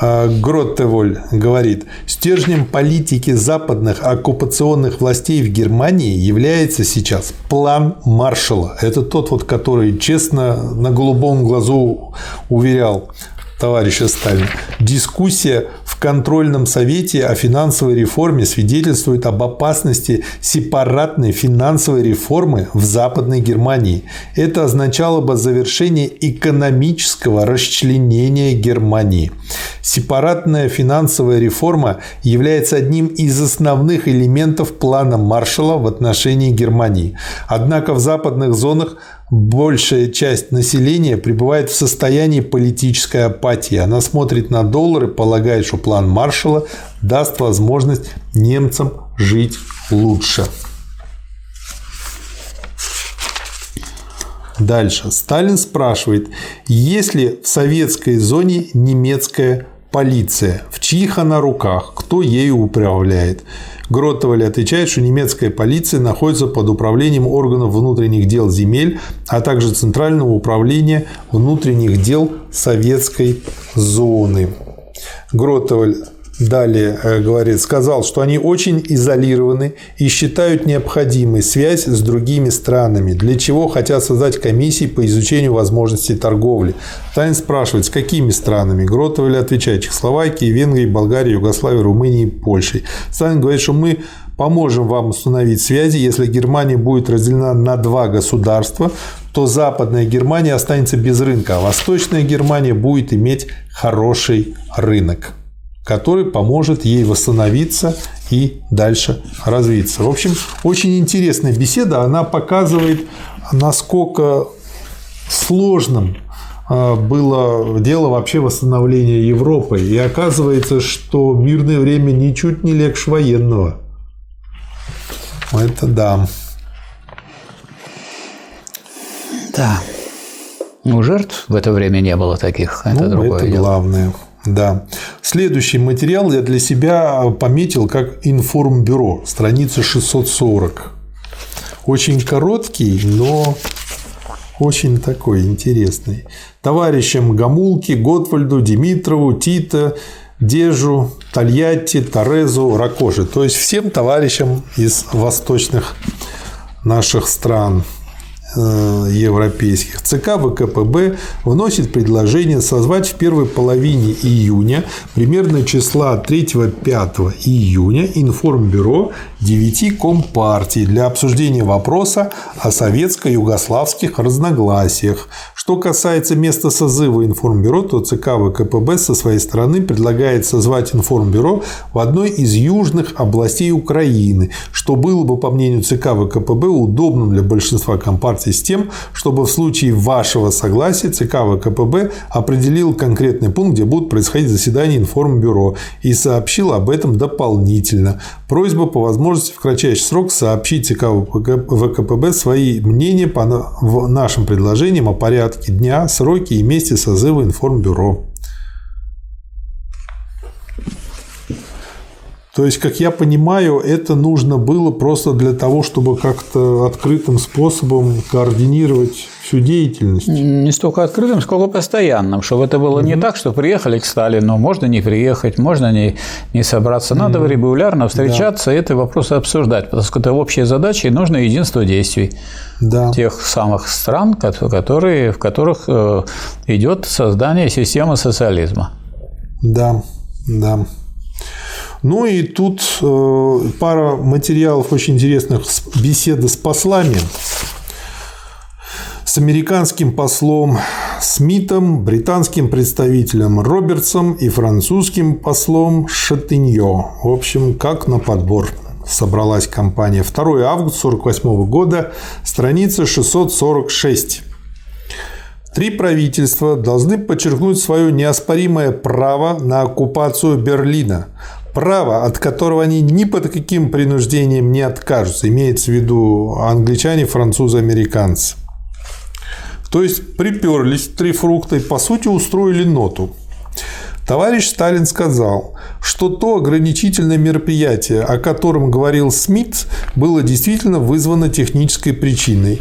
э, Гроттеволь говорит, стержнем политики западных оккупационных властей в Германии является сейчас план Маршалла. Это тот, вот, который честно на голубом глазу уверял товарища Сталина. Дискуссия в контрольном совете о финансовой реформе свидетельствует об опасности сепаратной финансовой реформы в Западной Германии. Это означало бы завершение экономического расчленения Германии. Сепаратная финансовая реформа является одним из основных элементов плана Маршалла в отношении Германии. Однако в западных зонах большая часть населения пребывает в состоянии политической апатии. Она смотрит на доллары, полагает, что план Маршалла даст возможность немцам жить лучше. Дальше. Сталин спрашивает, есть ли в советской зоне немецкая полиция, в чьих она руках, кто ею управляет. Гротоваль отвечает, что немецкая полиция находится под управлением органов внутренних дел земель, а также Центрального управления внутренних дел советской зоны. Гротоваль далее э, говорит, сказал, что они очень изолированы и считают необходимой связь с другими странами, для чего хотят создать комиссии по изучению возможностей торговли. Сталин спрашивает, с какими странами? Гротоваль отвечает, Чехословакией, Венгрией, Болгарией, Югославией, Румынией, Польшей. Сталин говорит, что мы поможем вам установить связи, если Германия будет разделена на два государства, то Западная Германия останется без рынка, а Восточная Германия будет иметь хороший рынок который поможет ей восстановиться и дальше развиться. В общем, очень интересная беседа. Она показывает, насколько сложным а, было дело вообще восстановления Европы. И оказывается, что мирное время ничуть не легче военного. Это да. Да. Ну, жертв в это время не было таких. Это ну, другое это дело. главное. Да. Следующий материал я для себя пометил как информбюро, страница 640. Очень короткий, но очень такой интересный. Товарищам Гамулки, Готвальду, Димитрову, Тита, Дежу, Тольятти, Торезу, Ракоши. То есть всем товарищам из восточных наших стран. Э, европейских. ЦК ВКПБ вносит предложение созвать в первой половине июня, примерно числа 3-5 июня, информбюро 9 компартий для обсуждения вопроса о советско-югославских разногласиях. Что касается места созыва информбюро, то ЦК ВКПБ со своей стороны предлагает созвать информбюро в одной из южных областей Украины, что было бы, по мнению ЦК ВКПБ, удобным для большинства компартий с тем, чтобы в случае вашего согласия ЦК ВКПБ определил конкретный пункт, где будут происходить заседания информбюро и сообщил об этом дополнительно. Просьба по возможности в кратчайший срок сообщить ЦК ВКПБ свои мнения по нашим предложениям о порядке дня, сроки и месте созыва информбюро. То есть, как я понимаю, это нужно было просто для того, чтобы как-то открытым способом координировать всю деятельность. Не столько открытым, сколько постоянным, чтобы это было угу. не так, что приехали к Сталину, можно не приехать, можно не, не собраться. Надо угу. регулярно встречаться да. и эти вопросы обсуждать, потому что это общая задача, и нужно единство действий да. тех самых стран, которые, в которых э, идет создание системы социализма. Да, да. Ну и тут э, пара материалов очень интересных беседы с послами с американским послом Смитом, британским представителем Робертсом и французским послом Шатыньо. В общем, как на подбор собралась компания. 2 августа 1948 года, страница 646. Три правительства должны подчеркнуть свое неоспоримое право на оккупацию Берлина, право, от которого они ни под каким принуждением не откажутся, имеется в виду англичане, французы, американцы. То есть приперлись три фрукта и по сути устроили ноту. Товарищ Сталин сказал, что то ограничительное мероприятие, о котором говорил Смит, было действительно вызвано технической причиной.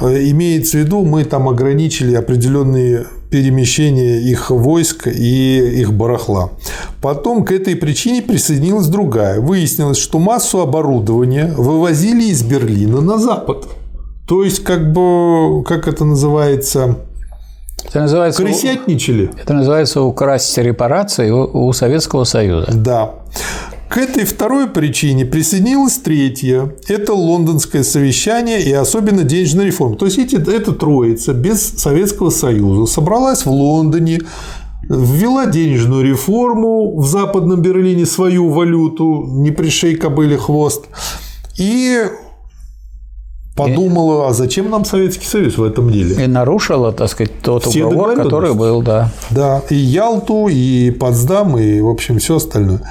Э, имеется в виду, мы там ограничили определенные перемещения их войск и их барахла. Потом к этой причине присоединилась другая. Выяснилось, что массу оборудования вывозили из Берлина на запад. То есть, как бы, как это называется, это называется, крысятничали. Это называется украсть репарации у, у Советского Союза. Да. К этой второй причине присоединилась третья. Это лондонское совещание и особенно денежная реформа. То есть эти, эта троица без Советского Союза собралась в Лондоне, ввела денежную реформу в Западном Берлине, свою валюту, не пришей кобыле хвост, и подумала, а зачем нам Советский Союз в этом деле? И нарушила, так сказать, тот Все уговор, который был, да. Да, и Ялту, и Потсдам, и, в общем, все остальное.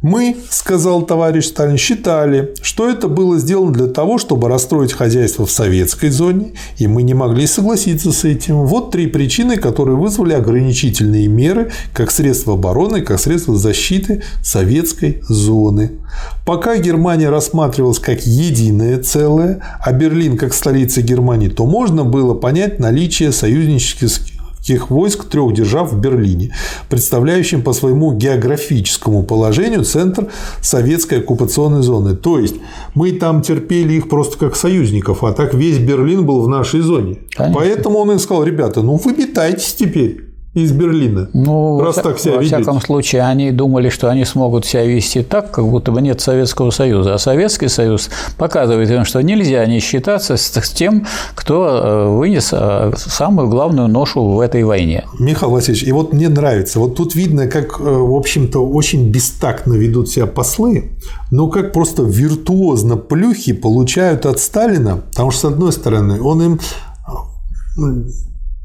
Мы, сказал товарищ Сталин, считали, что это было сделано для того, чтобы расстроить хозяйство в советской зоне, и мы не могли согласиться с этим. Вот три причины, которые вызвали ограничительные меры как средство обороны, как средство защиты советской зоны. Пока Германия рассматривалась как единое целое, а Берлин как столица Германии, то можно было понять наличие союзнических тех войск трех держав в Берлине, представляющим по своему географическому положению центр советской оккупационной зоны. То есть мы там терпели их просто как союзников, а так весь Берлин был в нашей зоне. Конечно. Поэтому он им сказал, ребята, ну вы метайтесь теперь из Берлина. Ну, раз во, так себя во ведете. всяком случае, они думали, что они смогут себя вести так, как будто бы нет Советского Союза. А Советский Союз показывает им, что нельзя не считаться с тем, кто э, вынес э, самую главную ношу в этой войне. Михаил Васильевич, и вот мне нравится, вот тут видно, как, э, в общем-то, очень бестактно ведут себя послы, но как просто виртуозно плюхи получают от Сталина, потому что, с одной стороны, он им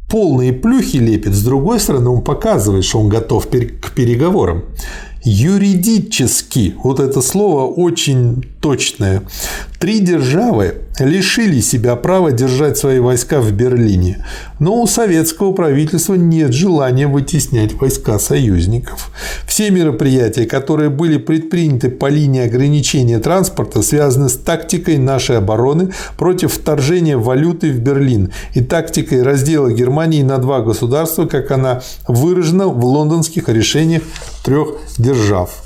полные плюхи лепит, с другой стороны, он показывает, что он готов к переговорам. Юридически, вот это слово очень точное, три державы лишили себя права держать свои войска в Берлине, но у советского правительства нет желания вытеснять войска союзников. Все мероприятия, которые были предприняты по линии ограничения транспорта, связаны с тактикой нашей обороны против вторжения валюты в Берлин и тактикой раздела Германии на два государства, как она выражена в лондонских решениях трех держав.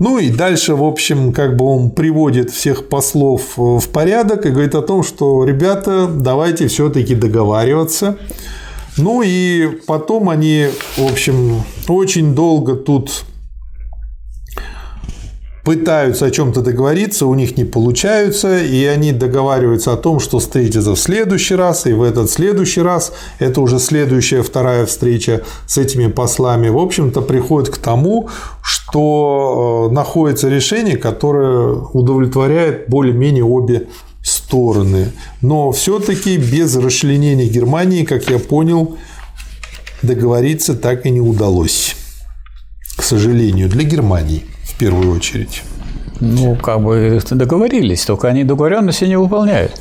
Ну и дальше, в общем, как бы он приводит всех послов в порядок и говорит о том, что, ребята, давайте все-таки договариваться. Ну и потом они, в общем, очень долго тут пытаются о чем-то договориться, у них не получаются, и они договариваются о том, что встретятся в следующий раз, и в этот следующий раз, это уже следующая вторая встреча с этими послами, в общем-то, приходит к тому, что э, находится решение, которое удовлетворяет более-менее обе стороны. Но все-таки без расчленения Германии, как я понял, договориться так и не удалось. К сожалению, для Германии в первую очередь. Ну, как бы договорились, только они договоренности не выполняют.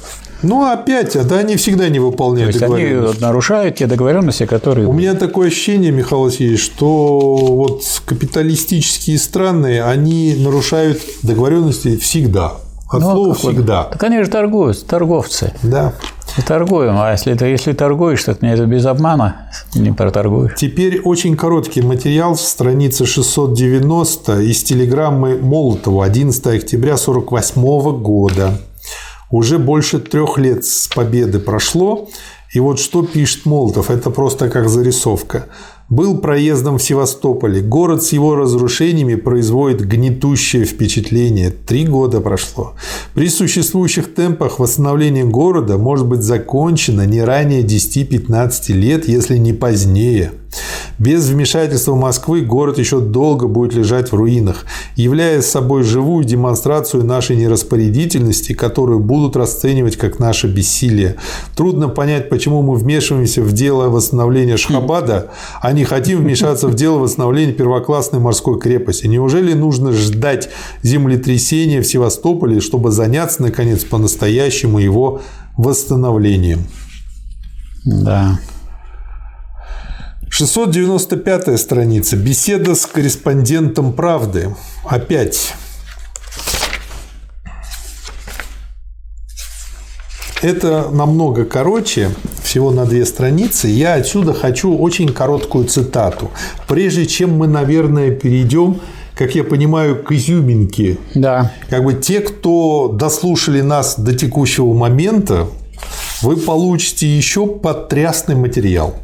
Ну, опять, да, они всегда не выполняют То есть они нарушают те договоренности, которые... У меня такое ощущение, Михаил Васильевич, что вот капиталистические страны, они нарушают договоренности всегда. От ну, слова всегда. Так они же торгуют, торговцы. Да. Торгуем, а если ты если торгуешь, так мне это без обмана. Не проторгуешь. Теперь очень короткий материал, страница 690 из телеграммы Молотова 11 октября 1948 года. Уже больше трех лет с победы прошло, и вот что пишет Молотов, это просто как зарисовка был проездом в Севастополе. Город с его разрушениями производит гнетущее впечатление. Три года прошло. При существующих темпах восстановление города может быть закончено не ранее 10-15 лет, если не позднее. Без вмешательства Москвы город еще долго будет лежать в руинах, являя собой живую демонстрацию нашей нераспорядительности, которую будут расценивать как наше бессилие. Трудно понять, почему мы вмешиваемся в дело восстановления Шхабада, а не хотим вмешаться в дело восстановления первоклассной морской крепости. Неужели нужно ждать землетрясения в Севастополе, чтобы заняться, наконец, по-настоящему его восстановлением? Да. 695 страница. Беседа с корреспондентом «Правды». Опять. Это намного короче, всего на две страницы. Я отсюда хочу очень короткую цитату. Прежде чем мы, наверное, перейдем как я понимаю, к изюминке. Да. Как бы те, кто дослушали нас до текущего момента, вы получите еще потрясный материал.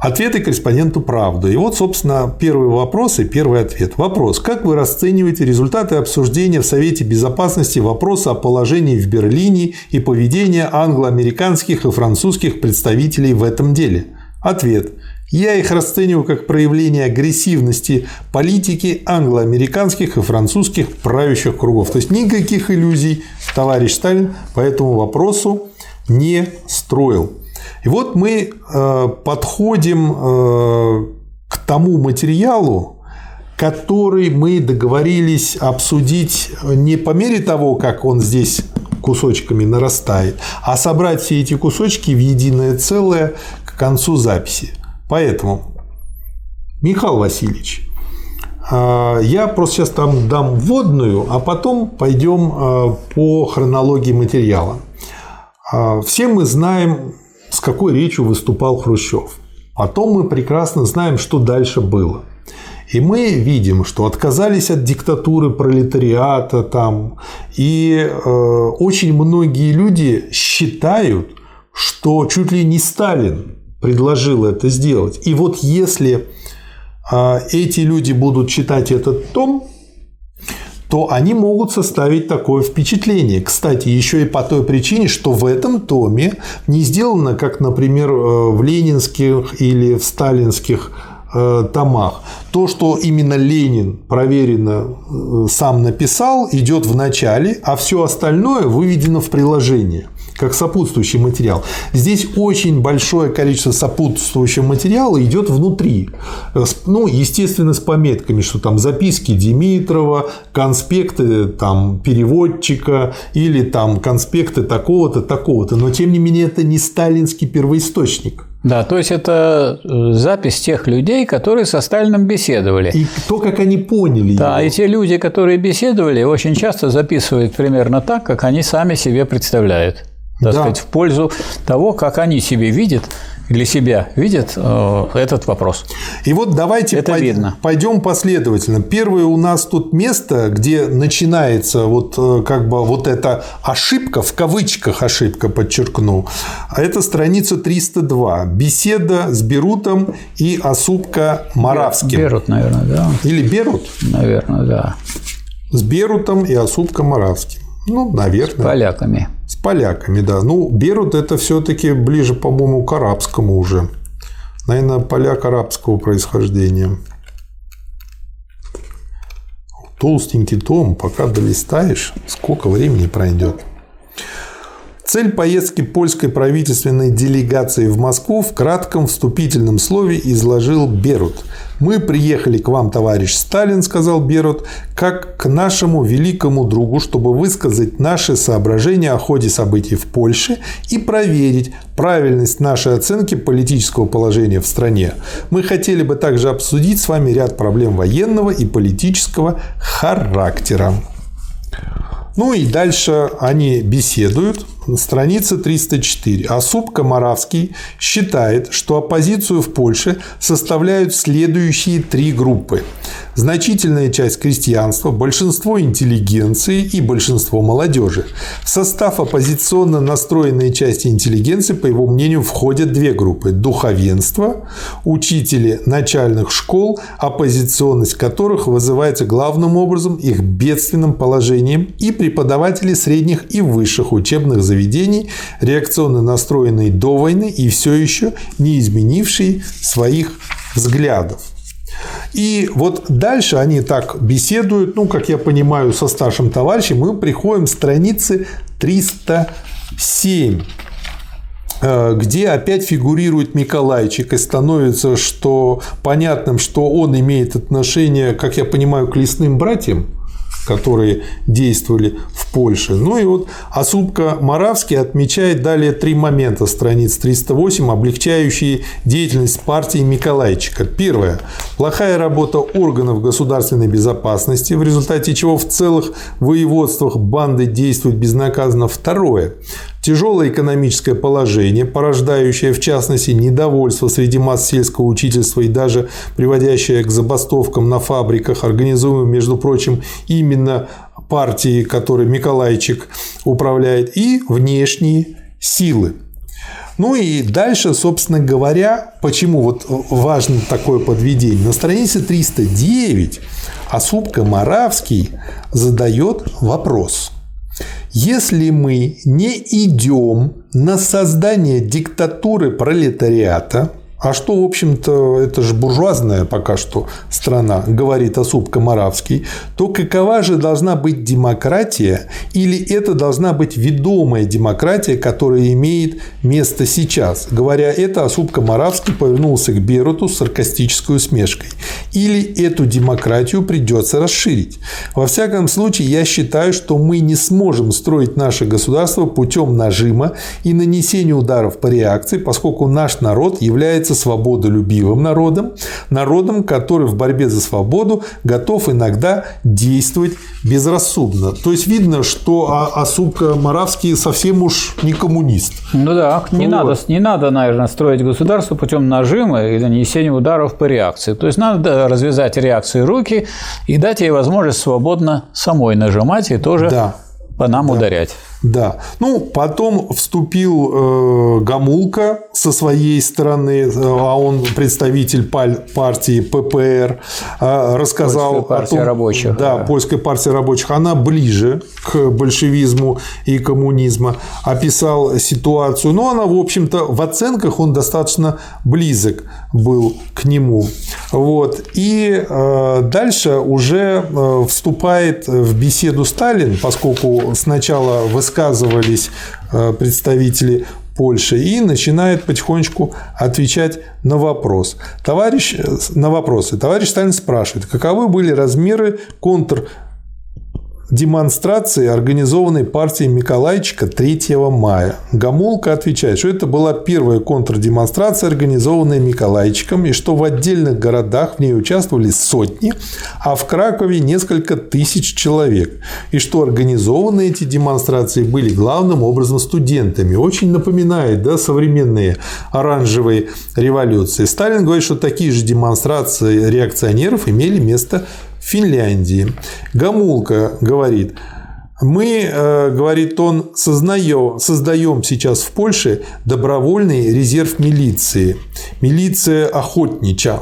Ответы корреспонденту правду. И вот, собственно, первый вопрос и первый ответ. Вопрос. Как вы расцениваете результаты обсуждения в Совете Безопасности вопроса о положении в Берлине и поведения англо-американских и французских представителей в этом деле? Ответ. Я их расцениваю как проявление агрессивности политики англо-американских и французских правящих кругов. То есть никаких иллюзий товарищ Сталин по этому вопросу не строил. И вот мы э, подходим э, к тому материалу, который мы договорились обсудить не по мере того, как он здесь кусочками нарастает, а собрать все эти кусочки в единое целое к концу записи. Поэтому, Михаил Васильевич, э, я просто сейчас там дам вводную, а потом пойдем по хронологии материала. Все мы знаем с какой речью выступал Хрущев. Потом мы прекрасно знаем, что дальше было. И мы видим, что отказались от диктатуры пролетариата там. И э, очень многие люди считают, что чуть ли не Сталин предложил это сделать. И вот если э, эти люди будут читать этот том, то они могут составить такое впечатление. Кстати, еще и по той причине, что в этом томе не сделано, как, например, э, в ленинских или в сталинских э, томах. То, что именно Ленин проверенно э, сам написал, идет в начале, а все остальное выведено в приложение как сопутствующий материал. Здесь очень большое количество сопутствующего материала идет внутри. Ну, естественно, с пометками, что там записки Димитрова, конспекты там, переводчика или там конспекты такого-то, такого-то. Но, тем не менее, это не сталинский первоисточник. Да, то есть это э, запись тех людей, которые со Сталином беседовали. И то, как они поняли. Да, его. и те люди, которые беседовали, очень часто записывают примерно так, как они сами себе представляют так да. сказать, в пользу того, как они себе видят для себя видит э, этот вопрос. И вот давайте Это пой- видно. пойдем последовательно. Первое у нас тут место, где начинается вот э, как бы вот эта ошибка, в кавычках ошибка, подчеркну, а это страница 302. Беседа с Берутом и Осупка Моравским. Берут, наверное, да. Или Берут? Наверное, да. С Берутом и Осупка Моравским. Ну, наверное. Поляками. С поляками, да. Ну, Берут это все-таки ближе, по-моему, к арабскому уже. Наверное, поляк арабского происхождения. Толстенький том, пока долистаешь, сколько времени пройдет. Цель поездки польской правительственной делегации в Москву в кратком вступительном слове изложил Берут. «Мы приехали к вам, товарищ Сталин, – сказал Берут, – как к нашему великому другу, чтобы высказать наши соображения о ходе событий в Польше и проверить правильность нашей оценки политического положения в стране. Мы хотели бы также обсудить с вами ряд проблем военного и политического характера». Ну и дальше они беседуют. Страница 304. Осуп Комаравский считает, что оппозицию в Польше составляют следующие три группы. Значительная часть крестьянства, большинство интеллигенции и большинство молодежи. В состав оппозиционно настроенной части интеллигенции, по его мнению, входят две группы. Духовенство, учители начальных школ, оппозиционность которых вызывается главным образом их бедственным положением, и преподаватели средних и высших учебных заведений, реакционно настроенные до войны и все еще не изменившие своих взглядов. И вот дальше они так беседуют, ну, как я понимаю, со старшим товарищем, мы приходим к странице 307 э, где опять фигурирует Миколайчик, и становится что понятным, что он имеет отношение, как я понимаю, к лесным братьям, которые действовали в Польше. Ну и вот Осупка Моравский отмечает далее три момента страниц 308, облегчающие деятельность партии Миколайчика. Первое. Плохая работа органов государственной безопасности, в результате чего в целых воеводствах банды действуют безнаказанно. Второе. Тяжелое экономическое положение, порождающее, в частности, недовольство среди масс сельского учительства и даже приводящее к забастовкам на фабриках, организуемым, между прочим, именно партии, которой Миколайчик управляет, и внешние силы. Ну и дальше, собственно говоря, почему вот важно такое подведение. На странице 309 Осупка Моравский задает вопрос. Если мы не идем на создание диктатуры пролетариата, а что, в общем-то, это же буржуазная пока что страна, говорит Осуп Комаравский, то какова же должна быть демократия, или это должна быть ведомая демократия, которая имеет место сейчас? Говоря это, Осуп Комаравский повернулся к Беруту с саркастической усмешкой. Или эту демократию придется расширить? Во всяком случае, я считаю, что мы не сможем строить наше государство путем нажима и нанесения ударов по реакции, поскольку наш народ является свободолюбивым народом, народом, который в борьбе за свободу готов иногда действовать безрассудно. То есть видно, что Осука Моравский совсем уж не коммунист. Ну да, не, Вот. надо, не надо, наверное, строить государство путем нажима и нанесения ударов по реакции. То есть надо развязать реакции руки и дать ей возможность свободно самой нажимать и тоже Да. по нам ударять. Да. Ну, потом вступил э, Гамулка со своей стороны, э, а он представитель партии ППР, э, рассказал Польская партия о том, рабочих, Да, да. польская партия рабочих. Она ближе к большевизму и коммунизму. Описал ситуацию. Но она, в общем-то, в оценках он достаточно близок был к нему. Вот. И э, дальше уже э, вступает в беседу Сталин, поскольку сначала высказывались э, представители Польши и начинает потихонечку отвечать на вопрос. Товарищ, на вопросы. Товарищ Сталин спрашивает, каковы были размеры контр демонстрации, организованной партией Миколайчика 3 мая. Гамулка отвечает, что это была первая контрдемонстрация, организованная Миколайчиком, и что в отдельных городах в ней участвовали сотни, а в Кракове несколько тысяч человек. И что организованные эти демонстрации были главным образом студентами. Очень напоминает да, современные оранжевые революции. Сталин говорит, что такие же демонстрации реакционеров имели место Финляндии. Гамулка говорит, мы, э, говорит он, сознаем, создаем сейчас в Польше добровольный резерв милиции. Милиция охотнича.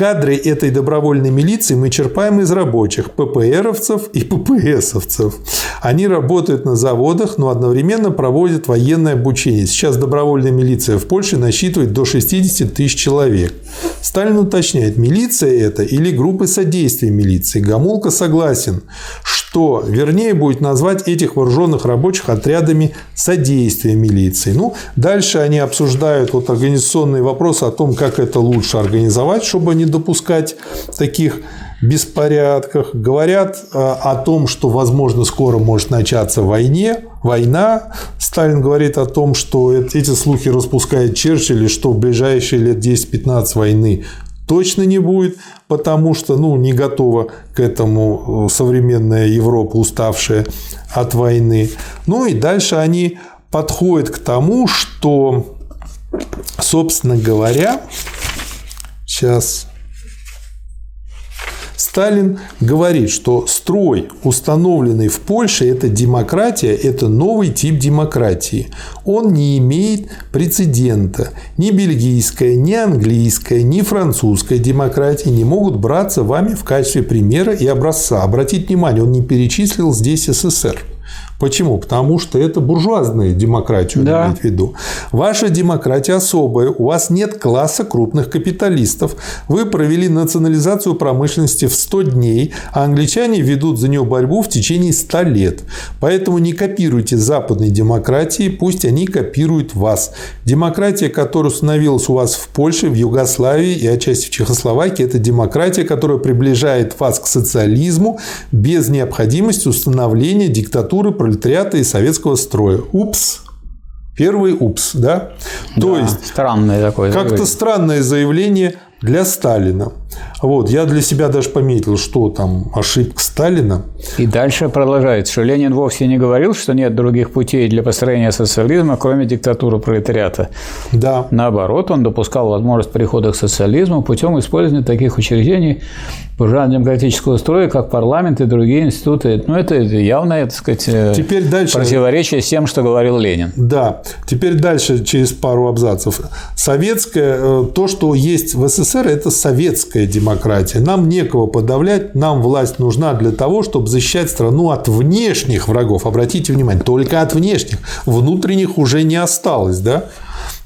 Кадры этой добровольной милиции мы черпаем из рабочих, ППРовцев и ППСовцев. Они работают на заводах, но одновременно проводят военное обучение. Сейчас добровольная милиция в Польше насчитывает до 60 тысяч человек. Сталин уточняет, милиция это или группы содействия милиции. Гамулка согласен, что вернее будет назвать этих вооруженных рабочих отрядами содействия милиции. Ну, дальше они обсуждают вот организационные вопросы о том, как это лучше организовать, чтобы не допускать таких беспорядках, говорят э, о том, что, возможно, скоро может начаться войне, война. Сталин говорит о том, что эти слухи распускает Черчилль, и что в ближайшие лет 10-15 войны точно не будет, потому что ну, не готова к этому э, современная Европа, уставшая от войны. Ну и дальше они подходят к тому, что, собственно говоря, сейчас Сталин говорит, что строй, установленный в Польше, это демократия, это новый тип демократии. Он не имеет прецедента. Ни бельгийская, ни английская, ни французская демократия не могут браться вами в качестве примера и образца. Обратите внимание, он не перечислил здесь СССР. Почему? Потому что это буржуазная демократия, да. имеет в виду. Ваша демократия особая, у вас нет класса крупных капиталистов. Вы провели национализацию промышленности в 100 дней, а англичане ведут за нее борьбу в течение 100 лет. Поэтому не копируйте западной демократии, пусть они копируют вас. Демократия, которая установилась у вас в Польше, в Югославии и отчасти в Чехословакии, это демократия, которая приближает вас к социализму без необходимости установления диктатуры пролетариата и советского строя. Упс. Первый упс, да? То да, есть странное такое. Как-то странное заявление для Сталина. Вот, я для себя даже пометил, что там ошибка Сталина. И дальше продолжается, что Ленин вовсе не говорил, что нет других путей для построения социализма, кроме диктатуры пролетариата. Да. Наоборот, он допускал возможность прихода к социализму путем использования таких учреждений буржуазно-демократического строя, как парламент и другие институты. Ну, это явно, так сказать, э, Теперь дальше... противоречие с тем, что говорил Ленин. Да. Теперь дальше, через пару абзацев. Советское, э, то, что есть в СССР, это советская демократия. Нам некого подавлять, нам власть нужна для того, чтобы защищать страну от внешних врагов. Обратите внимание, только от внешних. Внутренних уже не осталось, да?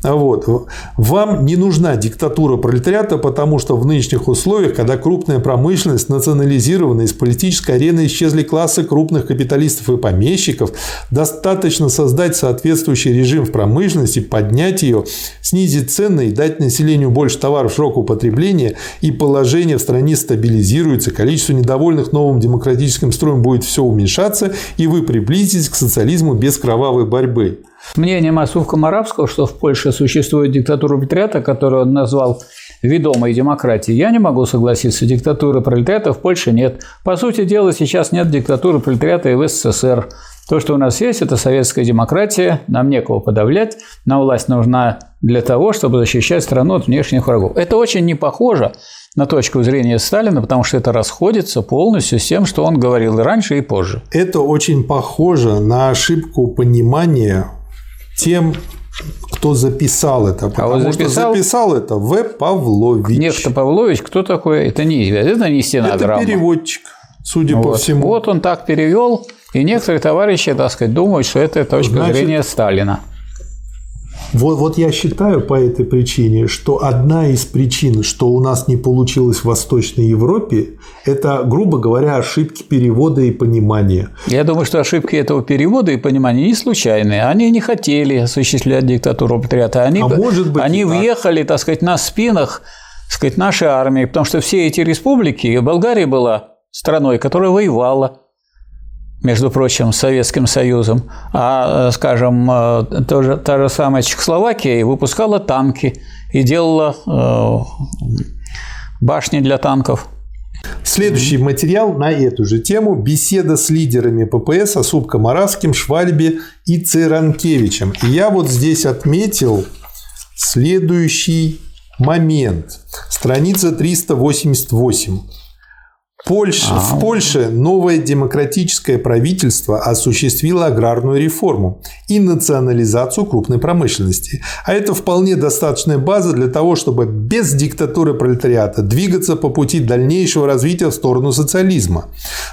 Вот. Вам не нужна диктатура пролетариата, потому что в нынешних условиях, когда крупная промышленность национализирована, из политической арены исчезли классы крупных капиталистов и помещиков, достаточно создать соответствующий режим в промышленности, поднять ее, снизить цены и дать населению больше товаров широкого потребления, и положение в стране стабилизируется, количество недовольных новым демократическим строем будет все уменьшаться, и вы приблизитесь к социализму без кровавой борьбы. Мнение Масув Комаравского, что в Польше существует диктатура пролетариата, которую он назвал ведомой демократией, я не могу согласиться. Диктатуры пролетариата в Польше нет. По сути дела, сейчас нет диктатуры пролетариата и в СССР. То, что у нас есть, это советская демократия, нам некого подавлять, нам власть нужна для того, чтобы защищать страну от внешних врагов. Это очень не похоже на точку зрения Сталина, потому что это расходится полностью с тем, что он говорил раньше и позже. Это очень похоже на ошибку понимания тем, кто записал это. Потому а вот записал... что записал это В. Павлович. Некто Павлович, кто такой? Это не это не стенограмма. Это переводчик, судя вот. по всему. Вот он так перевел, и некоторые товарищи, так сказать, думают, что это точка Значит, зрения Сталина. Вот, вот я считаю по этой причине, что одна из причин, что у нас не получилось в Восточной Европе, это, грубо говоря, ошибки перевода и понимания. Я думаю, что ошибки этого перевода и понимания не случайные. Они не хотели осуществлять диктатуру патриота. Они, а может быть они въехали, так. так сказать, на спинах так сказать, нашей армии, потому что все эти республики, Болгария была страной, которая воевала между прочим, Советским Союзом, а, скажем, тоже, та же самая Чехословакия выпускала танки и делала башни для танков. Следующий материал на эту же тему – беседа с лидерами ППС Осупко Моравским, Швальбе и Циранкевичем. И я вот здесь отметил следующий момент. Страница 388. Польша, а, в Польше новое демократическое правительство осуществило аграрную реформу и национализацию крупной промышленности. А это вполне достаточная база для того, чтобы без диктатуры пролетариата двигаться по пути дальнейшего развития в сторону социализма.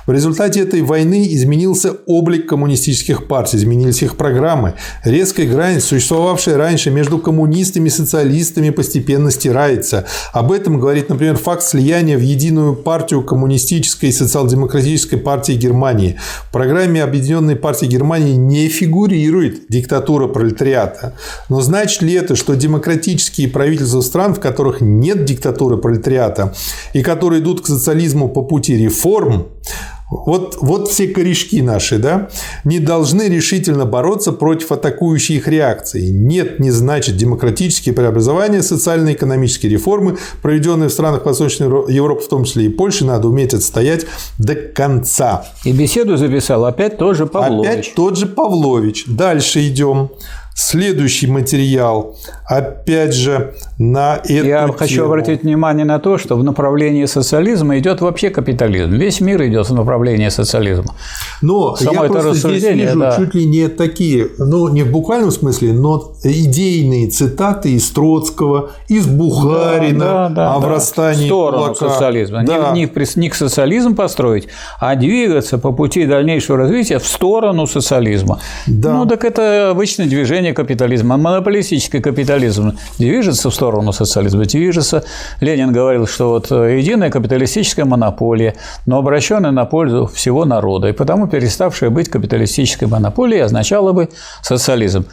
В результате этой войны изменился облик коммунистических партий, изменились их программы. Резкая грань, существовавшая раньше между коммунистами и социалистами, постепенно стирается. Об этом говорит, например, факт слияния в единую партию коммунистов коммунистической и социал-демократической партии Германии. В программе Объединенной партии Германии не фигурирует диктатура пролетариата. Но значит ли это, что демократические правительства стран, в которых нет диктатуры пролетариата и которые идут к социализму по пути реформ, вот, вот все корешки наши, да, не должны решительно бороться против атакующей их реакции. Нет, не значит демократические преобразования, социально-экономические реформы, проведенные в странах Восточной Европы, в том числе и Польши, надо уметь отстоять до конца. И беседу записал опять тот же Павлович. Опять тот же Павлович. Дальше идем. Следующий материал, опять же, на эту Я тему. хочу обратить внимание на то, что в направлении социализма идет вообще капитализм. Весь мир идет в направлении социализма. Но Само я это просто здесь вижу да. чуть ли не такие, ну, не в буквальном смысле, но идейные цитаты из Троцкого, из Бухарина да, да, о да. врастании в сторону кулака. социализма. Да. Не, не, не к социализм построить, а двигаться по пути дальнейшего развития в сторону социализма. Да. Ну, так это обычное движение капитализма. Монополистический капитализм движется в сторону социализма, движется. Ленин говорил, что вот э, единая капиталистическая монополия, но обращенная на пользу всего народа, и потому переставшая быть капиталистической монополией означала бы социализм.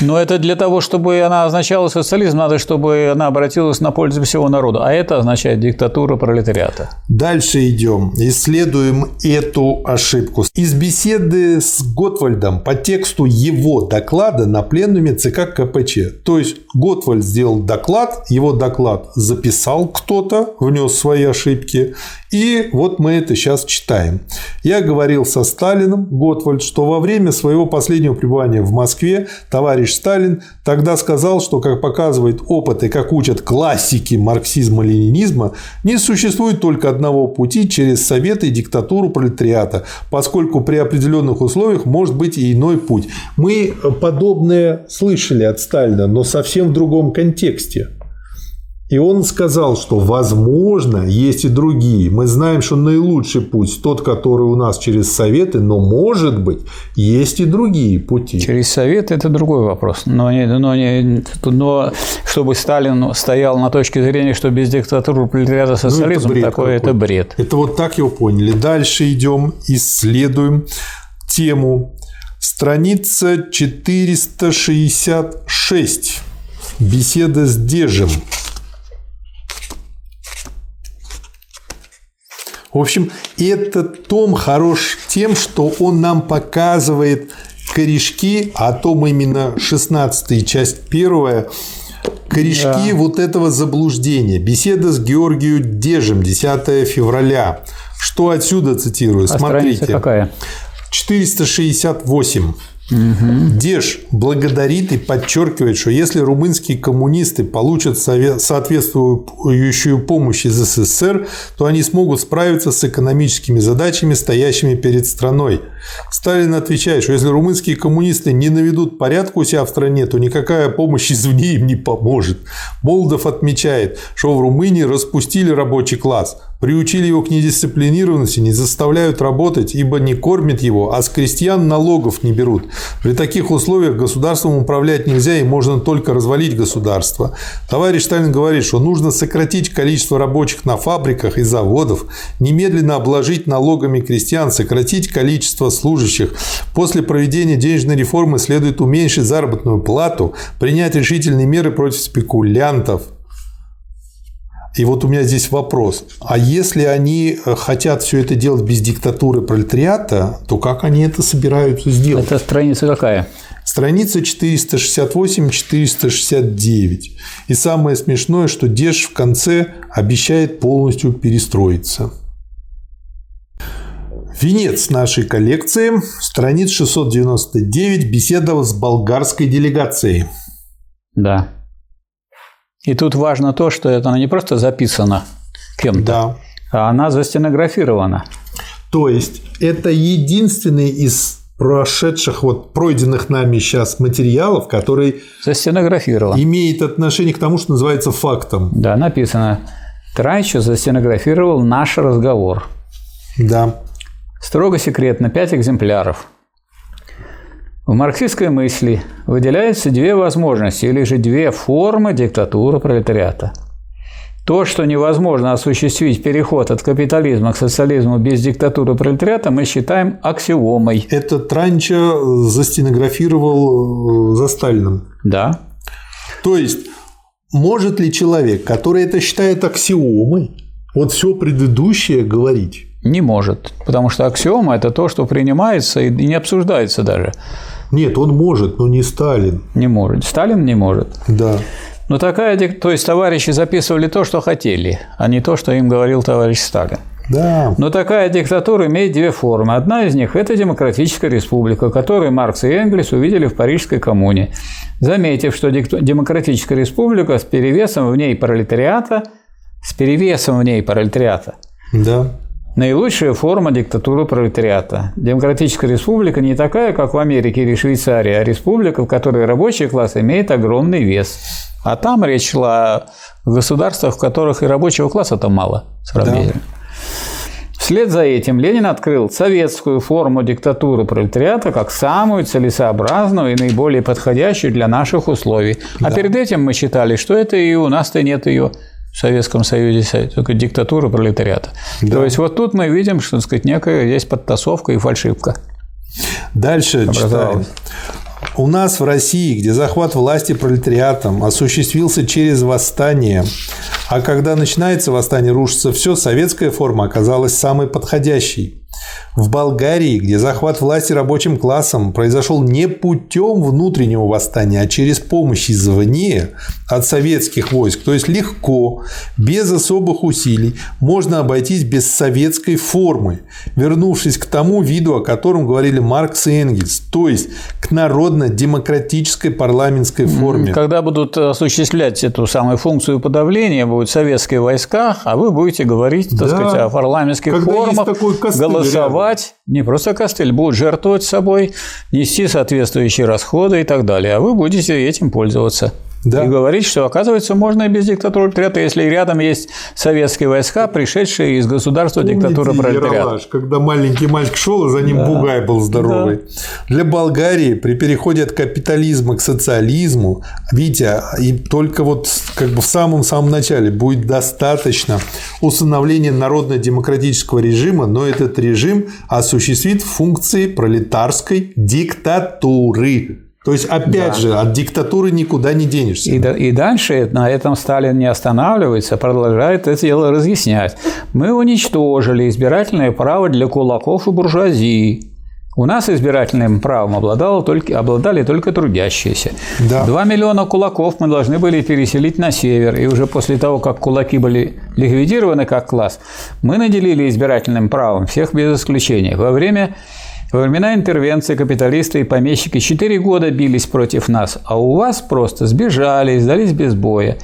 Но это для того, чтобы она означала социализм, надо, чтобы она обратилась на пользу всего народа. А это означает диктатура пролетариата. Дальше идем. Исследуем эту ошибку. Из беседы с Готвальдом по тексту его доклада на пленуме ЦК КПЧ. То есть Готвальд сделал доклад, его доклад записал кто-то, внес свои ошибки, и вот мы это сейчас читаем. Я говорил со Сталином, Готвальд, что во время своего последнего пребывания в Москве товарищ Сталин тогда сказал, что, как показывает опыт и как учат классики марксизма-ленинизма, не существует только одного пути через советы и диктатуру пролетариата, поскольку при определенных условиях может быть и иной путь. Мы подобное слышали от Сталина, но совсем в другом контексте. И он сказал, что возможно есть и другие. Мы знаем, что наилучший путь тот, который у нас через советы, но может быть есть и другие пути. Через советы это другой вопрос. Но, не, но, не, но чтобы Сталин стоял на точке зрения, что без диктатуры пролетариата социализм, ну, это такое это бред. Это вот так его поняли. Дальше идем, исследуем тему. Страница 466. Беседа с Дежем. В общем, этот том хорош тем, что он нам показывает корешки, а том именно 16 часть первая, корешки да. вот этого заблуждения. Беседа с Георгием Дежем 10 февраля. Что отсюда цитирую? А Смотрите. какая? 468. Угу. Деж благодарит и подчеркивает, что если румынские коммунисты получат соответствующую помощь из СССР, то они смогут справиться с экономическими задачами, стоящими перед страной. Сталин отвечает, что если румынские коммунисты не наведут порядку у себя в стране, то никакая помощь извне им не поможет. Молдов отмечает, что в Румынии распустили рабочий класс, приучили его к недисциплинированности, не заставляют работать, ибо не кормят его, а с крестьян налогов не берут. При таких условиях государством управлять нельзя и можно только развалить государство. Товарищ Сталин говорит, что нужно сократить количество рабочих на фабриках и заводов, немедленно обложить налогами крестьян, сократить количество служащих. После проведения денежной реформы следует уменьшить заработную плату, принять решительные меры против спекулянтов, И вот у меня здесь вопрос. А если они э, хотят все это делать без диктатуры пролетариата, то как они это собираются сделать? Это страница какая? Страница 468-469. И самое смешное, что Деш в конце обещает полностью перестроиться. Венец нашей коллекции, страниц 699, беседа с болгарской делегацией. Да. И тут важно то, что это не просто записано кем-то, Да. а она застенографирована. То есть это единственный из прошедших, вот пройденных нами сейчас материалов, который Застенографирован. имеет отношение к тому, что называется фактом. Да, написано. Трайчо застенографировал наш разговор. Да. Строго секретно, пять экземпляров. В марксистской мысли выделяются две возможности или же две формы диктатуры пролетариата. То, что невозможно осуществить переход от капитализма к социализму без диктатуры пролетариата, мы считаем аксиомой. Это Транча застенографировал э, за Сталином. Да, То есть, может ли человек, который это считает аксиомой, вот все предыдущее говорить? не может, потому что аксиома – это то, что принимается и не обсуждается даже. Нет, он может, но не Сталин. Не может. Сталин не может. Да. Но такая, то есть товарищи записывали то, что хотели, а не то, что им говорил товарищ Сталин. Да. Но такая диктатура имеет две формы. Одна из них – это демократическая республика, которую Маркс и Энгельс увидели в Парижской коммуне, заметив, что демократическая республика с перевесом в ней пролетариата, с перевесом в ней пролетариата, Да. Наилучшая форма диктатуры пролетариата. Демократическая республика не такая, как в Америке или Швейцарии, а республика, в которой рабочий класс имеет огромный вес. А там речь шла о государствах, в которых и рабочего класса-то мало сравнительно. Вслед за этим Ленин открыл советскую форму диктатуры пролетариата как самую целесообразную и наиболее подходящую для наших условий. А перед этим мы считали, что это и у нас-то нет ее в Советском Союзе, только диктатура пролетариата. То есть вот тут мы видим, что так сказать, некая есть подтасовка и фальшивка. Дальше читаем. У нас в России, где захват власти пролетариатом осуществился через восстание, а когда начинается восстание, рушится все, советская форма оказалась самой подходящей. В Болгарии, где захват власти рабочим классом произошел не путем внутреннего восстания, а через помощь извне от советских войск, то есть легко, без особых усилий, можно обойтись без советской формы, вернувшись к тому виду, о котором говорили Маркс и Энгельс, то есть к народно-демократической парламентской форме. Когда будут осуществлять эту самую функцию подавления, будут советские войска, а вы будете говорить, так Да. сказать, о парламентских Когда есть формах, такой голосовать, не просто костыль, будут жертвовать собой, нести соответствующие расходы и так далее, а вы будете этим пользоваться. Да. И говорить, что, оказывается, можно и без диктатуры пролетариата, если рядом есть советские войска, пришедшие из государства диктатуры Помните пролетариата. Ералаш, когда маленький мальчик шел, и за ним бугай был здоровый. Для Болгарии при переходе от капитализма к социализму, видите, и только вот как бы в самом-самом начале будет достаточно установления народно-демократического режима, но этот режим осуществит функции пролетарской диктатуры. То есть, опять же, от диктатуры никуда не денешься. И, да- и дальше на этом Сталин не останавливается, продолжает это дело разъяснять. Мы уничтожили избирательное право для кулаков и буржуазии. У нас избирательным правом обладало только, обладали только трудящиеся. Да. Два миллиона кулаков мы должны были переселить на север. И уже после того, как кулаки были ликвидированы как класс, мы наделили избирательным правом всех без исключения. Во время во времена интервенции капиталисты и помещики 4 года бились против нас, а у вас просто сбежали, сдались без боя.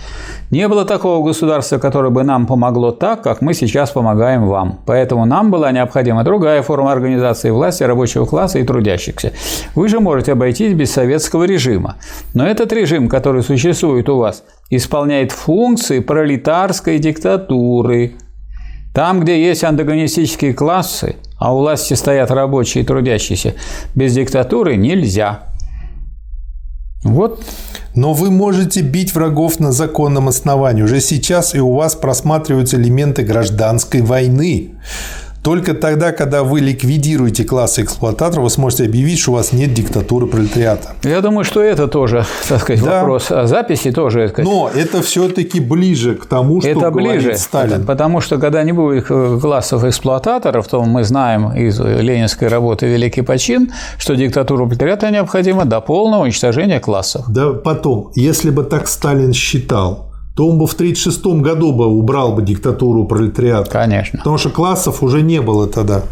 Не было такого государства, которое бы нам помогло так, как мы сейчас помогаем вам. Поэтому нам была необходима другая форма организации власти рабочего класса и трудящихся. Вы же можете обойтись без советского режима. Но этот режим, который существует у вас, исполняет функции пролетарской диктатуры. Там, где есть антагонистические классы, а у власти стоят рабочие и трудящиеся, без диктатуры нельзя. Вот Но вы можете бить врагов на законном основании. Уже сейчас и у вас просматриваются элементы гражданской войны. Только тогда, когда вы ликвидируете классы эксплуататоров, вы сможете объявить, что у вас нет диктатуры пролетариата. Я думаю, что это тоже, так сказать, да. вопрос о записи тоже. Так сказать, Но это все-таки ближе к тому, что это говорит ближе, Сталин. Потому что когда не будет классов эксплуататоров, то мы знаем из ленинской работы «Великий почин», что диктатура пролетариата необходима до полного уничтожения классов. Да потом, если бы так Сталин считал, то он бы в 1936 году бы убрал бы диктатуру пролетариата. Конечно. Потому что классов уже не было тогда.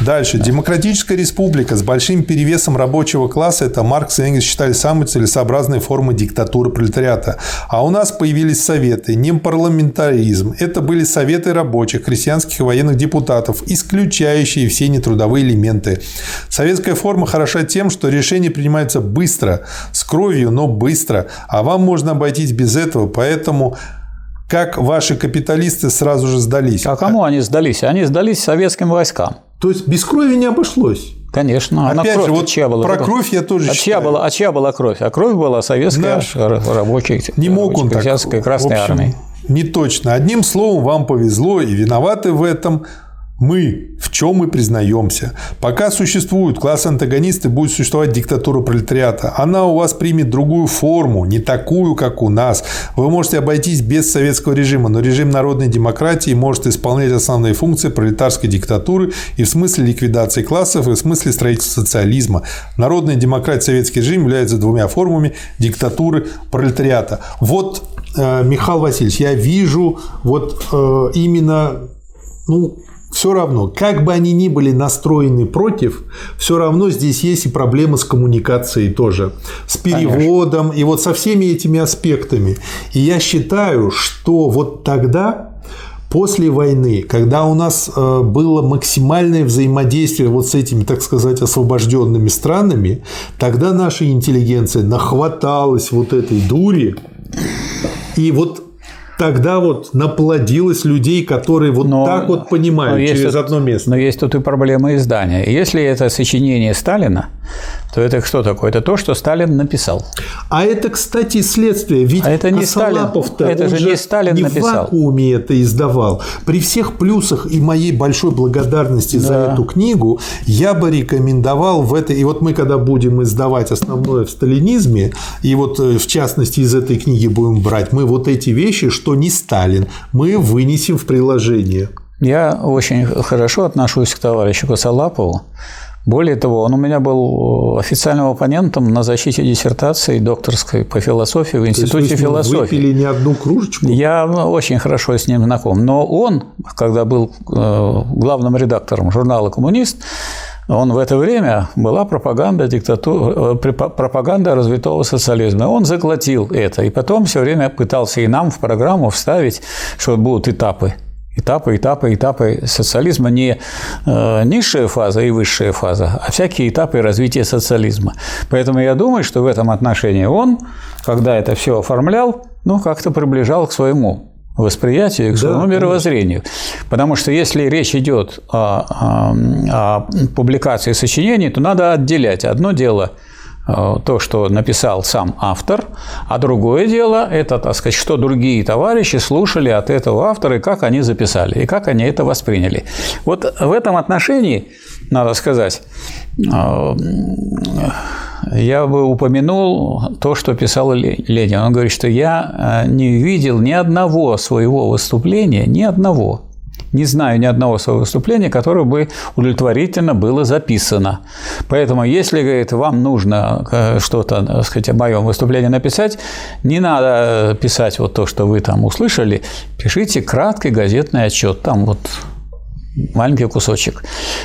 Дальше. Демократическая республика с большим перевесом рабочего класса – это Маркс и Энгельс считали самой целесообразной формой диктатуры пролетариата. А у нас появились советы, не парламентаризм. Это были советы рабочих, крестьянских и военных депутатов, исключающие все нетрудовые элементы. Советская форма хороша тем, что решения принимаются быстро, с кровью, но быстро. А вам можно обойтись без этого, поэтому как ваши капиталисты сразу же сдались. А кому они сдались? Они сдались советским войскам. То есть без крови не обошлось. Конечно. Опять кровь же, вот чья была? Про кровь я тоже а чья была, а чья была кровь? А кровь была советская да. рабочая, не мог он так, Красной общем, армии. Не точно. Одним словом, вам повезло, и виноваты в этом мы, в чем мы признаемся. Пока существуют класс-антагонисты, будет существовать диктатура пролетариата. Она у вас примет другую форму, не такую, как у нас. Вы можете обойтись без советского режима, но режим народной демократии может исполнять основные функции пролетарской диктатуры и в смысле ликвидации классов, и в смысле строительства социализма. Народная демократия советский режим являются двумя формами диктатуры пролетариата. Вот, э, Михаил Васильевич, я вижу вот э, именно ну, все равно, как бы они ни были настроены против, все равно здесь есть и проблемы с коммуникацией тоже, с переводом Конечно. и вот со всеми этими аспектами. И я считаю, что вот тогда после войны, когда у нас э, было максимальное взаимодействие вот с этими, так сказать, освобожденными странами, тогда наша интеллигенция нахваталась вот этой дури, и вот тогда вот наплодилось людей, которые вот но, так вот понимают через тут, одно место. Но есть тут и проблема издания. Если это сочинение Сталина, то это что такое? Это то, что Сталин написал. А это, кстати, следствие. Ведь а это не Сталин. Это же не Сталин не написал. в вакууме это издавал. При всех плюсах и моей большой благодарности да. за эту книгу я бы рекомендовал в этой... И вот мы, когда будем издавать основное в сталинизме, и вот э, в частности из этой книги будем брать, мы вот эти вещи, что не Сталин, мы вынесем в приложение. Я очень хорошо отношусь к товарищу Косолапову. Более того, он у меня был официальным оппонентом на защите диссертации докторской по философии в Институте То есть вы философии. выпили не одну кружечку? Я очень хорошо с ним знаком. Но он, когда был э, главным редактором журнала «Коммунист», он в это время была пропаганда диктатуры, э, пропаганда развитого социализма. Он заглотил это, и потом все время пытался и нам в программу вставить, что будут этапы этапы, этапы, этапы социализма, не э, низшая фаза и высшая фаза, а всякие этапы развития социализма. Поэтому я думаю, что в этом отношении он, когда это все оформлял, ну, как-то приближал к своему восприятию, к своему да, мировоззрению. Конечно. Потому что если речь идет о, о, о публикации сочинений, то надо отделять. Одно дело – то, что написал сам автор, а другое дело – это, так сказать, что другие товарищи слушали от этого автора и как они записали, и как они это восприняли. Вот в этом отношении, надо сказать, э, я бы упомянул то, что писал Ленин. Он говорит, что я э, не видел ни одного своего выступления, ни одного, не знаю ни одного своего выступления, которое бы удовлетворительно было записано. Поэтому, если, говорит, вам нужно э, что-то, так сказать, о моем выступлении написать, не надо писать вот то, что вы там услышали, пишите краткий газетный отчет. Там вот маленький кусочек.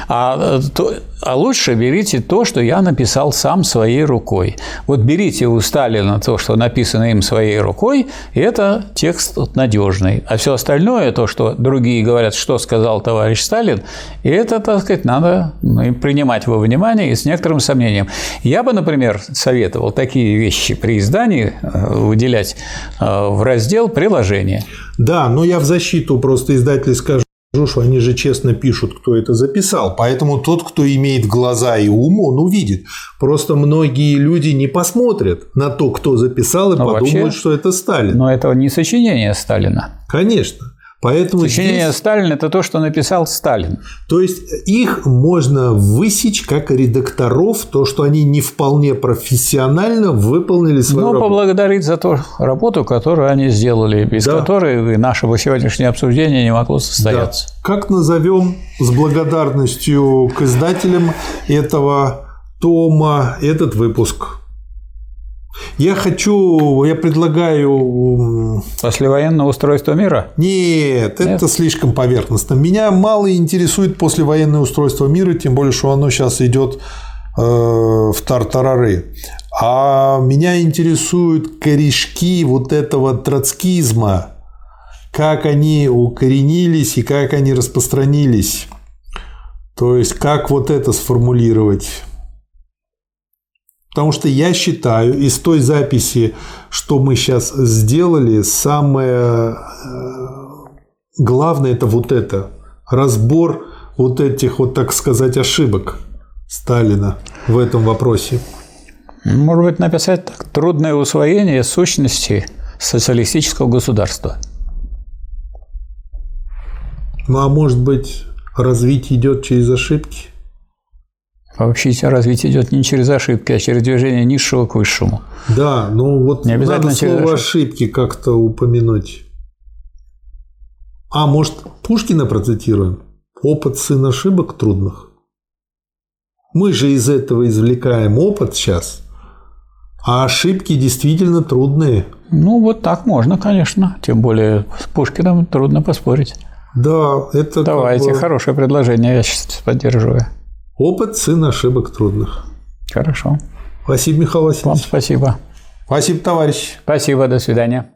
А, то, а лучше берите то, что я написал сам своей рукой. Вот берите у Сталина то, что написано им своей рукой, и это текст надежный. А все остальное, то, что другие говорят, что сказал товарищ Сталин, и это, так сказать, надо ну, принимать во внимание и с некоторым сомнением. Я бы, например, советовал такие вещи при издании э, выделять э, в раздел «Приложение». Да, но я в защиту просто издателей скажу, что они же честно пишут, кто это записал. Поэтому тот, кто имеет глаза и ум, он увидит. Просто многие люди не посмотрят на то, кто записал, и но ну, подумают, вообще, что это Сталин. Но это не сочинение Сталина. Конечно. Поэтому Сочинение здесь- Сталина – это то, что написал Сталин. То есть их можно высечь как редакторов, то, что они не вполне профессионально выполнили свою Но работу. поблагодарить за ту работу, которую они сделали, без Да. которой и нашего сегодняшнего обсуждения не могло Да. состояться. Как назовем с благодарностью к издателям этого тома этот выпуск? Я хочу, я предлагаю Послевоенное устройство мира? Нет, это слишком поверхностно. Меня мало интересует послевоенное устройство мира, тем более, что оно сейчас идет э, в тартарары. А меня интересуют корешки вот этого троцкизма, как они укоренились и как они распространились. То есть, как вот это сформулировать. Потому что я считаю, из той записи, что мы сейчас сделали, самое э, главное это вот это. Разбор вот этих, вот так сказать, ошибок Сталина в этом вопросе. Может быть, написать так. Трудное усвоение сущности социалистического государства. Ну а может быть, развитие идет через ошибки? Вообще развитие идет не через ошибки, а через движение низшего к высшему. Да, ну вот Не обязательно надо слово ошибки. ошибки как-то упомянуть. А может, Пушкина процитируем? Опыт сын ошибок трудных. Мы же из этого извлекаем опыт сейчас, а ошибки действительно трудные. Ну, вот так можно, конечно. Тем более с Пушкиным трудно поспорить. Да, это как Давайте, бы хорошее предложение, я сейчас поддерживаю. Опыт сын ошибок трудных. Хорошо. Спасибо, Михаил Вам Васильевич. спасибо. Спасибо, товарищ. Спасибо, до свидания.